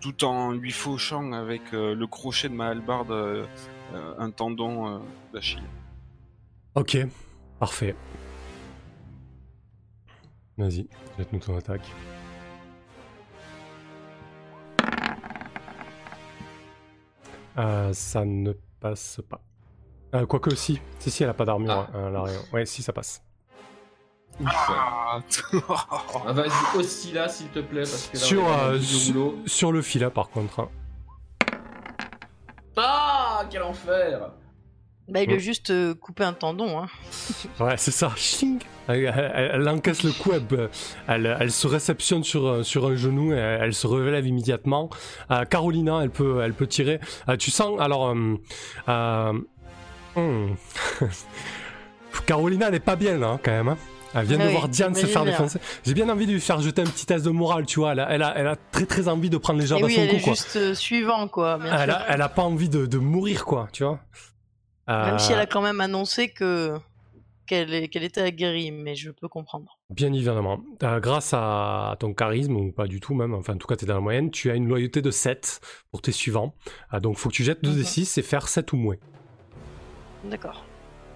S5: tout en lui fauchant avec euh, le crochet de ma hallebarde un tendon euh, d'Achille.
S1: Ok, parfait. Vas-y, jette-nous ton attaque. Euh, ça ne passe pas. Euh, Quoique si, si, si, elle a pas d'armure.
S2: Ah.
S1: hein, rien. Ouais, si, ça passe.
S2: Ouf.
S5: Ah,
S2: Ah, Vas-y aussi là s'il te plaît parce que là,
S1: Sur, euh,
S2: le
S1: sur le filet, par contre. hein.
S2: Ah quel enfer
S4: Bah, il a
S1: Mm.
S4: juste euh, coupé un tendon. Hein. [LAUGHS]
S1: Ouais, c'est ça. Ching elle, elle- elle encaisse le coup, elle, elle- elle se réceptionne sur, un- sur un genou, et elle, elle se relève immédiatement. Euh, Carolina, elle peut, elle peut tirer. Euh, tu sens, alors... euh, euh, hmm. [LAUGHS] Carolina, elle est pas bien là, hein, quand même. hein. Elle vient
S4: Ah
S1: de
S4: oui,
S1: voir Diane se faire défoncer. J'ai bien envie de lui faire jeter un petit test de morale, tu vois. Elle a, elle a, elle a très très envie de prendre les gens
S4: Et
S1: à
S4: oui,
S1: son
S4: elle
S1: cou,
S4: est
S1: quoi.
S4: juste euh, suivant, quoi. Bien
S1: Elle
S4: sûr.
S1: a, elle a pas envie de, de mourir, quoi, tu vois.
S4: Même si
S1: Euh,
S4: elle a quand même annoncé que qu'elle était aguerrie, mais je peux comprendre.
S1: Bien évidemment. Euh, grâce à ton charisme, ou pas du tout même, enfin en tout cas tu es dans la moyenne, tu as une loyauté de 7 pour tes suivants. Euh, donc faut que tu jettes 2 des
S4: Mhm.
S1: 6 et faire 7 ou moins.
S4: D'accord.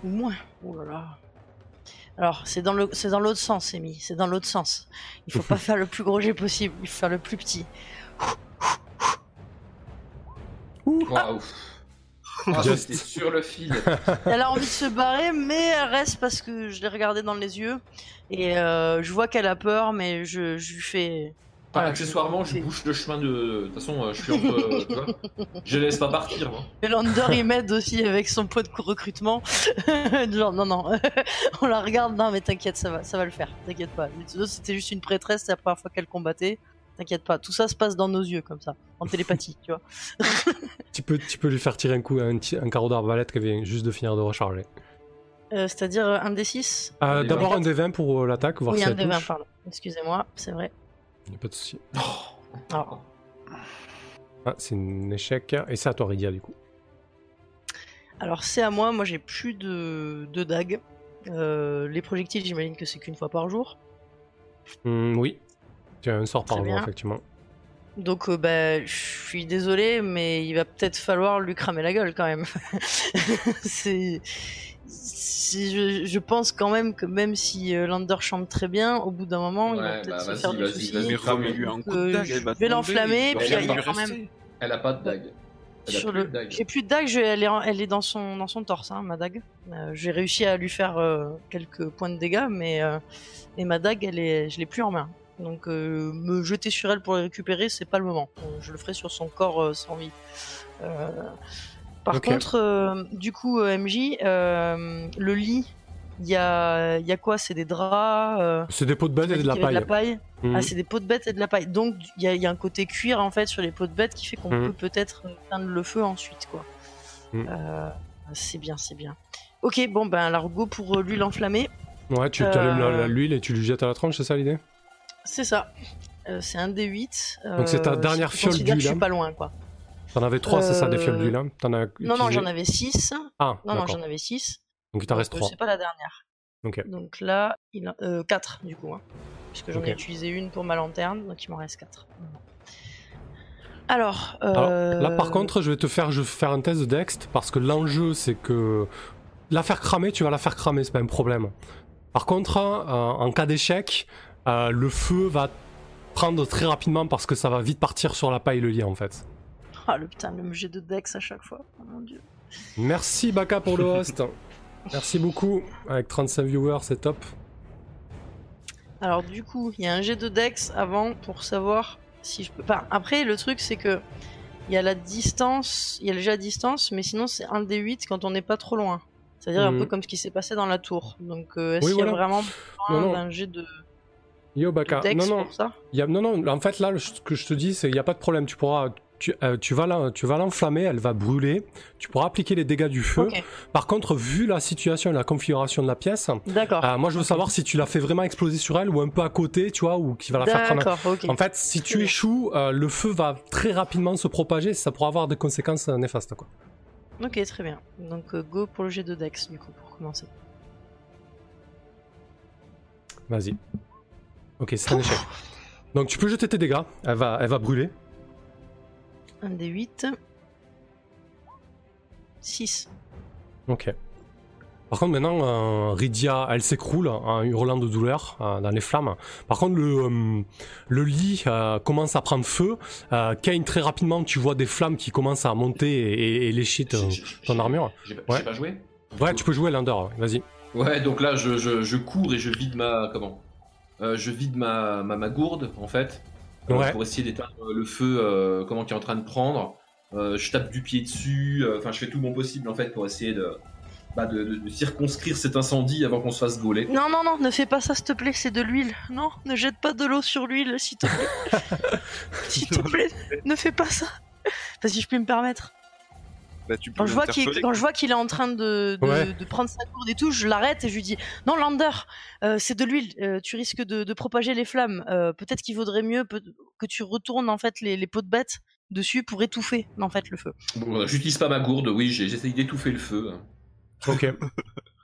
S4: Ou moins. Oh là là. Alors, c'est dans le, c'est dans l'autre sens, Amy. C'est dans l'autre sens. Il faut pas [LAUGHS] faire le plus gros jet possible. Il faut faire le plus petit.
S2: Waouh Ah,
S1: Just.
S2: J'étais sur le fil. [LAUGHS]
S4: Elle a envie de se barrer, mais elle reste parce que je l'ai regardée dans les yeux et euh, je vois qu'elle a peur, mais je, je lui fais.
S2: Enfin,
S4: Voilà,
S2: accessoirement, je bouche le chemin de. De toute façon, euh, je suis entre. euh, tu vois je laisse pas partir. moi.
S4: Et Lander il m'aide aussi avec son pot de recrutement. [LAUGHS] Genre non non, [LAUGHS] on la regarde, non mais t'inquiète ça va, ça va le faire, t'inquiète pas. C'était juste une prêtresse, c'est la première fois qu'elle combattait. T'inquiète pas, tout ça se passe dans nos yeux comme ça, en télépathie, tu vois. [LAUGHS]
S1: Tu peux, tu peux lui faire tirer un coup, un, ti- un carreau d'arbalète qui vient juste de finir de recharger.
S4: Euh, C'est-à-dire euh, un des 6
S1: Euh,
S2: des
S1: D'abord
S2: vingt.
S1: un des 20 pour euh, l'attaque, voir
S4: Oui,
S1: si
S4: un des 20,
S1: touche.
S4: pardon. Excusez-moi, c'est vrai.
S1: Y a pas de souci.
S4: Alors,
S1: Ah, c'est un échec. Et c'est à toi, Rydia, du coup.
S4: alors c'est à moi, moi j'ai plus de, de dagues. Euh, les projectiles, j'imagine que c'est qu'une fois par jour.
S1: Hmm, oui. Tu as un sort par jour, effectivement.
S4: Donc, euh, bah, je suis désolé, mais il va peut-être falloir lui cramer la gueule quand même. [LAUGHS] c'est. Je, je pense quand même que même si euh, Lander chante très bien, au bout d'un moment, il va peut-être
S2: bah,
S4: se
S2: vas-y,
S4: faire du
S2: vas-y,
S4: souci.
S2: vas-y.
S5: Mais remets-lui un coup de
S4: Euh,
S5: dague,
S4: je vais l'enflammer,
S2: puis elle
S5: lui
S2: va
S4: quand
S5: rester.
S4: même-
S2: Elle a pas de dague. Elle a
S4: Sur
S2: plus
S4: le...
S2: de dague.
S4: J'ai plus de dague, je- elle, est en- elle est dans son, dans son torse, hein, ma dague. Euh, J'ai réussi à lui faire euh, quelques points de dégâts, mais, euh, mais ma dague, elle est, je l'ai plus en main. Donc euh, me jeter sur elle pour la récupérer, c'est pas le moment. Euh, Je le ferai sur son corps euh, sans vie. Euh, Par contre, du coup, MJ, le lit, il y a, y a quoi? C'est des draps
S1: C'est des pots de bête et de la
S4: il y avait
S1: paille. Mhm.
S4: Ah, c'est des pots de bête et de la paille. Donc, il y, a- il y a un côté cuir en fait sur les pots de bête qui fait qu'on
S1: Mhm.
S4: peut peut-être éteindre le feu ensuite, quoi.
S1: Mhm.
S4: C'est bien, c'est bien. Ok, bon ben alors go pour l'huile enflammée.
S1: Ouais, tu allumes la- la- l'huile et tu lui jettes à la tronche, c'est ça l'idée?
S4: C'est ça. Euh, c'est un D8.
S1: Donc c'est ta
S4: Euh,
S1: dernière
S4: je
S1: fiole d'huile,
S4: Je
S1: hein.
S4: suis pas loin, quoi.
S1: T'en avais trois, c'est ça, des fioles
S4: Euh,
S1: d'huile hein T'en as
S4: Non, non, j'en avais 6.
S1: Ah,
S4: Non, non, j'en avais 6.
S1: Donc il t'en reste trois.
S4: C'est pas la dernière. Donc là, il euh, 4 du coup. Hein, puisque j'en ai utilisé une pour ma lanterne, donc il m'en reste 4. Alors,
S1: Alors,
S4: euh,
S1: là, par contre, je vais te faire, je vais faire un test de Dext parce que l'enjeu, c'est que la faire cramer, tu vas la faire cramer, c'est pas un problème. Par contre, euh, en cas d'échec, euh, le feu va prendre très rapidement parce que ça va vite partir sur la paille et le lit en fait.
S4: Ah le putain, le jet de Dex à chaque fois. Oh mon dieu.
S1: Merci Baka pour le host. [LAUGHS] Merci beaucoup. Avec 35 viewers, c'est top.
S4: Alors du coup, il y a un jet de Dex avant pour savoir si je peux. Enfin, après, le truc c'est que il y a la distance, il y a le jet à distance, mais sinon c'est un D8 quand on n'est pas trop loin. C'est-à-dire un
S1: Mhm.
S4: peu comme ce qui s'est passé dans la tour. Donc euh, est-ce
S1: Oui,
S4: qu'il y a vraiment besoin
S1: Non, non.
S4: d'un jet de,
S1: Yo Baka. Non, non. Il y a- non, non, en fait, là, le- ce que je te dis, c'est qu'il n'y a pas de problème. Tu pourras. Tu, euh, tu vas la- tu vas l'enflammer, elle va brûler. Tu pourras appliquer les dégâts du feu. Par contre, vu la situation et la configuration de la pièce, euh, moi je veux savoir si tu la fais vraiment exploser sur elle ou un peu à côté, tu vois, ou qui va la faire cramer. En fait, si tu échoues, euh, le feu va très rapidement se propager, ça pourra avoir des conséquences néfastes. Quoi.
S4: Ok, très bien. Donc go pour le jet de Dex du coup pour commencer.
S1: Vas-y. Ok, c'est un échec. Donc tu peux jeter tes dégâts, elle va, elle va brûler.
S4: Un D8. 6.
S1: Ok. Par contre, maintenant, euh, Rydia, elle s'écroule en hurlant de douleur euh, dans les flammes. Par contre, le, euh, le lit euh, commence à prendre feu. Euh, Kane, très rapidement, tu vois des flammes qui commencent à monter et, et- et lécher ton, armure.
S2: J'ai pas,
S1: Ouais.
S2: pas joué?
S1: Ouais, tu peux jouer Lander, ouais, vas-y.
S2: Ouais, donc là, je, je, je cours et je vide ma. Comment? Je vide ma, ma, ma gourde, en fait, euh,
S1: Ouais.
S2: pour essayer d'éteindre le feu euh, comment, qui est en train de prendre. Euh, je tape du pied dessus, euh, enfin, je fais tout mon possible, en fait, pour essayer de, bah, de, de- de circonscrire cet incendie avant qu'on se fasse gauler.
S4: Non, non, non, ne fais pas ça, s'il te plaît, c'est de l'huile. Non, ne jette pas de l'eau sur l'huile, s'il te plaît. [LAUGHS] s'il te plaît, ne fais pas ça. Enfin, si je puis me permettre.
S5: Bah, tu peux
S4: Quand je vois qu'il
S5: l'interpeller,
S4: quand je vois qu'il est en train de, de,
S1: Ouais.
S4: de prendre sa gourde et tout, je l'arrête et je lui dis Non, Lander, euh, c'est de l'huile, euh, tu risques de, de propager les flammes. Euh, Peut-être qu'il vaudrait mieux peut- que tu retournes en fait les, les pots de bête dessus pour étouffer en fait le feu.
S2: Bon, j'utilise pas ma gourde, oui, j'ai- j'essaye d'étouffer le feu.
S1: Ok. [LAUGHS]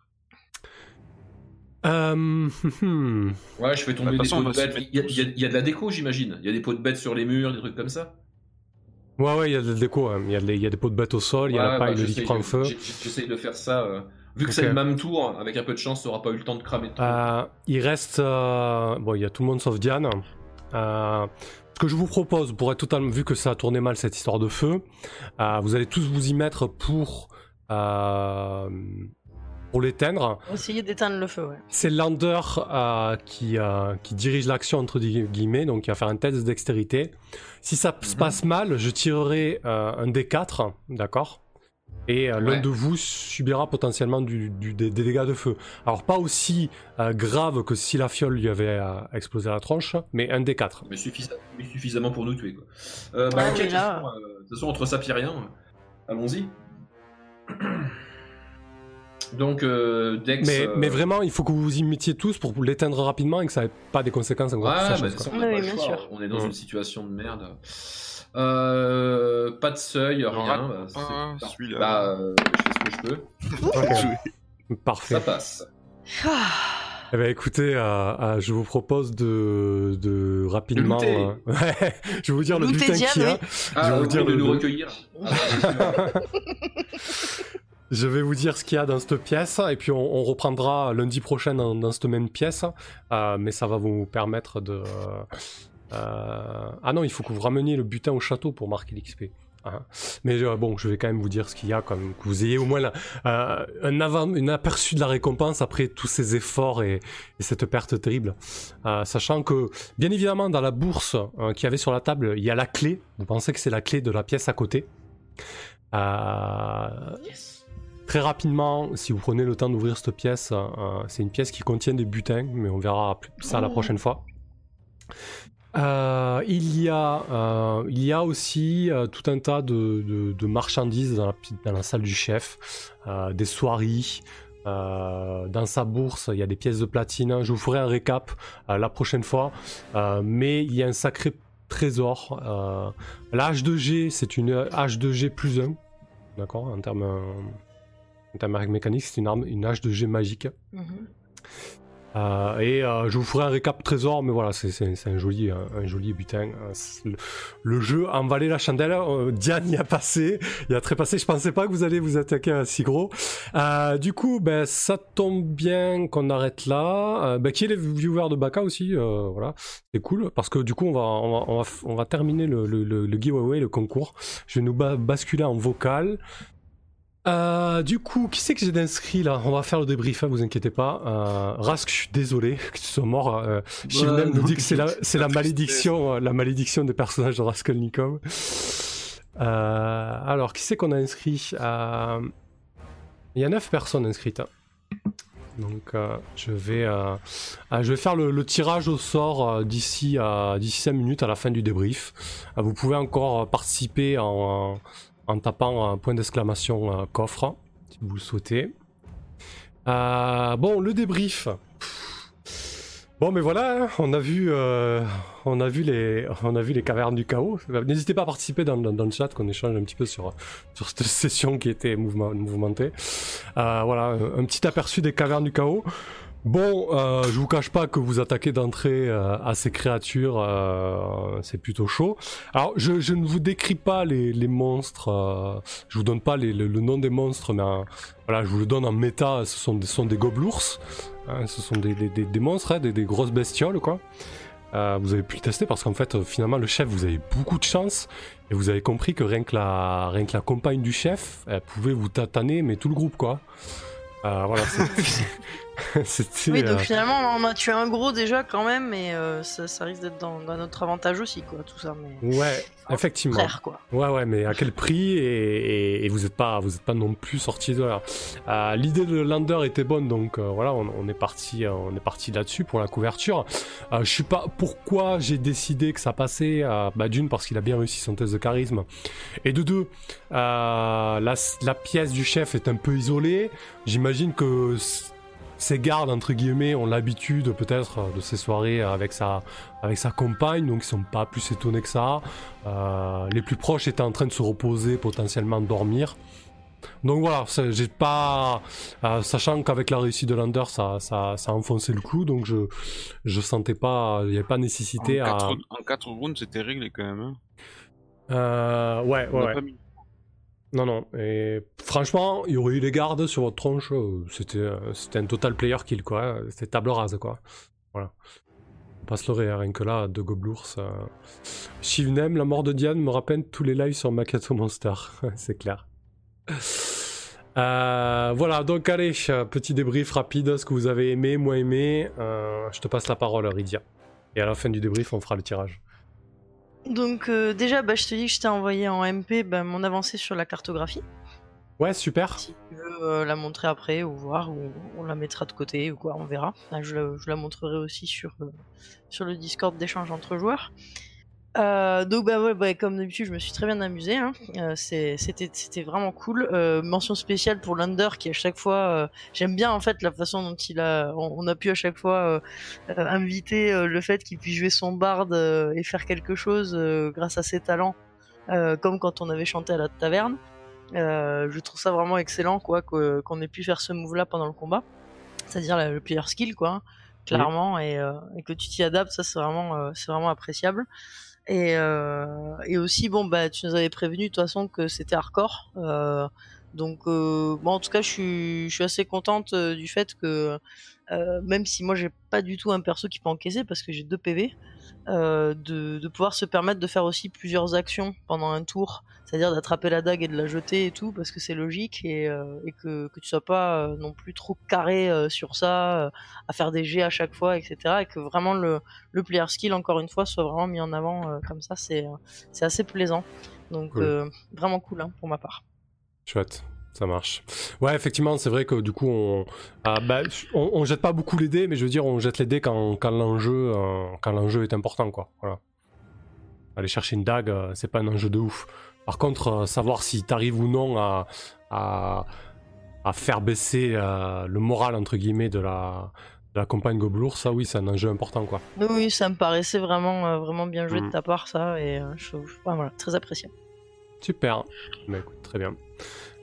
S1: Euh, [LAUGHS] hmm,
S2: Ouais, je fais tomber
S5: Bah, de
S2: des
S5: façon,
S2: pots de bêtes. Il y, a-
S5: tous.
S2: il y a- il y a de la déco, j'imagine. Il y a des pots de bêtes sur les murs, des trucs comme ça.
S1: Ouais, ouais, il y a de la déco, hein. il y, a des- il y a des pots de bêtes au sol, il y a la paille,
S2: bah,
S1: le qui
S2: j'essaye
S1: prend
S2: de-
S1: feu.
S2: J'essaye de faire ça. euh, Vu que c'est le même tour, avec un peu de chance, t'auras pas eu le temps de cramer tout.
S1: Euh, il reste. euh, Bon, il y a tout le monde sauf Diane. Euh, ce que je vous propose, pour être totalement. Vu que ça a tourné mal cette histoire de feu, vous allez tous vous y mettre pour. Pour l'éteindre.
S4: Essayer d'éteindre le feu, ouais.
S1: C'est Lander euh, qui, euh, qui dirige l'action entre gui- guillemets, donc il va faire un test de dextérité. Si ça se
S2: Mhm.
S1: passe mal, je tirerai euh, un D4, d'accord? Et euh, l'un
S2: Ouais.
S1: de vous subira potentiellement du, du- des, des dégâts de feu. Alors pas aussi euh, grave que si la fiole lui avait euh, explosé la tronche, mais un D4.
S2: Mais, suffisa- mais suffisamment pour nous tuer. Quoi. Euh, bah,
S4: Ouais,
S2: ok,
S4: mais
S2: de toute
S4: là-
S2: façon, de toute façon, entre ça puis rien, allons-y. [CLEARS THROAT] Donc, euh, Dex.
S1: Mais,
S2: euh,
S1: mais vraiment, il faut que vous vous y mettiez tous pour l'éteindre rapidement et que ça n'ait pas des conséquences
S2: bah, on n'a
S4: Oui,
S2: pas le
S4: bien
S2: choix,
S4: sûr.
S2: On est dans
S1: Mhm.
S2: une situation de merde. Euh, pas de seuil, rien. Bah, bah,
S5: celui-là.
S2: bah, euh, je fais ce que je peux. [LAUGHS]
S1: Parfait.
S2: Ça passe.
S4: Ah,
S1: Eh ben écoutez, euh, euh, je vous propose de, de rapidement. euh, [LAUGHS] ouais, je vais vous dire le butin qu'il y a.
S4: oui.
S2: Ah,
S1: vais vous
S2: vous
S1: dire
S2: de
S1: le-
S2: nous recueillir. Ah, [LAUGHS] bien.
S1: Je vais vous dire ce qu'il y a dans cette pièce et puis on, reprendra lundi prochain dans, cette même pièce. Euh, mais ça va vous permettre de. euh, Ah non, il faut que vous rameniez le butin au château pour marquer l'XP. hein. Mais euh, bon, je vais quand même vous dire ce qu'il y a, comme que vous ayez au moins euh, un, aperçu de la récompense après tous ces efforts et, et cette perte terrible. Euh, sachant que, bien évidemment, dans la bourse euh, qu'il y avait sur la table, il y a la clé. Vous pensez que c'est la clé de la pièce à côté. Euh, Très rapidement, si vous prenez le temps d'ouvrir cette pièce, euh, c'est une pièce qui contient des butins, mais on verra ça la prochaine fois. Euh, il, y a, euh, il y a aussi euh, tout un tas de, de- de marchandises dans la, dans la salle du chef, euh, des soieries. euh, dans sa bourse, il y a des pièces de platine. Je vous ferai un récap euh, la prochaine fois. Euh, mais il y a un sacré trésor. Euh, la H2G, c'est une H2G plus 1. D'accord En termes, euh, mécaniques, c'est une, arme, une H2G magique.
S4: Mhm.
S1: Euh, et euh, je vous ferai un récap trésor, mais voilà, c'est un joli, un, un joli butin. Euh, Le, le jeu en valait la chandelle. Euh, Diane y a passé, il y a très passé. Je pensais pas que vous allez vous attaquer à si gros. Euh, du coup, ben ça tombe bien qu'on arrête là. Euh, ben, qui est les viewers de Baka aussi, euh, voilà, c'est cool parce que du coup on va on va, on va, on va terminer le, le, le, le giveaway, le concours. Je vais nous ba- basculer en vocal. Euh, du coup, qui c'est que j'ai d'inscrit là? On va faire le débrief, hein, vous inquiétez pas. Euh, Rask, je suis désolé que tu sois mort. Euh, Shivnem nous dit que c'est la, c'est [LAUGHS] malédiction, euh, la malédiction des personnages de Raskolnikov. Euh, alors, qui c'est qu'on a inscrit? Il y a 9 personnes inscrites. hein. Donc, je, vais, euh, je vais faire le, le tirage au sort d'ici à d'ici 5 minutes à la fin du débrief. Vous pouvez encore participer en, en tapant un point d'exclamation euh, coffre, si vous le souhaitez. Euh, bon, le débrief. Bon, mais voilà, hein, on a vu, euh, on a vu les, cavernes du chaos. N'hésitez pas à participer dans, le chat, qu'on échange un petit peu sur, cette session qui était mouvement- mouvementée. Voilà, un petit aperçu des cavernes du chaos. Bon, euh, je vous cache pas que vous attaquez d'entrée euh, à ces créatures, euh, c'est plutôt chaud. Alors, je, je ne vous décris pas les, les monstres, euh, je vous donne pas les- le, nom des monstres, mais euh, voilà, je vous le donne en méta, ce sont des, sont des gobelours, hein, ce sont des, des- des- monstres, hein, des, grosses bestioles, quoi. Euh, vous avez pu le tester parce qu'en fait, finalement, le chef, vous avez beaucoup de chance et vous avez compris que rien que la, rien que la compagne du chef, elle pouvait vous tataner, mais tout le groupe, quoi. Voilà, c'est-. [LAUGHS] [LAUGHS]
S4: Oui, donc
S1: euh,
S4: finalement, on a tué un gros déjà quand même, mais euh, ça, ça risque d'être dans, dans notre avantage aussi, quoi, tout ça. Mais
S1: Ouais, effectivement.
S4: frère, quoi.
S1: Ouais, ouais, mais à quel prix et, et- et vous n'êtes pas, vous êtes pas non plus sorti de là. Euh, L'idée de Lander était bonne, donc euh, voilà, on, on est parti, on est parti là-dessus pour la couverture. Je sais pas pourquoi j'ai décidé que ça passait. bah, d'une parce qu'il a bien réussi son test de charisme, et de deux, la, la pièce du chef est un peu isolée. J'imagine que s- ces gardes entre guillemets ont l'habitude peut-être de ces soirées avec sa avec sa compagne, donc ils sont pas plus étonnés que ça. Euh, les plus proches étaient en train de se reposer, potentiellement dormir. Donc voilà, j'ai pas, euh, sachant qu'avec la réussite de Lander, ça, ça, ça a enfoncé le clou, donc je, je sentais pas, il n'y avait pas
S5: En
S1: nécessité à.
S5: 4, en quatre rounds, c'était réglé quand même. Hein.
S1: Euh, ouais, ouais,
S5: a
S1: ouais.
S5: pas mis-
S1: Non, non. Et franchement, il y aurait eu les gardes sur votre tronche. euh, C'était, euh, c'était un total player kill, quoi. C'était table rase, quoi. Voilà. On passe le rien que là, de gobelours. Euh... Shivnem, la mort de Diane me rappelle tous les lives sur Makato Monster. [LAUGHS] C'est clair. Voilà, donc allez, petit débrief rapide, ce que vous avez aimé, moins aimé. Je te passe la parole, Rydia. Et à la fin du débrief, on fera le tirage.
S4: Donc euh, déjà, bah, je te dis que je t'ai envoyé en MP bah, mon avancée sur la cartographie.
S1: Ouais, super.
S4: Si tu veux euh, la montrer après ou voir, ou on la mettra de côté ou quoi, on verra. Là, je, la, je la montrerai aussi sur, euh, sur le Discord d'échange entre joueurs. Euh, donc bah, ouais, bah, comme d'habitude, je me suis très bien amusé. Hein. Euh, C'était c'était vraiment cool. Euh, mention spéciale pour Lander qui à chaque fois, euh, j'aime bien en fait la façon dont il a, on, on a pu à chaque fois euh, euh, inviter euh, le fait qu'il puisse jouer son barde euh, et faire quelque chose euh, grâce à ses talents, euh, comme quand on avait chanté à la taverne. Euh, je trouve ça vraiment excellent quoi qu'on ait pu faire ce move là pendant le combat, c'est-à-dire le player skill quoi, hein, clairement et, euh, et que tu t'y adaptes, ça c'est vraiment euh, c'est vraiment appréciable. Et, euh, et aussi bon bah tu nous avais prévenu de toute façon que c'était hardcore, euh, donc euh, en tout cas je suis assez contente du fait que même si moi j'ai pas du tout un perso qui peut encaisser parce que j'ai 2 PV, euh, de, de, pouvoir se permettre de faire aussi plusieurs actions pendant un tour, c'est-à-dire d'attraper la dague et de la jeter et tout, parce que c'est logique et, euh, et que, que tu sois pas euh, non plus trop carré sur ça, à faire des jets à chaque fois, etc. Et que vraiment le, le player skill, encore une fois, soit vraiment mis en avant comme ça, c'est c'est assez plaisant. Donc cool. vraiment cool hein, pour ma part.
S1: Chouette. Ça marche. Ouais, effectivement, c'est vrai que du coup, on, ah, bah, on, on, jette pas beaucoup les dés, mais je veux dire, on jette les dés quand, quand l'enjeu, euh, quand l'enjeu est important, quoi. Voilà. Aller chercher une dague, euh, c'est pas un enjeu de ouf. Par contre, euh, savoir si t'arrives ou non à, à, à faire baisser euh, le moral entre guillemets de la, de la campagne Gobelour, ça oui, c'est un enjeu important, quoi.
S4: Oui, ça me paraissait vraiment, vraiment bien joué mm. de ta part, ça, et je, je, voilà, très appréciable.
S1: Super. Bah, écoute, très bien.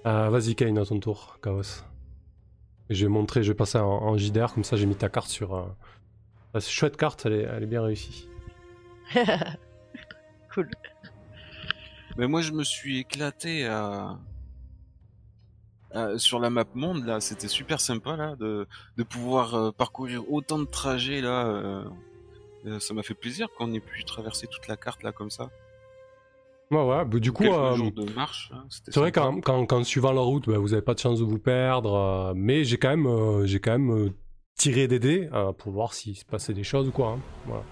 S1: Euh, Vas-y, Kane, à ton tour, Chaos. Et je vais montrer, je vais passer en, en JDR, comme ça j'ai mis ta carte sur. Euh... Ah, c'est chouette carte, elle est, elle est bien réussie. [LAUGHS]
S4: cool.
S5: Mais moi je me suis éclaté à. à... sur la map monde là, c'était super sympa là de, de pouvoir euh, parcourir autant de trajets là. Euh, ça m'a fait plaisir qu'on ait pu traverser toute la carte là comme ça.
S1: Ouais, ouais, bah, du coup, euh,
S5: hein,
S1: c'est vrai quand, quand, suivant la route, bah, vous avez pas de chance de vous perdre, euh, mais j'ai quand même, euh, j'ai quand même euh, tiré des dés pour voir s'il se passait des choses ou quoi. Hein. Voilà.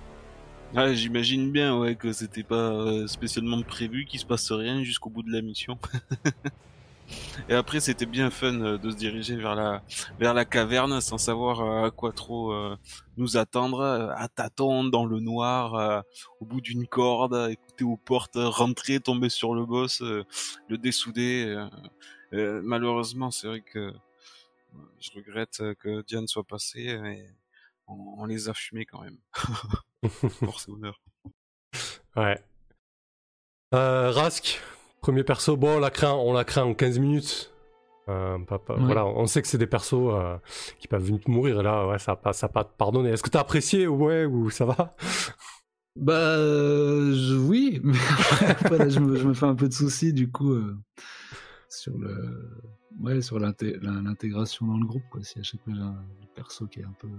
S5: Ouais, j'imagine bien, ouais, que c'était pas spécialement prévu qu'il se passe rien jusqu'au bout de la mission. [LAUGHS] Et après, c'était bien fun euh, de se diriger vers la vers la caverne sans savoir euh, à quoi trop euh, nous attendre, à tâtons dans le noir, au bout d'une corde, écouter aux portes, rentrer, tomber sur le boss, le dessouder. malheureusement, c'est vrai que je regrette que Diane soit passée, mais on, on les a fumés quand même. [LAUGHS] Force et honneur.
S1: Ouais. Euh, Rask, Premier perso, bon, on l'a créé, on l'a créé en 15 minutes. Euh, papa, ouais. Voilà, on sait que c'est des persos euh, qui peuvent vite mourir. Et là, ouais, ça n'a pas, ça pas pardonné. Est-ce que t'as apprécié ouais, ou ça va?
S3: Bah euh, je, oui, [LAUGHS] mais après, là, je, me, je, me, fais un peu de soucis du coup euh, sur le, ouais, sur l'intégration dans le groupe. Quoi. Si à chaque fois j'ai un perso qui est un peu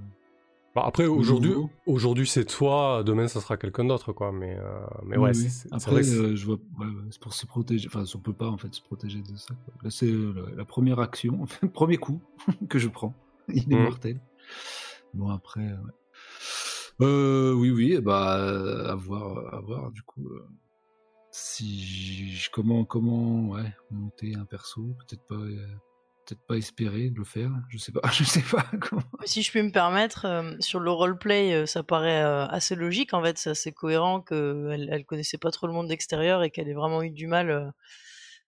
S1: Bon, après, aujourd'hui, aujourd'hui c'est toi, demain, ça sera quelqu'un d'autre, quoi. Mais, euh, mais ouais,
S3: oui, oui. Après, euh, je vois, ouais, c'est pour se protéger. Enfin, on peut pas, en fait, se protéger de ça. Quoi. Là, c'est euh, la, la, première action, [LAUGHS] enfin, le premier coup [LAUGHS] que je prends. Il est mmh. mortel. Bon, après, ouais. Euh, oui, oui, bah, à voir, à voir, du coup. si je, comment, comment, ouais, monter un perso, peut-être pas peut-être pas espérer de le faire, je sais pas, [LAUGHS] je sais pas comment.
S4: Si je puis me permettre, euh, sur le roleplay, euh, ça paraît euh, assez logique en fait, c'est assez cohérent qu'elle elle connaissait pas trop le monde extérieur et qu'elle ait vraiment eu du mal euh,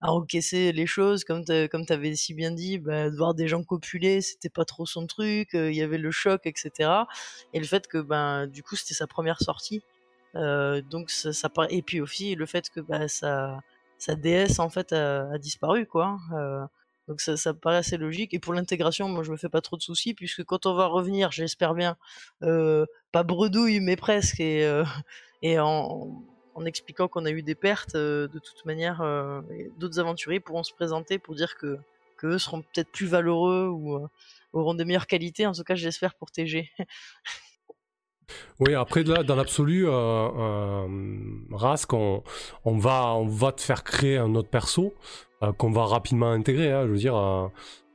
S4: à encaisser les choses, comme comme t'avais si bien dit, bah, de voir des gens copuler, c'était pas trop son truc, il y avait le choc, etc. Et le fait que ben du coup c'était sa première sortie, donc ça, et puis aussi le fait que bah, sa sa déesse en fait a, a disparu quoi. Donc ça, paraît assez logique. Et pour l'intégration, moi je me fais pas trop de soucis puisque quand on va revenir, j'espère bien, euh, pas bredouille mais presque, et, euh, [LAUGHS] en, expliquant qu'on a eu des pertes, euh, de toute manière, d'autres aventuriers pourront se présenter pour dire que, eux seront peut-être plus valeureux ou auront des meilleures qualités. En tout cas, j'espère pour TG.
S1: Oui, après là, dans l'absolu, Rask, va, on va te faire créer un autre perso qu'on va rapidement intégrer. Hein, je veux dire, euh,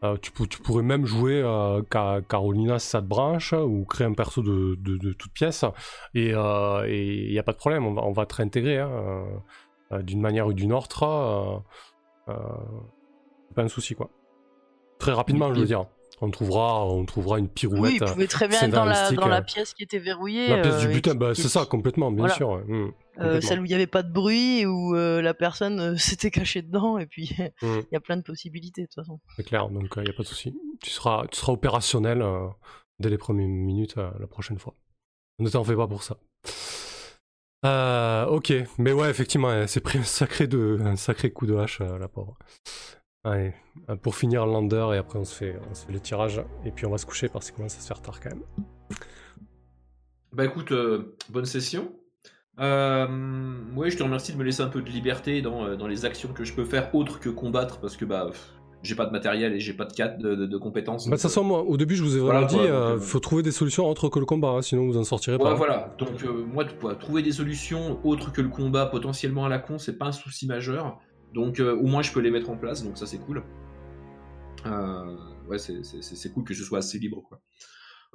S1: euh, tu, tu, pourrais même jouer Carolina si ça te branche ou créer un perso de, de, de toute pièce et il n'y a pas de problème, on va, on va te réintégrer hein, d'une manière ou d'une autre. pas un souci quoi. Très rapidement, je veux dire on trouvera, on trouvera une pirouette. Oui,
S4: il pouvait très bien être dans la, dans la pièce qui était verrouillée.
S1: La pièce du butin, bah, c'est ça, complètement, bien
S4: voilà.
S1: sûr. Mmh,
S4: euh, celle où il n'y avait pas de bruit, où euh, la personne euh, [LAUGHS] s'était cachée dedans, et puis [LAUGHS] il mmh. y a plein de possibilités de toute façon.
S1: C'est clair, donc il n'y a pas de souci. Tu seras, tu seras opérationnel dès les premières minutes la prochaine fois. Ne t'en fais pas pour ça. ok, mais ouais, effectivement, c'est pris un sacré, de, un sacré coup de hache, la pauvre. Allez, pour finir lander et après on se fait, on se fait le tirage et puis on va se coucher parce qu'il commence à se faire tard quand même.
S2: Bah écoute, euh, bonne session. Euh, oui, je te remercie de me laisser un peu de liberté dans, dans, les actions que je peux faire autres que combattre parce que bah j'ai pas de matériel et j'ai pas de, cadre de, de, de compétences.
S1: Bah, de toute façon, moi, au début, je vous ai vraiment
S2: Voilà,
S1: dit, euh,
S2: donc, euh,
S1: faut trouver des solutions autres que le combat, hein, sinon vous en sortirez
S2: Ouais,
S1: pas.
S2: voilà. Donc, euh, moi, trouver des solutions autres que le combat potentiellement à la con, c'est pas un souci majeur. Donc, euh, au moins, je peux les mettre en place, donc ça, c'est cool. Euh, ouais, c'est- cool que ce soit assez libre, quoi.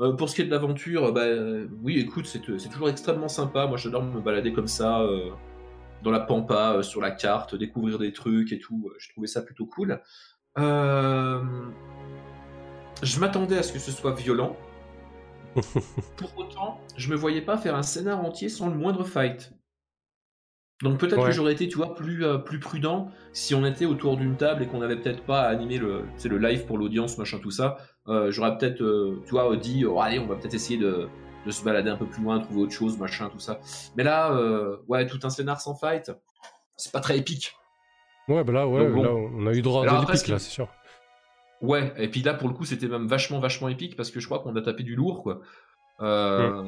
S2: Euh, pour ce qui est de l'aventure, bah, oui, écoute, c'est c'est toujours extrêmement sympa. Moi, j'adore me balader comme ça, dans la pampa, sur la carte, découvrir des trucs et tout. Je trouvais ça plutôt cool. Je m'attendais à ce que ce soit violent. [LAUGHS] Pour autant, je me voyais pas faire un scénar entier sans le moindre fight. Donc peut-être
S1: Ouais.
S2: que j'aurais été, tu vois, plus, euh, plus prudent si on était autour d'une table et qu'on n'avait peut-être pas animé le, le live pour l'audience, machin, tout ça. Euh, j'aurais peut-être, euh, tu vois, dit, oh, allez, on va peut-être essayer de, de se balader un peu plus loin, trouver autre chose, machin, tout ça. Mais là, ouais, tout un scénar sans fight, c'est pas très épique.
S1: Ouais, bah là, ouais,
S2: Donc bon.
S1: là, on a eu droit à de l'épique, là, c'est sûr.
S2: Ouais, et puis là, pour le coup, c'était même vachement, vachement épique parce que je crois qu'on a tapé du lourd, quoi. Euh,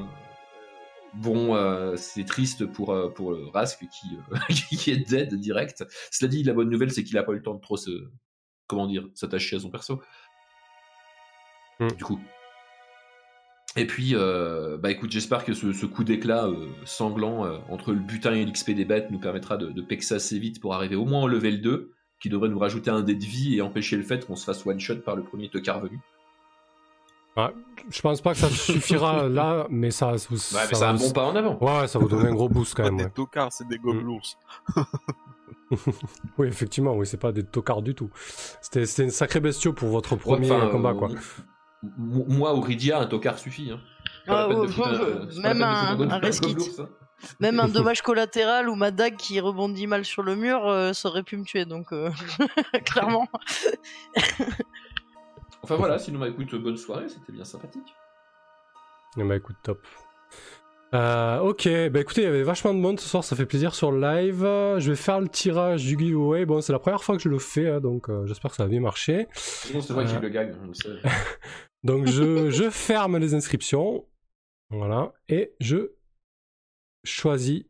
S2: Bon, euh, c'est triste pour, euh, pour euh, Rask qui, euh, [LAUGHS] qui est dead direct. Cela dit, la bonne nouvelle, c'est qu'il a pas eu le temps de trop se. Comment dire S'attacher à son perso.
S1: Mm.
S2: Du coup. Et puis, euh, bah écoute, j'espère que ce, ce coup d'éclat sanglant entre le butin et l'XP des bêtes nous permettra de, de pexer assez vite pour arriver au moins au level 2, qui devrait nous rajouter un dé de vie et empêcher le fait qu'on se fasse one-shot par le premier tocard venu.
S1: Je pense pas que ça suffira [LAUGHS] là, mais ça. ça
S2: Ouais, mais
S1: ça
S2: c'est un bon pas en avant.
S1: Ouais, ça va donner un gros boost quand
S5: Pas
S1: même.
S5: des
S1: ouais.
S5: tocards, c'est des gobelours. [LAUGHS]
S1: Oui, effectivement, oui, c'est pas des tocards du tout. C'était c'était une sacrée bestiole pour votre premier
S2: Ouais,
S1: combat,
S2: euh,
S1: quoi.
S2: m- Moi, Auridia, un tocard suffit. Hein.
S4: Ah, ouais, ouais,
S2: un-
S4: même un- un
S2: ça.
S4: Même un dommage collatéral ou ma dague qui rebondit mal sur le mur, euh, ça aurait pu me tuer, donc euh, [LAUGHS] clairement.
S2: Enfin voilà, sinon, bah, écoute, bonne soirée, c'était bien sympathique.
S1: Bah écoute, top. Euh, ok, bah écoutez, il y avait vachement de monde ce soir, ça fait plaisir sur le live. Je vais faire le tirage du giveaway. Bon, c'est la première fois que je le fais, hein, donc euh, j'espère que ça va bien marcher.
S2: Sinon, c'est vrai
S1: Euh.
S2: qu'il le gagne. [LAUGHS]
S1: Donc je, je ferme les inscriptions. Voilà. Et je choisis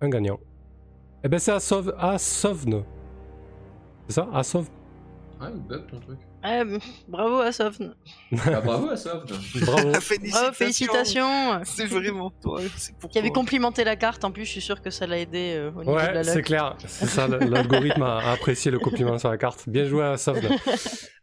S1: un gagnant. Eh ben c'est Asov, Asovn. C'est ça? Asov
S2: Ouais, il bug ton truc.
S4: Bravo à Sofn.
S2: Ah, bravo à Soft.
S1: Bravo. [LAUGHS]
S4: Félicitations.
S5: C'est vraiment toi. Pour
S4: Qui avait complimenté la carte, en plus, je suis sûr que ça l'a aidé euh, au niveau de
S1: Ouais,
S4: la
S1: c'est clair. C'est ça, l'algorithme a apprécié le compliment sur la carte. Bien joué à Sovn. [LAUGHS]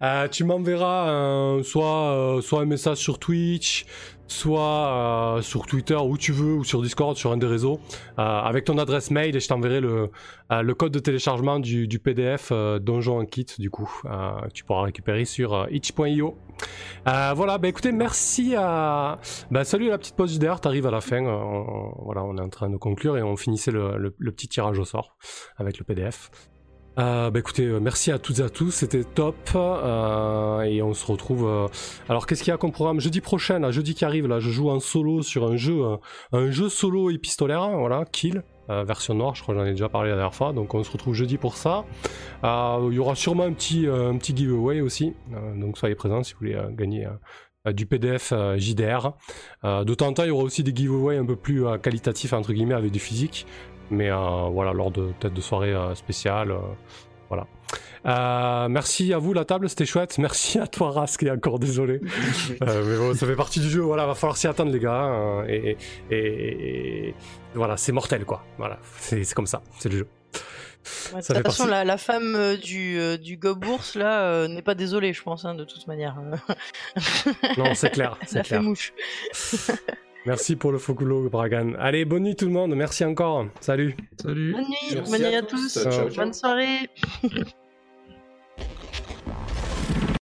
S1: Euh, tu m'enverras soit, euh, soit un message sur Twitch, soit euh, sur Twitter, où tu veux, ou sur Discord, sur un des réseaux, euh, avec ton adresse mail et je t'enverrai le, euh, code de téléchargement du, du PDF Donjon Kit, du coup, tu pourras récupérer sur itch.io. Voilà, bah écoutez, merci à. Bah, salut la petite pause JDR, t'arrives à la fin. on- voilà, on est en train de conclure et on finissait le petit tirage au sort avec le PDF. Euh, bah écoutez, euh, merci à toutes et à tous, c'était top. euh, et on se retrouve. Alors qu'est-ce qu'il y a comme programme? Jeudi prochain, là, jeudi qui arrive, là, je joue en solo sur un jeu, un jeu solo épistolaire, hein, voilà, Kill. version noire, je crois que j'en ai déjà parlé la dernière fois, donc on se retrouve jeudi pour ça. Il y aura sûrement un petit, un petit giveaway aussi, donc soyez présents si vous voulez gagner du PDF JDR. Euh, de temps en temps, il y aura aussi des giveaways un peu plus qualitatifs, entre guillemets, avec du physique. Mais euh, voilà, lors de peut-être de soirées euh, spéciales. euh, voilà. Euh, merci à vous, la table, c'était chouette. [LAUGHS] Merci à toi, Rask, et encore désolé. [LAUGHS] Euh, mais bon, ça fait partie du jeu, voilà, va falloir s'y attendre, les gars. hein, et, et- et- voilà, c'est mortel, quoi. Voilà, c'est c'est comme ça, c'est le jeu.
S4: Ouais, de
S1: Ça
S4: toute
S1: fait
S4: façon,
S1: partie.
S4: la, la femme euh, du, euh, du Gobours, là, euh, n'est pas désolée, je pense, hein, de toute manière.
S1: Non, c'est clair,
S4: Elle [LAUGHS]
S1: c'est
S4: a fait mouche.
S1: Merci pour le Fokulo, Bragan. Allez, bonne nuit tout le monde, merci encore. Salut.
S3: Salut.
S4: Bonne nuit,
S2: Merci
S4: bonne nuit
S2: à
S4: à
S2: tous.
S4: tous.
S2: Ciao, ciao.
S4: Bonne soirée. [LAUGHS]